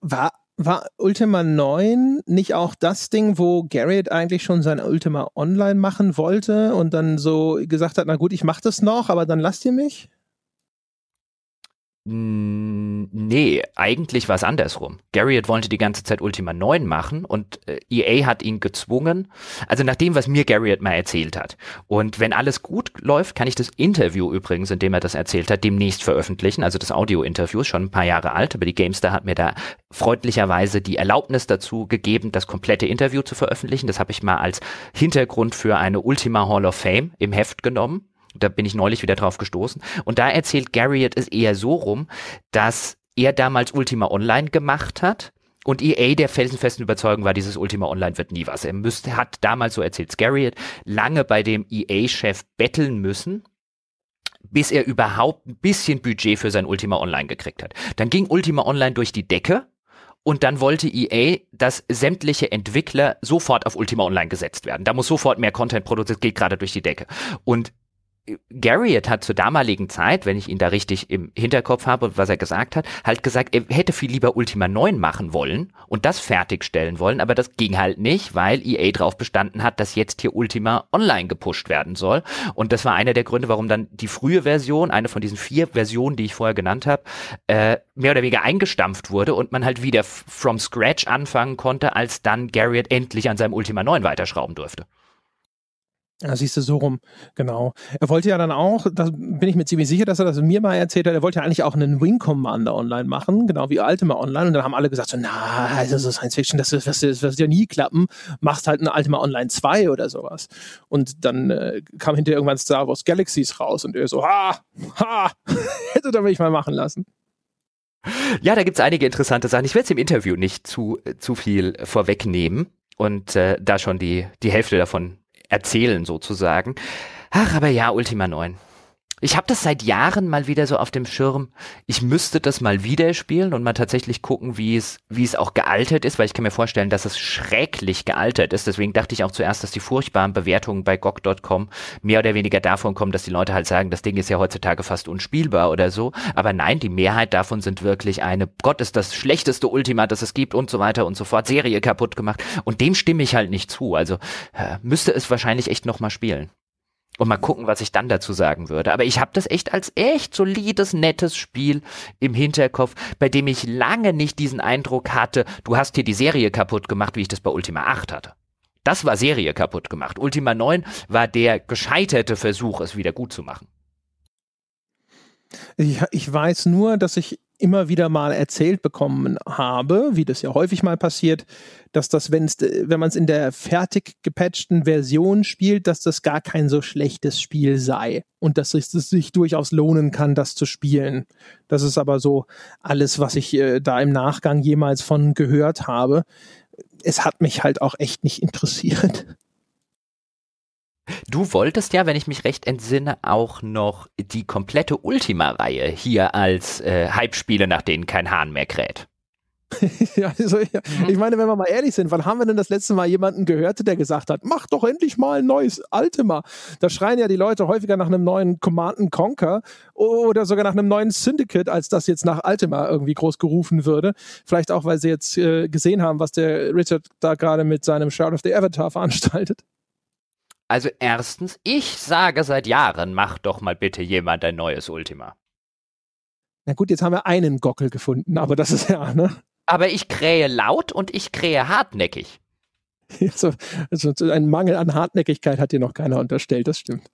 War, war Ultima 9 nicht auch das Ding, wo Garrett eigentlich schon sein Ultima Online machen wollte und dann so gesagt hat, na gut, ich mach das noch, aber dann lasst ihr mich? Nee, eigentlich war es andersrum. Garriott wollte die ganze Zeit Ultima 9 machen und äh, EA hat ihn gezwungen. Also nach dem, was mir Garriott mal erzählt hat. Und wenn alles gut läuft, kann ich das Interview übrigens, in dem er das erzählt hat, demnächst veröffentlichen. Also das Audio-Interview ist schon ein paar Jahre alt, aber die Gamestar hat mir da freundlicherweise die Erlaubnis dazu gegeben, das komplette Interview zu veröffentlichen. Das habe ich mal als Hintergrund für eine Ultima Hall of Fame im Heft genommen. Da bin ich neulich wieder drauf gestoßen. Und da erzählt Garriott es eher so rum, dass er damals Ultima Online gemacht hat und EA der felsenfesten Überzeugung war, dieses Ultima Online wird nie was. Er müsste, hat damals, so erzählt Garriott, lange bei dem EA-Chef betteln müssen, bis er überhaupt ein bisschen Budget für sein Ultima Online gekriegt hat. Dann ging Ultima Online durch die Decke und dann wollte EA, dass sämtliche Entwickler sofort auf Ultima Online gesetzt werden. Da muss sofort mehr Content produziert, geht gerade durch die Decke. Und Garriott hat zur damaligen Zeit, wenn ich ihn da richtig im Hinterkopf habe, was er gesagt hat, halt gesagt, er hätte viel lieber Ultima 9 machen wollen und das fertigstellen wollen, aber das ging halt nicht, weil EA drauf bestanden hat, dass jetzt hier Ultima online gepusht werden soll. Und das war einer der Gründe, warum dann die frühe Version, eine von diesen vier Versionen, die ich vorher genannt habe, äh, mehr oder weniger eingestampft wurde und man halt wieder from scratch anfangen konnte, als dann Garriott endlich an seinem Ultima 9 weiterschrauben durfte. Ja, siehst du so rum, genau. Er wollte ja dann auch, da bin ich mir ziemlich sicher, dass er das mir mal erzählt hat, er wollte ja eigentlich auch einen Wing Commander online machen, genau wie Ultima Online. Und dann haben alle gesagt, so, na, also so Science Fiction, das, das, das, das wird ja nie klappen, machst halt eine Ultima Online 2 oder sowas. Und dann äh, kam hinterher irgendwann Star Wars Galaxies raus und er so, ha, ha, <laughs> hätte er mich mal machen lassen. Ja, da gibt's einige interessante Sachen. Ich werde es im Interview nicht zu, zu viel vorwegnehmen und äh, da schon die, die Hälfte davon erzählen sozusagen. Ach, aber ja, Ultima 9. Ich habe das seit Jahren mal wieder so auf dem Schirm. Ich müsste das mal wieder spielen und mal tatsächlich gucken, wie es, wie es auch gealtert ist, weil ich kann mir vorstellen, dass es schrecklich gealtert ist. Deswegen dachte ich auch zuerst, dass die furchtbaren Bewertungen bei GOG.com mehr oder weniger davon kommen, dass die Leute halt sagen, das Ding ist ja heutzutage fast unspielbar oder so. Aber nein, die Mehrheit davon sind wirklich eine, Gott ist das schlechteste Ultima, das es gibt und so weiter und so fort, Serie kaputt gemacht. Und dem stimme ich halt nicht zu. Also äh, müsste es wahrscheinlich echt nochmal spielen. Und mal gucken, was ich dann dazu sagen würde. Aber ich habe das echt als echt solides, nettes Spiel im Hinterkopf, bei dem ich lange nicht diesen Eindruck hatte, du hast hier die Serie kaputt gemacht, wie ich das bei Ultima 8 hatte. Das war Serie kaputt gemacht. Ultima 9 war der gescheiterte Versuch, es wieder gut zu machen. Ich, ich weiß nur, dass ich immer wieder mal erzählt bekommen habe, wie das ja häufig mal passiert, dass das, wenn's, wenn man es in der fertig gepatchten Version spielt, dass das gar kein so schlechtes Spiel sei und dass es, sich durchaus lohnen kann, das zu spielen. Das ist aber so alles, was ich äh, da im Nachgang jemals von gehört habe. Es hat mich halt auch echt nicht interessiert. Du wolltest ja, wenn ich mich recht entsinne, auch noch die komplette Ultima-Reihe hier als äh, Hype-Spiele, nach denen kein Hahn mehr kräht. <laughs> ja, also, ja. Mhm. Ich meine, wenn wir mal ehrlich sind, wann haben wir denn das letzte Mal jemanden gehört, der gesagt hat, mach doch endlich mal ein neues Ultima? Da schreien ja die Leute häufiger nach einem neuen Command Conquer oder sogar nach einem neuen Syndicate, als das jetzt nach Ultima irgendwie groß gerufen würde. Vielleicht auch, weil sie jetzt äh, gesehen haben, was der Richard da gerade mit seinem Shroud of the Avatar veranstaltet. Also erstens, ich sage seit Jahren, mach doch mal bitte jemand ein neues Ultima. Na gut, jetzt haben wir einen Gockel gefunden, aber das ist ja, ne? Aber ich krähe laut und ich krähe hartnäckig. <laughs> Also, also ein Mangel an Hartnäckigkeit hat dir noch keiner unterstellt, das stimmt.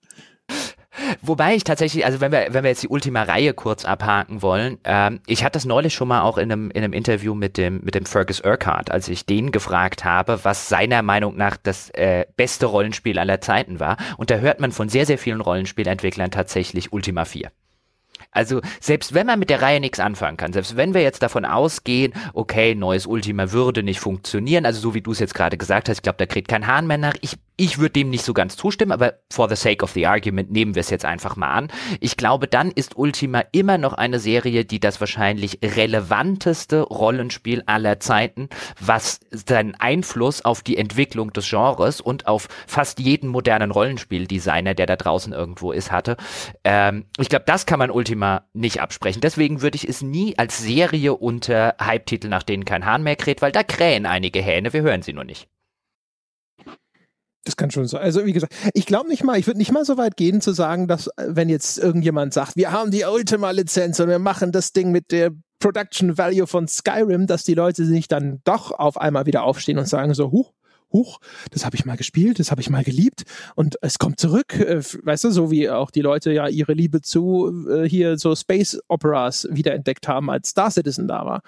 Wobei ich tatsächlich, also wenn wir, wenn wir jetzt die Ultima-Reihe kurz abhaken wollen, ähm, ich hatte das neulich schon mal auch in einem, in einem Interview mit dem, mit dem Fergus Urquhart, als ich den gefragt habe, was seiner Meinung nach das äh, beste Rollenspiel aller Zeiten war. Und da hört man von sehr, sehr vielen Rollenspielentwicklern tatsächlich Ultima 4. Also selbst wenn man mit der Reihe nichts anfangen kann, selbst wenn wir jetzt davon ausgehen, okay, neues Ultima würde nicht funktionieren, also so wie du es jetzt gerade gesagt hast, ich glaube, da kriegt kein Hahn mehr nach. Ich ich würde dem nicht so ganz zustimmen, aber for the sake of the argument nehmen wir es jetzt einfach mal an. Ich glaube, dann ist Ultima immer noch eine Serie, die das wahrscheinlich relevanteste Rollenspiel aller Zeiten, was seinen Einfluss auf die Entwicklung des Genres und auf fast jeden modernen Rollenspieldesigner, der da draußen irgendwo ist, hatte. Ähm, ich glaube, das kann man Ultima nicht absprechen. Deswegen würde ich es nie als Serie unter Hype-Titel, nach denen kein Hahn mehr kräht, weil da krähen einige Hähne, wir hören sie nur nicht. Das kann schon sein. Also wie gesagt, ich glaube nicht mal, ich würde nicht mal so weit gehen zu sagen, dass wenn jetzt irgendjemand sagt, wir haben die Ultima-Lizenz und wir machen das Ding mit der Production Value von Skyrim, dass die Leute sich dann doch auf einmal wieder aufstehen und sagen so, huch, huch, das habe ich mal gespielt, das habe ich mal geliebt und es kommt zurück, äh, weißt du, so wie auch die Leute ja ihre Liebe zu äh, hier so Space Operas wiederentdeckt haben, als Star Citizen da war.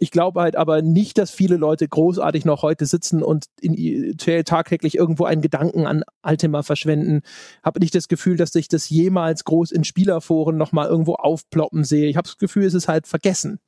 Ich glaube halt aber nicht, dass viele Leute großartig noch heute sitzen und in, tagtäglich irgendwo einen Gedanken an Altima verschwenden. Habe nicht das Gefühl, dass ich das jemals groß in Spielerforen nochmal irgendwo aufploppen sehe. Ich habe das Gefühl, es ist halt vergessen.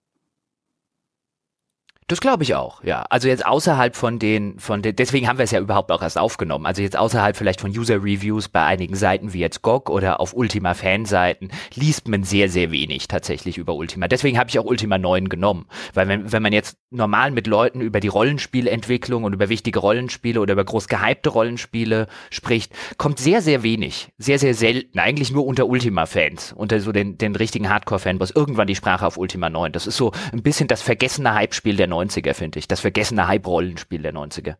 Das glaube ich auch, ja. Also jetzt außerhalb von den, von den, deswegen haben wir es ja überhaupt auch erst aufgenommen. Also jetzt außerhalb vielleicht von User Reviews bei einigen Seiten wie jetzt GOG oder auf Ultima Fanseiten liest man sehr, sehr wenig tatsächlich über Ultima. Deswegen habe ich auch Ultima 9 genommen. Weil wenn, wenn man jetzt normal mit Leuten über die Rollenspielentwicklung und über wichtige Rollenspiele oder über groß gehypte Rollenspiele spricht, kommt sehr, sehr wenig. Sehr, sehr selten. Eigentlich nur unter Ultima-Fans, unter so den, den richtigen Hardcore-Fanboys. Irgendwann die Sprache auf Ultima 9. Das ist so ein bisschen das vergessene Hype-Spiel der 90er, finde ich. Das vergessene Hype-Rollenspiel der 90er.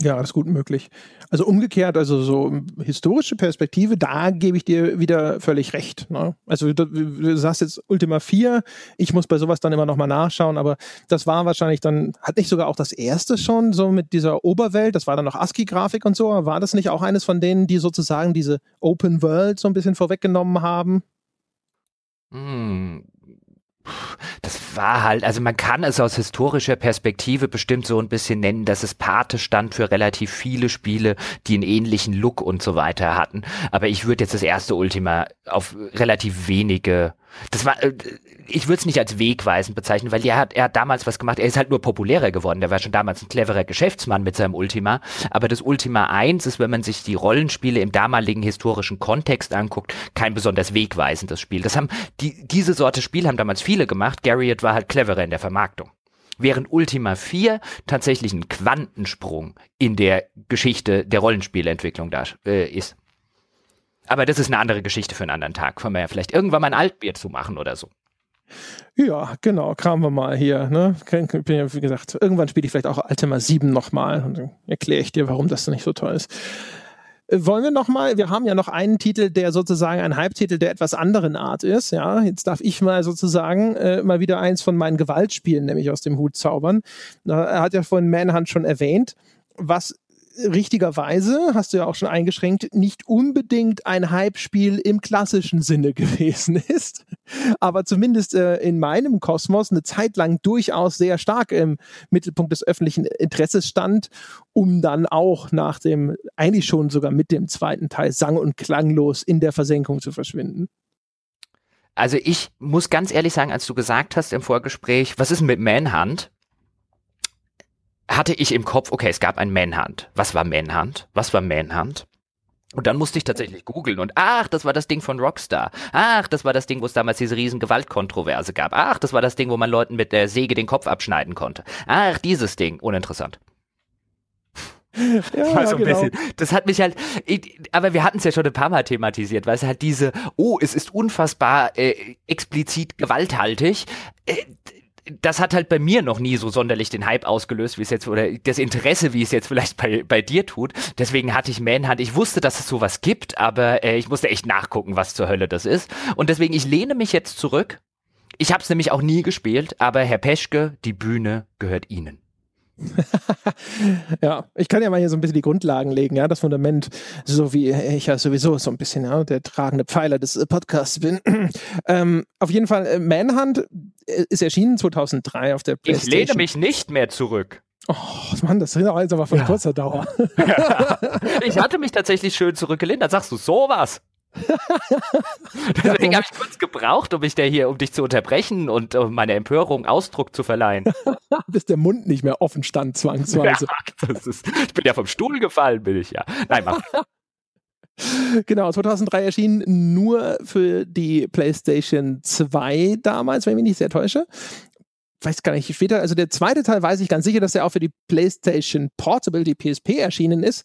Ja, das ist gut möglich. Also umgekehrt, also so historische Perspektive, da gebe ich dir wieder völlig recht. Ne? Also du, du, sagst jetzt Ultima 4, ich muss bei sowas dann immer nochmal nachschauen, aber das war wahrscheinlich dann, hat nicht sogar auch das erste schon so mit dieser Oberwelt, das war dann noch ASCII-Grafik und so, war das nicht auch eines von denen, die sozusagen diese Open World so ein bisschen vorweggenommen haben? Hm, das war halt, also man kann es aus historischer Perspektive bestimmt so ein bisschen nennen, dass es Pate stand für relativ viele Spiele, die einen ähnlichen Look und so weiter hatten. Aber ich würde jetzt das erste Ultima auf relativ wenige das war, äh, ich würde es nicht als wegweisend bezeichnen, weil er hat, er hat damals was gemacht. Er ist halt nur populärer geworden. Der war schon damals ein cleverer Geschäftsmann mit seinem Ultima. Aber das Ultima 1 ist, wenn man sich die Rollenspiele im damaligen historischen Kontext anguckt, kein besonders wegweisendes Spiel. Das haben, die, diese Sorte Spiel haben damals viele gemacht. Garriott war halt cleverer in der Vermarktung. Während Ultima 4 tatsächlich ein Quantensprung in der Geschichte der Rollenspielentwicklung da äh, ist. Aber das ist eine andere Geschichte für einen anderen Tag. Können wir ja vielleicht irgendwann mal ein Altbier zu machen oder so. Ja, genau, kramen wir mal hier. Ne? Wie gesagt, irgendwann spiele ich vielleicht auch Ultima 7 nochmal und dann erkläre ich dir, warum das nicht so toll ist. Äh, wollen wir nochmal, wir haben ja noch einen Titel, der sozusagen ein Halbtitel der etwas anderen Art ist. Ja, jetzt darf ich mal sozusagen äh, mal wieder eins von meinen Gewaltspielen, nämlich aus dem Hut zaubern. Er hat ja vorhin Manhunt schon erwähnt. Was richtigerweise, hast du ja auch schon eingeschränkt, nicht unbedingt ein Hype-Spiel im klassischen Sinne <laughs> gewesen ist, aber zumindest äh, in meinem Kosmos eine Zeit lang durchaus sehr stark im Mittelpunkt des öffentlichen Interesses stand, um dann auch nach dem, eigentlich schon sogar mit dem zweiten Teil sang- und klanglos in der Versenkung zu verschwinden. Also ich muss ganz ehrlich sagen, als du gesagt hast im Vorgespräch, was ist mit Manhunt? Hatte ich im Kopf, okay, es gab ein Manhunt. Was war Manhunt? Was war Manhunt? Und dann musste ich tatsächlich googeln und ach, das war das Ding von Rockstar. Ach, das war das Ding, wo es damals diese riesen Gewaltkontroverse gab. Ach, das war das Ding, wo man Leuten mit der Säge den Kopf abschneiden konnte. Ach, dieses Ding. Uninteressant. Ja, <laughs> so genau. Bisschen, das hat mich halt, aber wir hatten es ja schon ein paar Mal thematisiert, weil es halt diese, oh, es ist unfassbar äh, explizit gewalthaltig. Äh, das hat halt bei mir noch nie so sonderlich den Hype ausgelöst, wie es jetzt, oder das Interesse, wie es jetzt vielleicht bei, bei dir tut. Deswegen hatte ich Manhunt. Ich wusste, dass es sowas gibt, aber äh, ich musste echt nachgucken, was zur Hölle das ist. Und deswegen, ich lehne mich jetzt zurück. Ich habe es nämlich auch nie gespielt, aber Herr Peschke, die Bühne gehört Ihnen. <laughs> ja, ich kann ja mal hier so ein bisschen die Grundlagen legen, ja, das Fundament, so wie ich ja sowieso so ein bisschen ja, der tragende Pfeiler des Podcasts bin. <clears throat> ähm, auf jeden Fall, äh, Manhunt äh, ist erschienen 2003 auf der PlayStation. Ich lehne mich nicht mehr zurück. Oh Mann, das ist jetzt aber von ja. kurzer Dauer. <laughs> <laughs> Ich hatte mich tatsächlich schön zurückgelehnt, dann sagst du sowas. <laughs> Deswegen habe ich kurz gebraucht, um mich der hier, um dich zu unterbrechen und um meine Empörung Ausdruck zu verleihen. <laughs> Bis der Mund nicht mehr offen stand, zwangsweise. <laughs> Ja, ist, ich bin ja vom Stuhl gefallen, bin ich ja. Nein, mach. Genau, 2003 erschien nur für die PlayStation 2 damals, wenn ich mich nicht sehr täusche weiß gar nicht, später, also der zweite Teil weiß ich ganz sicher, dass er auch für die PlayStation Portable, die PSP erschienen ist.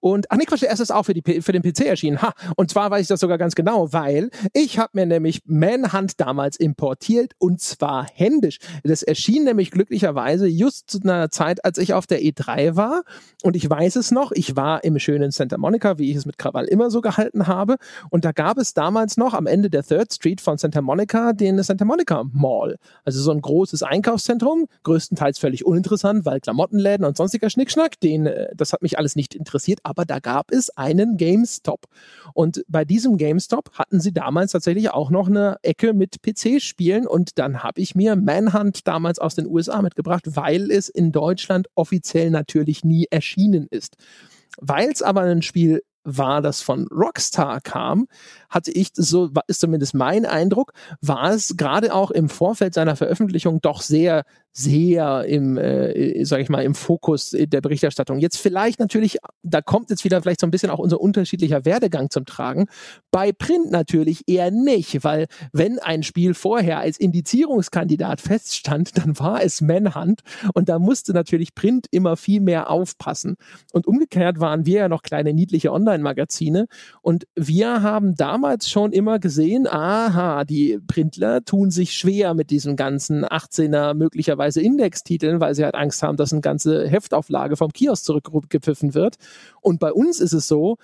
Und, ach nee, Quatsch, der erste ist auch für, die, für den PC erschienen. Ha, und zwar weiß ich das sogar ganz genau, weil ich habe mir nämlich Manhunt damals importiert und zwar händisch. Das erschien nämlich glücklicherweise just zu einer Zeit, als ich auf der E3 war. Und ich weiß es noch, ich war im schönen Santa Monica, wie ich es mit Krawall immer so gehalten habe. Und da gab es damals noch am Ende der Third Street von Santa Monica den Santa Monica Mall. Also so ein großes Einkaufszentrum, größtenteils völlig uninteressant, weil Klamottenläden und sonstiger Schnickschnack, den, äh, das hat mich alles nicht interessiert, aber da gab es einen GameStop. Und bei diesem GameStop hatten sie damals tatsächlich auch noch eine Ecke mit PC-Spielen und dann habe ich mir Manhunt damals aus den USA mitgebracht, weil es in Deutschland offiziell natürlich nie erschienen ist. Weil es aber ein Spiel war, das von Rockstar kam, hatte ich, so ist zumindest mein Eindruck, war es gerade auch im Vorfeld seiner Veröffentlichung doch sehr sehr im, äh, sage ich mal, im Fokus der Berichterstattung. Jetzt vielleicht natürlich, da kommt jetzt wieder vielleicht so ein bisschen auch unser unterschiedlicher Werdegang zum Tragen. Bei Print natürlich eher nicht, weil wenn ein Spiel vorher als Indizierungskandidat feststand, dann war es Manhunt und da musste natürlich Print immer viel mehr aufpassen. Und umgekehrt waren wir ja noch kleine niedliche Online-Magazine und wir haben damals schon immer gesehen, aha, die Printler tun sich schwer mit diesem ganzen 18er möglicherweise teilweise Indextiteln, weil sie halt Angst haben, dass eine ganze Heftauflage vom Kiosk zurückgepfiffen wird. Und bei uns ist es so,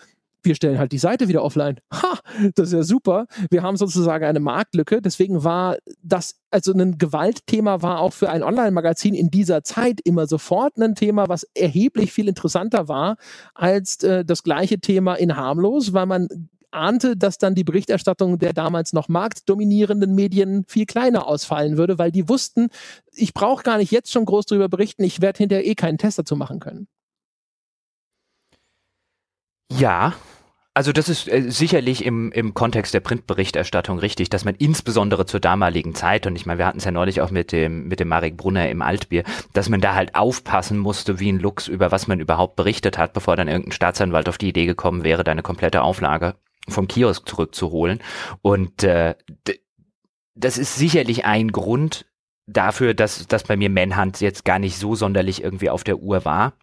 wir stellen halt die Seite wieder offline. Ha, das ist ja super. Wir haben sozusagen eine Marktlücke. Deswegen war das, also ein Gewaltthema war auch für ein Online-Magazin in dieser Zeit immer sofort ein Thema, was erheblich viel interessanter war als äh, das gleiche Thema in harmlos, weil man ahnte, dass dann die Berichterstattung der damals noch marktdominierenden Medien viel kleiner ausfallen würde, weil die wussten, ich brauche gar nicht jetzt schon groß darüber berichten, ich werde hinterher eh keinen Test dazu machen können. Ja, also das ist äh, sicherlich im, im Kontext der Printberichterstattung richtig, dass man insbesondere zur damaligen Zeit, und ich meine, wir hatten es ja neulich auch mit dem, mit dem Marek Brunner im Altbier, dass man da halt aufpassen musste wie ein Lux, über was man überhaupt berichtet hat, bevor dann irgendein Staatsanwalt auf die Idee gekommen wäre, da eine komplette Auflage vom Kiosk zurückzuholen. Und äh, das ist sicherlich ein Grund dafür, dass, dass bei mir Manhunt jetzt gar nicht so sonderlich irgendwie auf der Uhr war.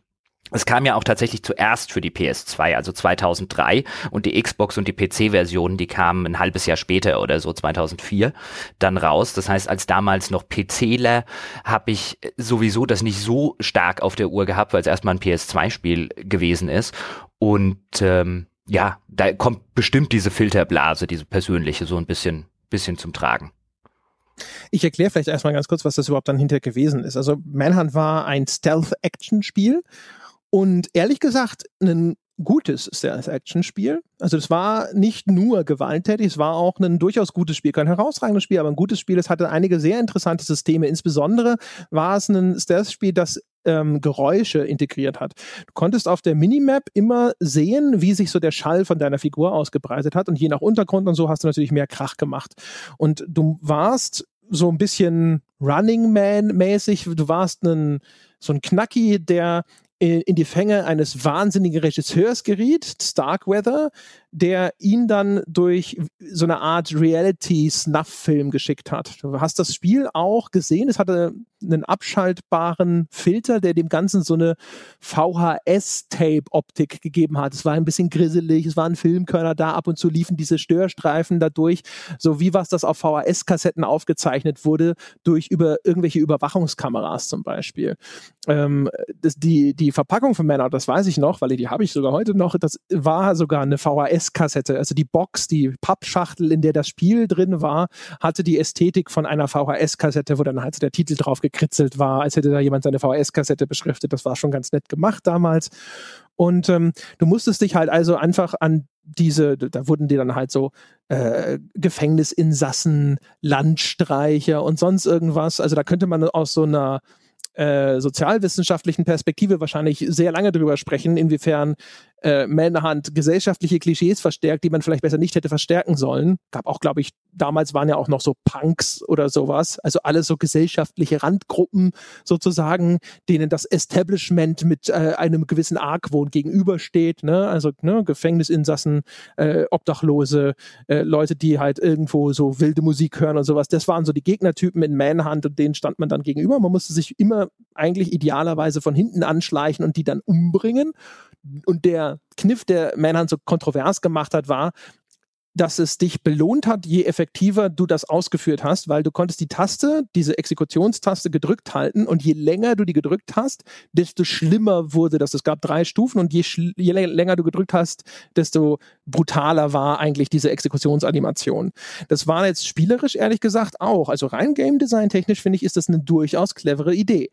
Es kam ja auch tatsächlich zuerst für die PS2, also 2003, und die Xbox und die PC-Versionen, die kamen ein halbes Jahr später oder so, 2004, dann raus. Das heißt, als damals noch PCler habe ich sowieso das nicht so stark auf der Uhr gehabt, weil es erstmal ein PS2-Spiel gewesen ist. Und ähm, ja, da kommt bestimmt diese Filterblase, diese persönliche, so ein bisschen, bisschen zum Tragen. Ich erkläre vielleicht erstmal ganz kurz, was das überhaupt dann hinterher gewesen ist. Also Manhunt war ein Stealth-Action-Spiel und ehrlich gesagt ein gutes Stealth-Action-Spiel. Also es war nicht nur gewalttätig, es war auch ein durchaus gutes Spiel. Kein herausragendes Spiel, aber ein gutes Spiel. Es hatte einige sehr interessante Systeme. Insbesondere war es ein Stealth-Spiel, das ähm, Geräusche integriert hat. Du konntest auf der Minimap immer sehen, wie sich so der Schall von deiner Figur ausgebreitet hat und je nach Untergrund und so hast du natürlich mehr Krach gemacht. Und du warst so ein bisschen Running Man mäßig, du warst ein, so ein Knacki, der in, die Fänge eines wahnsinnigen Regisseurs geriet, Starkweather, der ihn dann durch so eine Art Reality-Snuff-Film geschickt hat. Du hast das Spiel auch gesehen. Es hatte einen abschaltbaren Filter, der dem Ganzen so eine VHS-Tape-Optik gegeben hat. Es war ein bisschen grisselig, es waren Filmkörner da, ab und zu liefen diese Störstreifen dadurch, so wie was das auf VHS-Kassetten aufgezeichnet wurde, durch über irgendwelche Überwachungskameras zum Beispiel. Ähm, das, die, die Verpackung von Männer, das weiß ich noch, weil die habe ich sogar heute noch, das war sogar eine VHS-Kassette. Also die Box, die Pappschachtel, in der das Spiel drin war, hatte die Ästhetik von einer VHS-Kassette, wo dann halt der Titel drauf gekritzelt war, als hätte da jemand seine VHS-Kassette beschriftet. Das war schon ganz nett gemacht damals. Und ähm, du musstest dich halt also einfach an diese, da wurden dir dann halt so äh, Gefängnisinsassen, Landstreicher und sonst irgendwas. Also da könnte man aus so einer äh, sozialwissenschaftlichen Perspektive wahrscheinlich sehr lange drüber sprechen, inwiefern äh, Manhunt gesellschaftliche Klischees verstärkt, die man vielleicht besser nicht hätte verstärken sollen. Gab auch, glaube ich, damals waren ja auch noch so Punks oder sowas, also alles so gesellschaftliche Randgruppen sozusagen, denen das Establishment mit äh, einem gewissen Argwohn gegenübersteht, ne? Also ne, Gefängnisinsassen, äh, Obdachlose, äh, Leute, die halt irgendwo so wilde Musik hören und sowas. Das waren so die Gegnertypen in Manhunt und denen stand man dann gegenüber. Man musste sich immer eigentlich idealerweise von hinten anschleichen und die dann umbringen. Und der Kniff, der Manhunt so kontrovers gemacht hat, war, dass es dich belohnt hat, je effektiver du das ausgeführt hast, weil du konntest die Taste, diese Exekutionstaste gedrückt halten und je länger du die gedrückt hast, desto schlimmer wurde das. Es gab drei Stufen und je, je länger du gedrückt hast, desto brutaler war eigentlich diese Exekutionsanimation. Das war jetzt spielerisch ehrlich gesagt auch. Also rein Game Design technisch finde ich, ist das eine durchaus clevere Idee.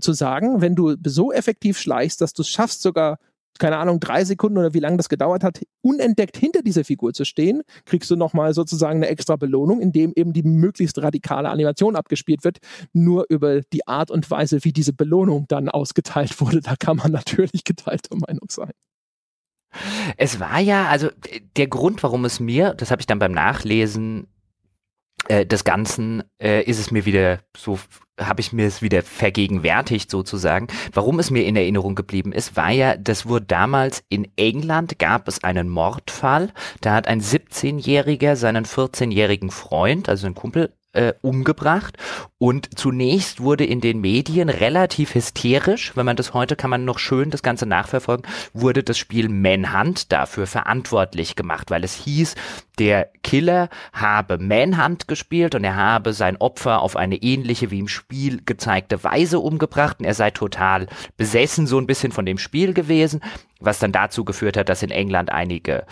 zu sagen, wenn du so effektiv schleichst, dass du es schaffst, sogar keine Ahnung, drei Sekunden oder wie lange das gedauert hat, unentdeckt hinter dieser Figur zu stehen, kriegst du nochmal sozusagen eine extra Belohnung, indem eben die möglichst radikale Animation abgespielt wird. Nur über die Art und Weise, wie diese Belohnung dann ausgeteilt wurde, da kann man natürlich geteilter Meinung sein. Es war ja, also der Grund, warum es mir, das habe ich dann beim Nachlesen äh, des Ganzen, äh, ist es mir wieder so habe ich mir es wieder vergegenwärtigt sozusagen. Warum es mir in Erinnerung geblieben ist, war ja, das wurde damals in England gab es einen Mordfall. Da hat ein 17-Jähriger seinen 14-jährigen Freund, also ein Kumpel, äh, umgebracht. Und zunächst wurde in den Medien relativ hysterisch, wenn man das heute kann man noch schön das Ganze nachverfolgen, wurde das Spiel Manhunt dafür verantwortlich gemacht, weil es hieß, der Killer habe Manhunt gespielt und er habe sein Opfer auf eine ähnliche wie im Spiel gezeigte Weise umgebracht und er sei total besessen so ein bisschen von dem Spiel gewesen, was dann dazu geführt hat, dass in England einige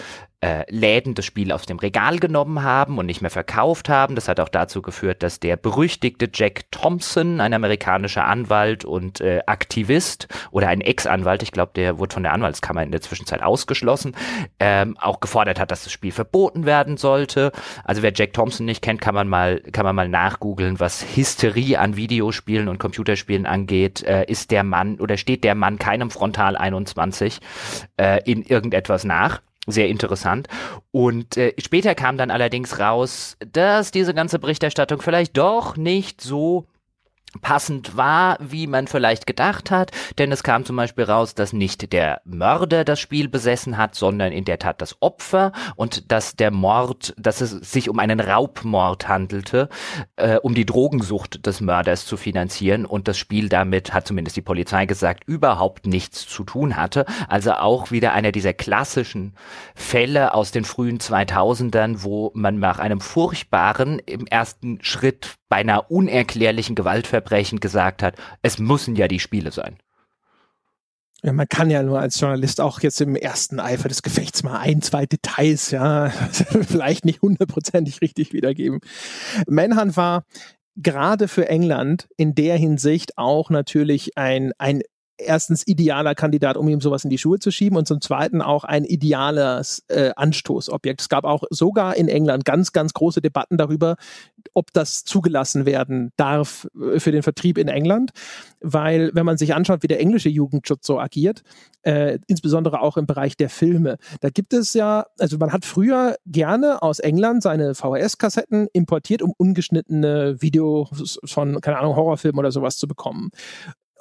äh, Läden das Spiel aus dem Regal genommen haben und nicht mehr verkauft haben. Das hat auch dazu geführt, dass der berüchtigte Jack Thompson, ein amerikanischer Anwalt und äh, Aktivist oder ein Ex-Anwalt, ich glaube, der wurde von der Anwaltskammer in der Zwischenzeit ausgeschlossen, ähm, auch gefordert hat, dass das Spiel verboten werden sollte. Also wer Jack Thompson nicht kennt, kann man mal, kann man mal nachgoogeln, was Hysterie an Videospielen und Computerspielen angeht. Äh, ist der Mann oder steht der Mann keinem Frontal 21 äh, in irgendetwas nach? Sehr interessant. Und äh, später kam dann allerdings raus, dass diese ganze Berichterstattung vielleicht doch nicht so passend war, wie man vielleicht gedacht hat, denn es kam zum Beispiel raus, dass nicht der Mörder das Spiel besessen hat, sondern in der Tat das Opfer. Und dass der Mord, dass es sich um einen Raubmord handelte, äh, um die Drogensucht des Mörders zu finanzieren. Und das Spiel damit, hat zumindest die Polizei gesagt, überhaupt nichts zu tun hatte. Also auch wieder einer dieser klassischen Fälle aus den frühen 2000ern, wo man nach einem furchtbaren im ersten Schritt beinahe unerklärlichen Gewaltverbrechen gesagt hat, es müssen ja die Spiele sein. Ja, man kann ja nur als Journalist auch jetzt im ersten Eifer des Gefechts mal ein, zwei Details, ja, <laughs> vielleicht nicht hundertprozentig richtig wiedergeben. Manhunt war gerade für England in der Hinsicht auch natürlich ein, ein erstens idealer Kandidat, um ihm sowas in die Schuhe zu schieben und zum zweiten auch ein ideales äh, Anstoßobjekt. Es gab auch sogar in England ganz, ganz große Debatten darüber, ob das zugelassen werden darf äh, für den Vertrieb in England, weil wenn man sich anschaut, wie der englische Jugendschutz so agiert, äh, insbesondere auch im Bereich der Filme, da gibt es ja, also man hat früher gerne aus England seine VHS-Kassetten importiert, um ungeschnittene Videos von, keine Ahnung, Horrorfilmen oder sowas zu bekommen.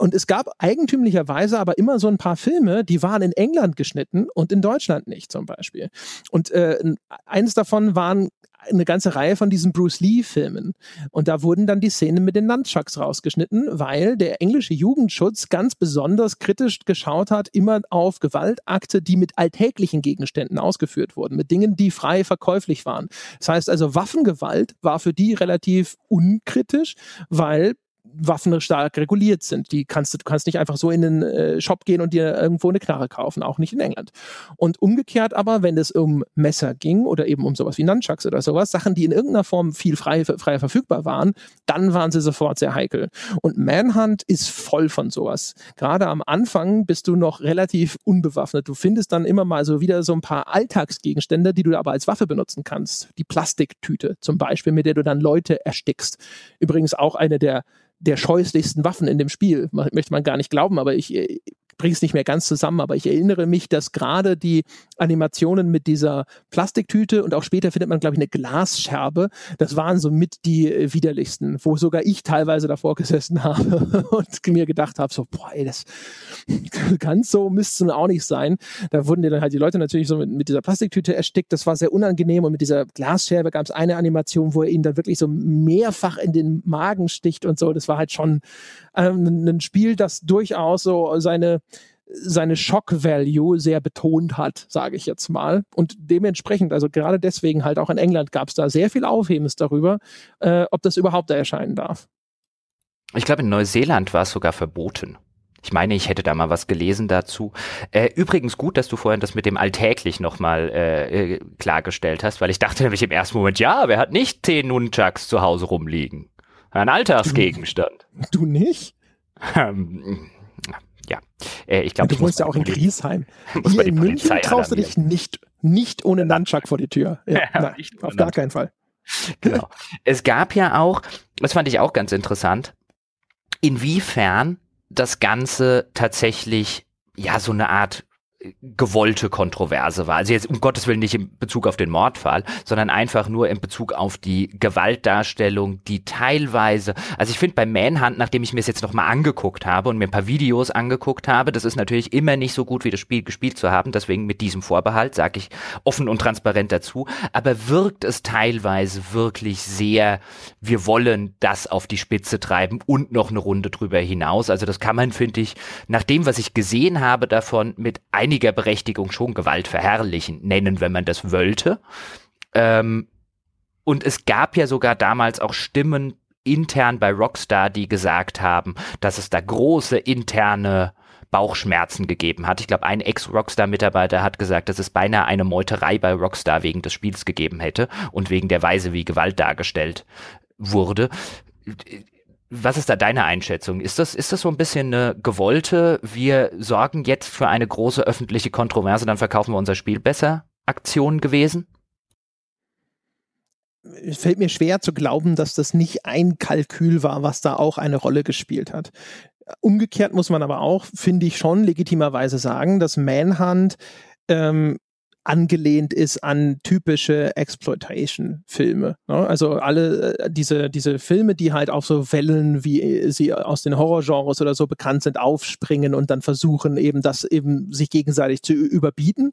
Und es gab eigentümlicherweise aber immer so ein paar Filme, die waren in England geschnitten und in Deutschland nicht zum Beispiel. Und äh, eines davon waren eine ganze Reihe von diesen Bruce Lee-Filmen. Und da wurden dann die Szenen mit den Nunchucks rausgeschnitten, weil der englische Jugendschutz ganz besonders kritisch geschaut hat, immer auf Gewaltakte, die mit alltäglichen Gegenständen ausgeführt wurden, mit Dingen, die frei verkäuflich waren. Das heißt also, Waffengewalt war für die relativ unkritisch, weil Waffen stark reguliert sind. Die kannst du, du kannst nicht einfach so in den äh, Shop gehen und dir irgendwo eine Knarre kaufen, auch nicht in England. Und umgekehrt aber, wenn es um Messer ging oder eben um sowas wie Nunchucks oder sowas, Sachen, die in irgendeiner Form viel frei, frei verfügbar waren, dann waren sie sofort sehr heikel. Und Manhunt ist voll von sowas. Gerade am Anfang bist du noch relativ unbewaffnet. Du findest dann immer mal so wieder so ein paar Alltagsgegenstände, die du aber als Waffe benutzen kannst. Die Plastiktüte zum Beispiel, mit der du dann Leute erstickst. Übrigens auch eine der der scheußlichsten Waffen in dem Spiel. Möchte man gar nicht glauben, aber ich, äh, bringe es nicht mehr ganz zusammen, aber ich erinnere mich, dass gerade die Animationen mit dieser Plastiktüte und auch später findet man, glaube ich, eine Glasscherbe, das waren so mit die äh, widerlichsten, wo sogar ich teilweise davor gesessen habe und mir gedacht habe, so, boah, ey, das ganz so müsste es auch nicht sein. Da wurden dann halt die Leute natürlich so mit, mit dieser Plastiktüte erstickt, das war sehr unangenehm und mit dieser Glasscherbe gab es eine Animation, wo er ihn dann wirklich so mehrfach in den Magen sticht und so, das war halt schon ähm, ein Spiel, das durchaus so seine seine Shock-Value sehr betont hat, sage ich jetzt mal. Und dementsprechend, also gerade deswegen halt auch in England gab es da sehr viel Aufhebens darüber, äh, ob das überhaupt da erscheinen darf. Ich glaube, in Neuseeland war es sogar verboten. Ich meine, ich hätte da mal was gelesen dazu. Äh, übrigens gut, dass du vorhin das mit dem alltäglich nochmal äh, äh, klargestellt hast, weil ich dachte nämlich im ersten Moment, ja, wer hat nicht zehn Nunchucks zu Hause rumliegen? Ein Alltagsgegenstand. Du, du nicht? Ähm, ja, äh, ich glaube. Du wohnst ja auch in Griesheim. <laughs> Hier in München traust du dich nicht, nicht ohne Nunchuck vor die Tür. Ja, ja na, auf gar keinen Fall. <laughs> Genau. Es gab ja auch, das fand ich auch ganz interessant, inwiefern das Ganze tatsächlich ja so eine Art gewollte Kontroverse war. Also jetzt um Gottes Willen nicht in Bezug auf den Mordfall, sondern einfach nur in Bezug auf die Gewaltdarstellung, die teilweise, also ich finde bei Manhunt, nachdem ich mir es jetzt nochmal angeguckt habe und mir ein paar Videos angeguckt habe, das ist natürlich immer nicht so gut wie das Spiel gespielt zu haben, deswegen mit diesem Vorbehalt sage ich offen und transparent dazu, aber wirkt es teilweise wirklich sehr, wir wollen das auf die Spitze treiben und noch eine Runde drüber hinaus. Also das kann man, finde ich, nach dem, was ich gesehen habe davon, mit einigen einiger Berechtigung schon Gewalt verherrlichen nennen, wenn man das wollte. Ähm, und es gab ja sogar damals auch Stimmen intern bei Rockstar, die gesagt haben, dass es da große interne Bauchschmerzen gegeben hat. Ich glaube, ein Ex-Rockstar-Mitarbeiter hat gesagt, dass es beinahe eine Meuterei bei Rockstar wegen des Spiels gegeben hätte und wegen der Weise, wie Gewalt dargestellt wurde. Was ist da deine Einschätzung? Ist das, ist das so ein bisschen eine gewollte, wir sorgen jetzt für eine große öffentliche Kontroverse, dann verkaufen wir unser Spiel besser Aktion gewesen? Es fällt mir schwer zu glauben, dass das nicht ein Kalkül war, was da auch eine Rolle gespielt hat. Umgekehrt muss man aber auch, finde ich schon legitimerweise sagen, dass Manhunt ähm, angelehnt ist an typische Exploitation-Filme. Ne? Also alle äh, diese, diese Filme, die halt auf so Wellen, wie sie aus den Horrorgenres oder so bekannt sind, aufspringen und dann versuchen eben das eben sich gegenseitig zu überbieten.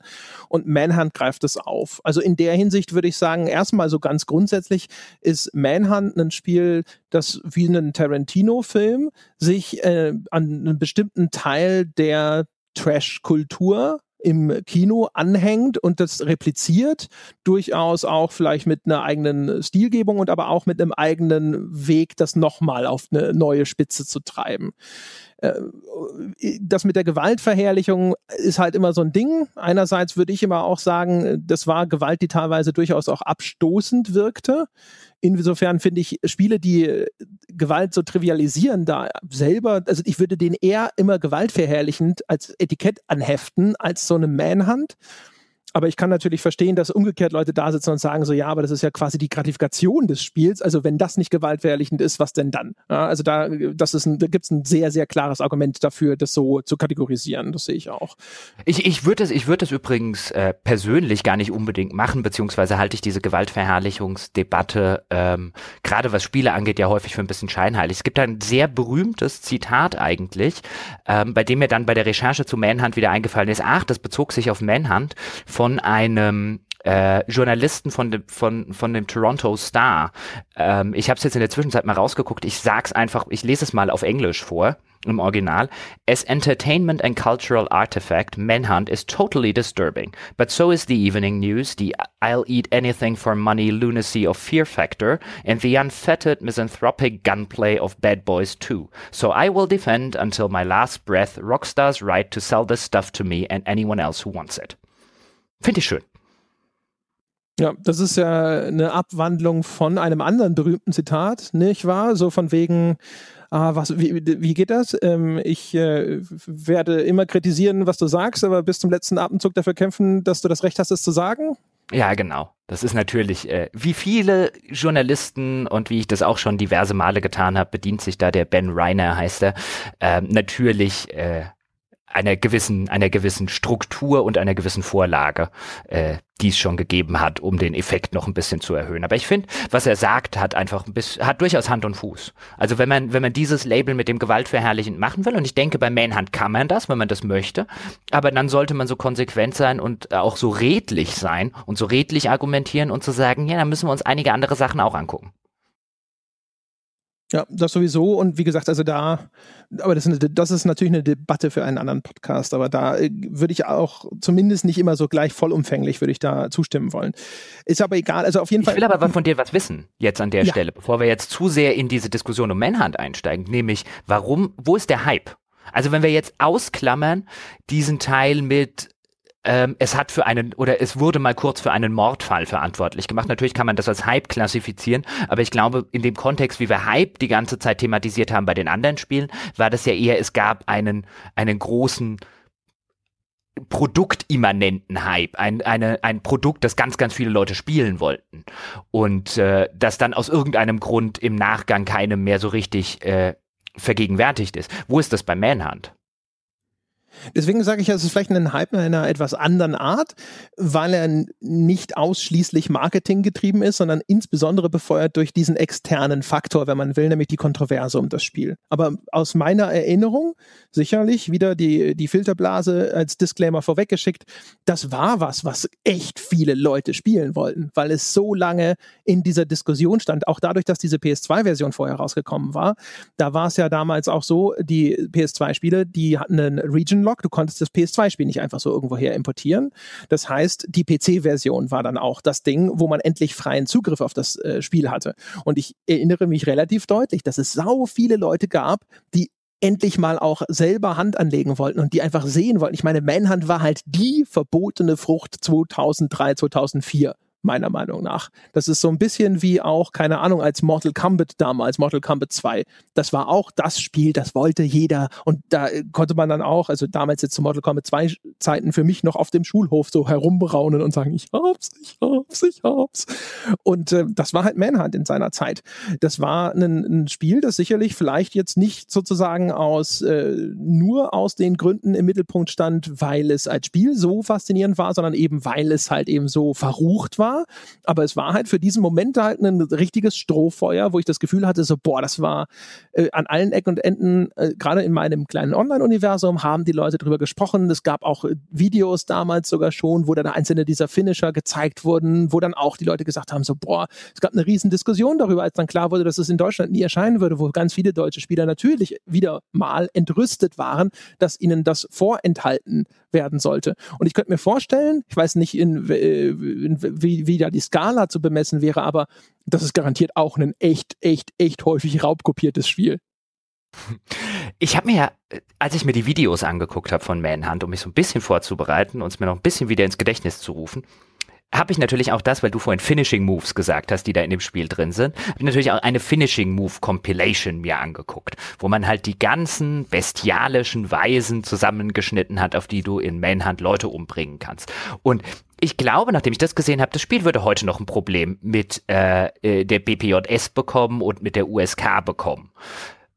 Und Manhunt greift es auf. Also in der Hinsicht würde ich sagen, erstmal so ganz grundsätzlich ist Manhunt ein Spiel, das wie ein Tarantino-Film sich äh, an einen bestimmten Teil der Trash-Kultur im Kino anhängt und das repliziert, durchaus auch vielleicht mit einer eigenen Stilgebung und aber auch mit einem eigenen Weg, das nochmal auf eine neue Spitze zu treiben. Äh, das mit der Gewaltverherrlichung ist halt immer so ein Ding. Einerseits würde ich immer auch sagen, das war Gewalt, die teilweise durchaus auch abstoßend wirkte. Insofern finde ich Spiele, die Gewalt so trivialisieren, da selber, also ich würde den eher immer gewaltverherrlichend als Etikett anheften, als so eine Manhunt. Aber ich kann natürlich verstehen, dass umgekehrt Leute da sitzen und sagen so, ja, aber das ist ja quasi die Gratifikation des Spiels. Also wenn das nicht gewaltverherrlichend ist, was denn dann? Ja, also da, das ist ein, da gibt es ein sehr, sehr klares Argument dafür, das so zu kategorisieren. Das sehe ich auch. Ich, ich würde das, ich würde das übrigens äh, persönlich gar nicht unbedingt machen, beziehungsweise halte ich diese Gewaltverherrlichungsdebatte, ähm, gerade was Spiele angeht, ja häufig für ein bisschen scheinheilig. Es gibt ein sehr berühmtes Zitat eigentlich, ähm, bei dem mir dann bei der Recherche zu Manhunt wieder eingefallen ist, ach, das bezog sich auf Manhunt von einem äh, Journalisten von dem, von, von dem Toronto Star. Ähm, ich habe es jetzt in der Zwischenzeit mal rausgeguckt. Ich sag's einfach, ich lese es mal auf Englisch vor im Original. As entertainment and cultural artifact, Manhunt is totally disturbing. But so is the evening news, the I'll eat anything for money lunacy of Fear Factor, and the unfettered misanthropic gunplay of Bad Boys 2. So I will defend until my last breath Rockstar's right to sell this stuff to me and anyone else who wants it. Finde ich schön. Ja, das ist ja eine Abwandlung von einem anderen berühmten Zitat, nicht wahr? So von wegen, ah, was, wie, wie geht das? Ähm, ich äh, werde immer kritisieren, was du sagst, aber bis zum letzten Atemzug dafür kämpfen, dass du das Recht hast, es zu sagen. Ja, genau. Das ist natürlich, äh, wie viele Journalisten und wie ich das auch schon diverse Male getan habe, bedient sich da der Ben Reiner, heißt er, äh, natürlich einer gewissen, einer gewissen Struktur und einer gewissen Vorlage, äh, die es schon gegeben hat, um den Effekt noch ein bisschen zu erhöhen. Aber ich finde, was er sagt, hat einfach ein bisschen, hat durchaus Hand und Fuß. Also wenn man, wenn man dieses Label mit dem gewaltverherrlichend machen will, und ich denke, bei Manhunt kann man das, wenn man das möchte, aber dann sollte man so konsequent sein und auch so redlich sein und so redlich argumentieren und zu sagen, ja, dann müssen wir uns einige andere Sachen auch angucken. Ja, das sowieso. Und wie gesagt, also da, aber das ist, eine, das ist natürlich eine Debatte für einen anderen Podcast. Aber da äh, würde ich auch zumindest nicht immer so gleich vollumfänglich würde ich da zustimmen wollen. Ist aber egal. Also auf jeden ich Fall. Ich will aber von dir was wissen jetzt an der ja. Stelle, bevor wir jetzt zu sehr in diese Diskussion um Manhunt einsteigen. Nämlich, warum, wo ist der Hype? Also wenn wir jetzt ausklammern diesen Teil mit ähm, es hat für einen oder es wurde mal kurz für einen Mordfall verantwortlich gemacht. Natürlich kann man das als Hype klassifizieren, aber ich glaube, in dem Kontext, wie wir Hype die ganze Zeit thematisiert haben bei den anderen Spielen, war das ja eher, es gab einen, einen großen produktimmanenten Hype, ein, eine, ein Produkt, das ganz, ganz viele Leute spielen wollten und äh, das dann aus irgendeinem Grund im Nachgang keinem mehr so richtig äh, vergegenwärtigt ist. Wo ist das bei Manhunt? Deswegen sage ich, es ist vielleicht ein Hype in einer etwas anderen Art, weil er nicht ausschließlich Marketing getrieben ist, sondern insbesondere befeuert durch diesen externen Faktor, wenn man will, nämlich die Kontroverse um das Spiel. Aber aus meiner Erinnerung, sicherlich wieder die, die Filterblase als Disclaimer vorweggeschickt, das war was, was echt viele Leute spielen wollten, weil es so lange in dieser Diskussion stand, auch dadurch, dass diese PS2-Version vorher rausgekommen war. Da war es ja damals auch so, die PS2-Spiele, die hatten einen Region Lock. Du konntest das PS2-Spiel nicht einfach so irgendwoher importieren. Das heißt, die PC-Version war dann auch das Ding, wo man endlich freien Zugriff auf das äh, Spiel hatte. Und ich erinnere mich relativ deutlich, dass es sau viele Leute gab, die endlich mal auch selber Hand anlegen wollten und die einfach sehen wollten. Ich meine, Manhunt war halt die verbotene Frucht 2003, 2004 meiner Meinung nach. Das ist so ein bisschen wie auch, keine Ahnung, als Mortal Kombat damals, Mortal Kombat 2. Das war auch das Spiel, das wollte jeder. Und da konnte man dann auch, also damals jetzt zu Mortal Kombat 2 Zeiten für mich noch auf dem Schulhof so herumberaunen und sagen, ich hab's, ich hab's, ich hab's. Und äh, das war halt Manhunt in seiner Zeit. Das war ein, ein Spiel, das sicherlich vielleicht jetzt nicht sozusagen aus, äh, nur aus den Gründen im Mittelpunkt stand, weil es als Spiel so faszinierend war, sondern eben weil es halt eben so verrucht war war, aber es war halt für diesen Moment halt ein richtiges Strohfeuer, wo ich das Gefühl hatte, so, boah, das war äh, an allen Ecken und Enden, äh, gerade in meinem kleinen Online-Universum, haben die Leute drüber gesprochen. Es gab auch äh, Videos damals sogar schon, wo dann einzelne dieser Finisher gezeigt wurden, wo dann auch die Leute gesagt haben, so, boah, es gab eine riesen Diskussion darüber, als dann klar wurde, dass es in Deutschland nie erscheinen würde, wo ganz viele deutsche Spieler natürlich wieder mal entrüstet waren, dass ihnen das vorenthalten werden sollte. Und ich könnte mir vorstellen, ich weiß nicht, in, äh, in, wie, wie da die Skala zu bemessen wäre, aber das ist garantiert auch ein echt, echt, echt häufig raubkopiertes Spiel. Ich habe mir ja, als ich mir die Videos angeguckt habe von Manhunt, um mich so ein bisschen vorzubereiten und es mir noch ein bisschen wieder ins Gedächtnis zu rufen, habe ich natürlich auch das, weil du vorhin Finishing Moves gesagt hast, die da in dem Spiel drin sind, habe ich natürlich auch eine Finishing Move Compilation mir angeguckt, wo man halt die ganzen bestialischen Weisen zusammengeschnitten hat, auf die du in Manhunt Leute umbringen kannst. Und ich glaube, nachdem ich das gesehen habe, das Spiel würde heute noch ein Problem mit äh, äh der BPJS bekommen und mit der USK bekommen.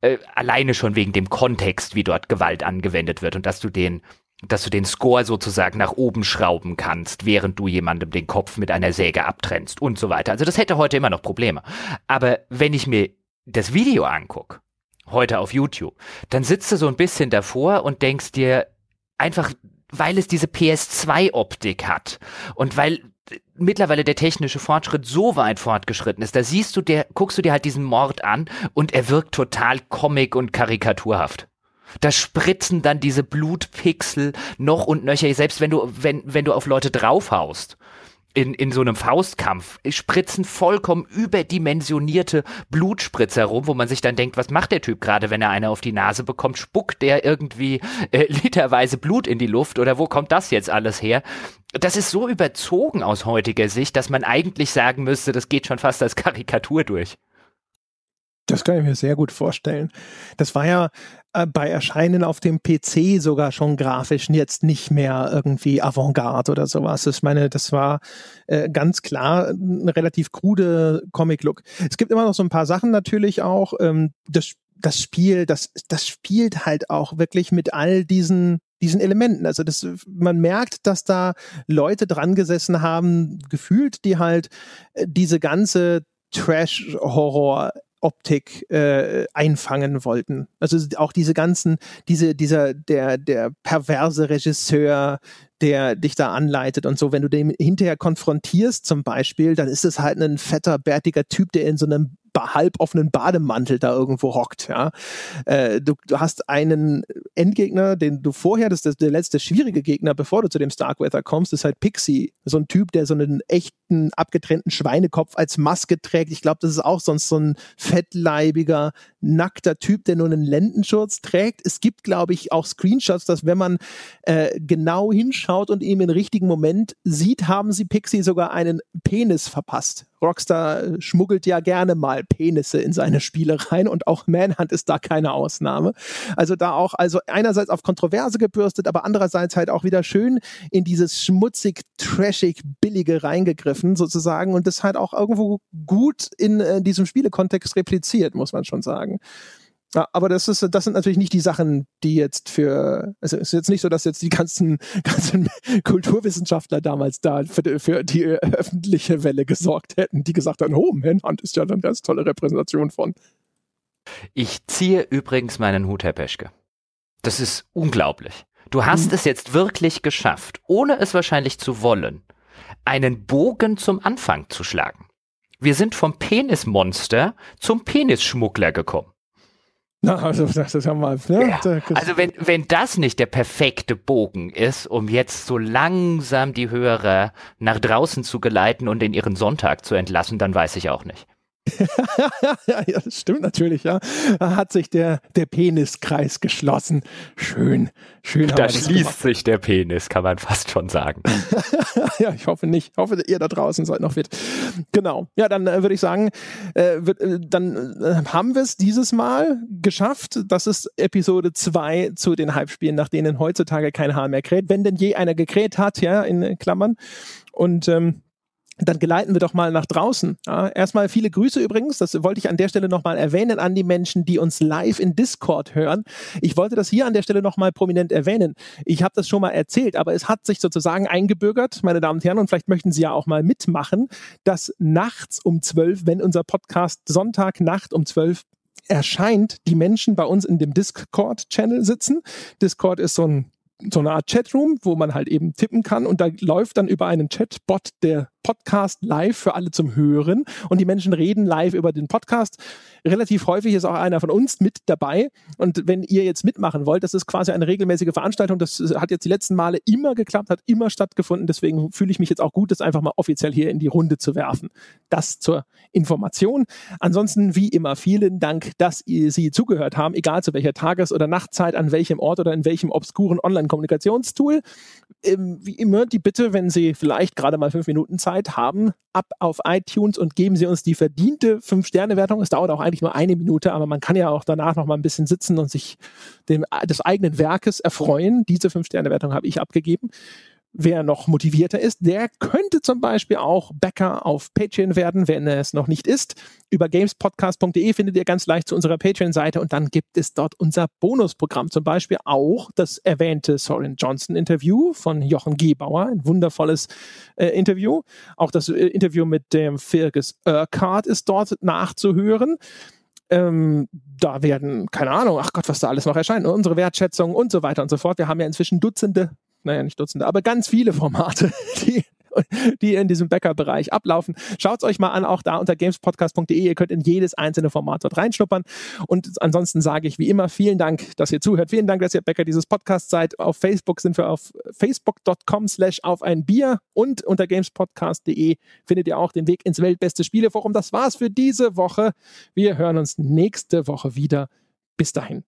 Äh, alleine schon wegen dem Kontext, wie dort Gewalt angewendet wird und dass du den dass du den Score sozusagen nach oben schrauben kannst, während du jemandem den Kopf mit einer Säge abtrennst und so weiter. Also das hätte heute immer noch Probleme. Aber wenn ich mir das Video angucke, heute auf YouTube, dann sitzt du so ein bisschen davor und denkst dir einfach, weil es diese PS2-Optik hat und weil mittlerweile der technische Fortschritt so weit fortgeschritten ist, da siehst du der, guckst du dir halt diesen Mord an und er wirkt total comic und karikaturhaft. Da spritzen dann diese Blutpixel noch und nöcher, selbst wenn du, wenn, wenn du auf Leute draufhaust in, in so einem Faustkampf spritzen vollkommen überdimensionierte Blutspritzer rum, wo man sich dann denkt, was macht der Typ gerade, wenn er eine auf die Nase bekommt? Spuckt der irgendwie äh, <laughs> literweise Blut in die Luft oder wo kommt das jetzt alles her? Das ist so überzogen aus heutiger Sicht, dass man eigentlich sagen müsste, das geht schon fast als Karikatur durch. Das kann ich mir sehr gut vorstellen. Das war ja bei Erscheinen auf dem PC sogar schon grafisch jetzt nicht mehr irgendwie Avantgarde oder sowas. Ich meine, das war äh, ganz klar ein relativ krude Comic-Look. Es gibt immer noch so ein paar Sachen natürlich auch. Ähm, das, das Spiel, das, das spielt halt auch wirklich mit all diesen diesen Elementen. Also das, man merkt, dass da Leute dran gesessen haben, gefühlt, die halt äh, diese ganze Trash-Horror Optik äh, einfangen wollten. Also auch diese ganzen, diese, dieser, der, der perverse Regisseur, der dich da anleitet und so, wenn du den hinterher konfrontierst zum Beispiel, dann ist es halt ein fetter, bärtiger Typ, der in so einem halb offenen Bademantel da irgendwo hockt. Ja? Äh, du, du hast einen Endgegner, den du vorher, das ist der letzte schwierige Gegner, bevor du zu dem Starkweather kommst, ist halt Pixie. So ein Typ, der so einen echten, abgetrennten Schweinekopf als Maske trägt. Ich glaube, das ist auch sonst so ein fettleibiger, nackter Typ, der nur einen Lendenschurz trägt. Es gibt, glaube ich, auch Screenshots, dass wenn man äh, genau hinschaut und ihm im richtigen Moment sieht, haben sie Pixie sogar einen Penis verpasst. Rockstar schmuggelt ja gerne mal Penisse in seine Spiele rein und auch Manhunt ist da keine Ausnahme. Also da auch, also einerseits auf Kontroverse gebürstet, aber andererseits halt auch wieder schön in dieses schmutzig, trashig, billige reingegriffen sozusagen und das halt auch irgendwo gut in äh, diesem Spielekontext repliziert, muss man schon sagen. Ja, aber das ist, das sind natürlich nicht die Sachen, die jetzt für, also es ist jetzt nicht so, dass jetzt die ganzen, <laughs> ganzen Kulturwissenschaftler damals da für, für die öffentliche Welle gesorgt hätten, die gesagt haben, oh, Manhunt ist ja dann ganz tolle Repräsentation von. Ich ziehe übrigens meinen Hut, Herr Peschke. Das ist unglaublich. Du hast hm. es jetzt wirklich geschafft, ohne es wahrscheinlich zu wollen, einen Bogen zum Anfang zu schlagen. Wir sind vom Penismonster zum Penisschmuggler gekommen. Na, also das ist ja mal. Ne? Ja. Also wenn, wenn das nicht der perfekte Bogen ist, um jetzt so langsam die Hörer nach draußen zu geleiten und in ihren Sonntag zu entlassen, dann weiß ich auch nicht. <laughs> ja, das stimmt natürlich, ja. Da hat sich der, der Peniskreis geschlossen. Schön, schön. Da schließt sich der Penis, kann man fast schon sagen. <laughs> ja, ich hoffe nicht. Ich hoffe, ihr da draußen seid noch fit. Genau. Ja, dann äh, würde ich sagen, äh, äh, dann äh, haben wir es dieses Mal geschafft. Das ist Episode 2 zu den Halbspielen, nach denen heutzutage kein Haar mehr kräht. Wenn denn je einer gekräht hat, ja, in Klammern. Und ähm, dann geleiten wir doch mal nach draußen. Ja, erstmal viele Grüße übrigens, das wollte ich an der Stelle nochmal erwähnen an die Menschen, die uns live in Discord hören. Ich wollte das hier an der Stelle nochmal prominent erwähnen. Ich habe das schon mal erzählt, aber es hat sich sozusagen eingebürgert, meine Damen und Herren, und vielleicht möchten Sie ja auch mal mitmachen, dass nachts um zwölf, wenn unser Podcast Sonntagnacht um zwölf erscheint, die Menschen bei uns in dem Discord-Channel sitzen. Discord ist so ein so eine Art Chatroom, wo man halt eben tippen kann und da läuft dann über einen Chatbot der Podcast live für alle zum Hören und die Menschen reden live über den Podcast. Relativ häufig ist auch einer von uns mit dabei und wenn ihr jetzt mitmachen wollt, das ist quasi eine regelmäßige Veranstaltung, das hat jetzt die letzten Male immer geklappt, hat immer stattgefunden, deswegen fühle ich mich jetzt auch gut, das einfach mal offiziell hier in die Runde zu werfen. Das zur Information. Ansonsten wie immer vielen Dank, dass ihr Sie zugehört haben, egal zu welcher Tages- oder Nachtzeit, an welchem Ort oder in welchem obskuren Online-Kommunikationstool. Ähm, wie immer die Bitte, wenn Sie vielleicht gerade mal fünf Minuten Zeit Zeit haben, ab auf iTunes und geben Sie uns die verdiente 5-Sterne-Wertung. Es dauert auch eigentlich nur eine Minute, aber man kann ja auch danach noch mal ein bisschen sitzen und sich dem, des eigenen Werkes erfreuen. Diese 5-Sterne-Wertung habe ich abgegeben. Wer noch motivierter ist, der könnte zum Beispiel auch Bäcker auf Patreon werden, wenn er es noch nicht ist. Über gamespodcast.de findet ihr ganz leicht zu unserer Patreon-Seite und dann gibt es dort unser Bonusprogramm. Zum Beispiel auch das erwähnte Soren Johnson-Interview von Jochen Gebauer, ein wundervolles äh, Interview. Auch das äh, Interview mit dem Fergus Urquhart ist dort nachzuhören. Ähm, da werden, keine Ahnung, ach Gott, was da alles noch erscheint, unsere Wertschätzung und so weiter und so fort. Wir haben ja inzwischen Dutzende naja, nicht Dutzende, aber ganz viele Formate, <laughs> die die in diesem Bäckerbereich ablaufen. Schaut es euch mal an, auch da unter gamespodcast.de. Ihr könnt in jedes einzelne Format dort reinschnuppern. Und ansonsten sage ich wie immer vielen Dank, dass ihr zuhört. Vielen Dank, dass ihr Bäcker dieses Podcasts seid. Auf Facebook sind wir auf facebook.com slash auf ein Bier und unter gamespodcast.de findet ihr auch den Weg ins weltbeste Spieleforum. Das war's für diese Woche. Wir hören uns nächste Woche wieder. Bis dahin.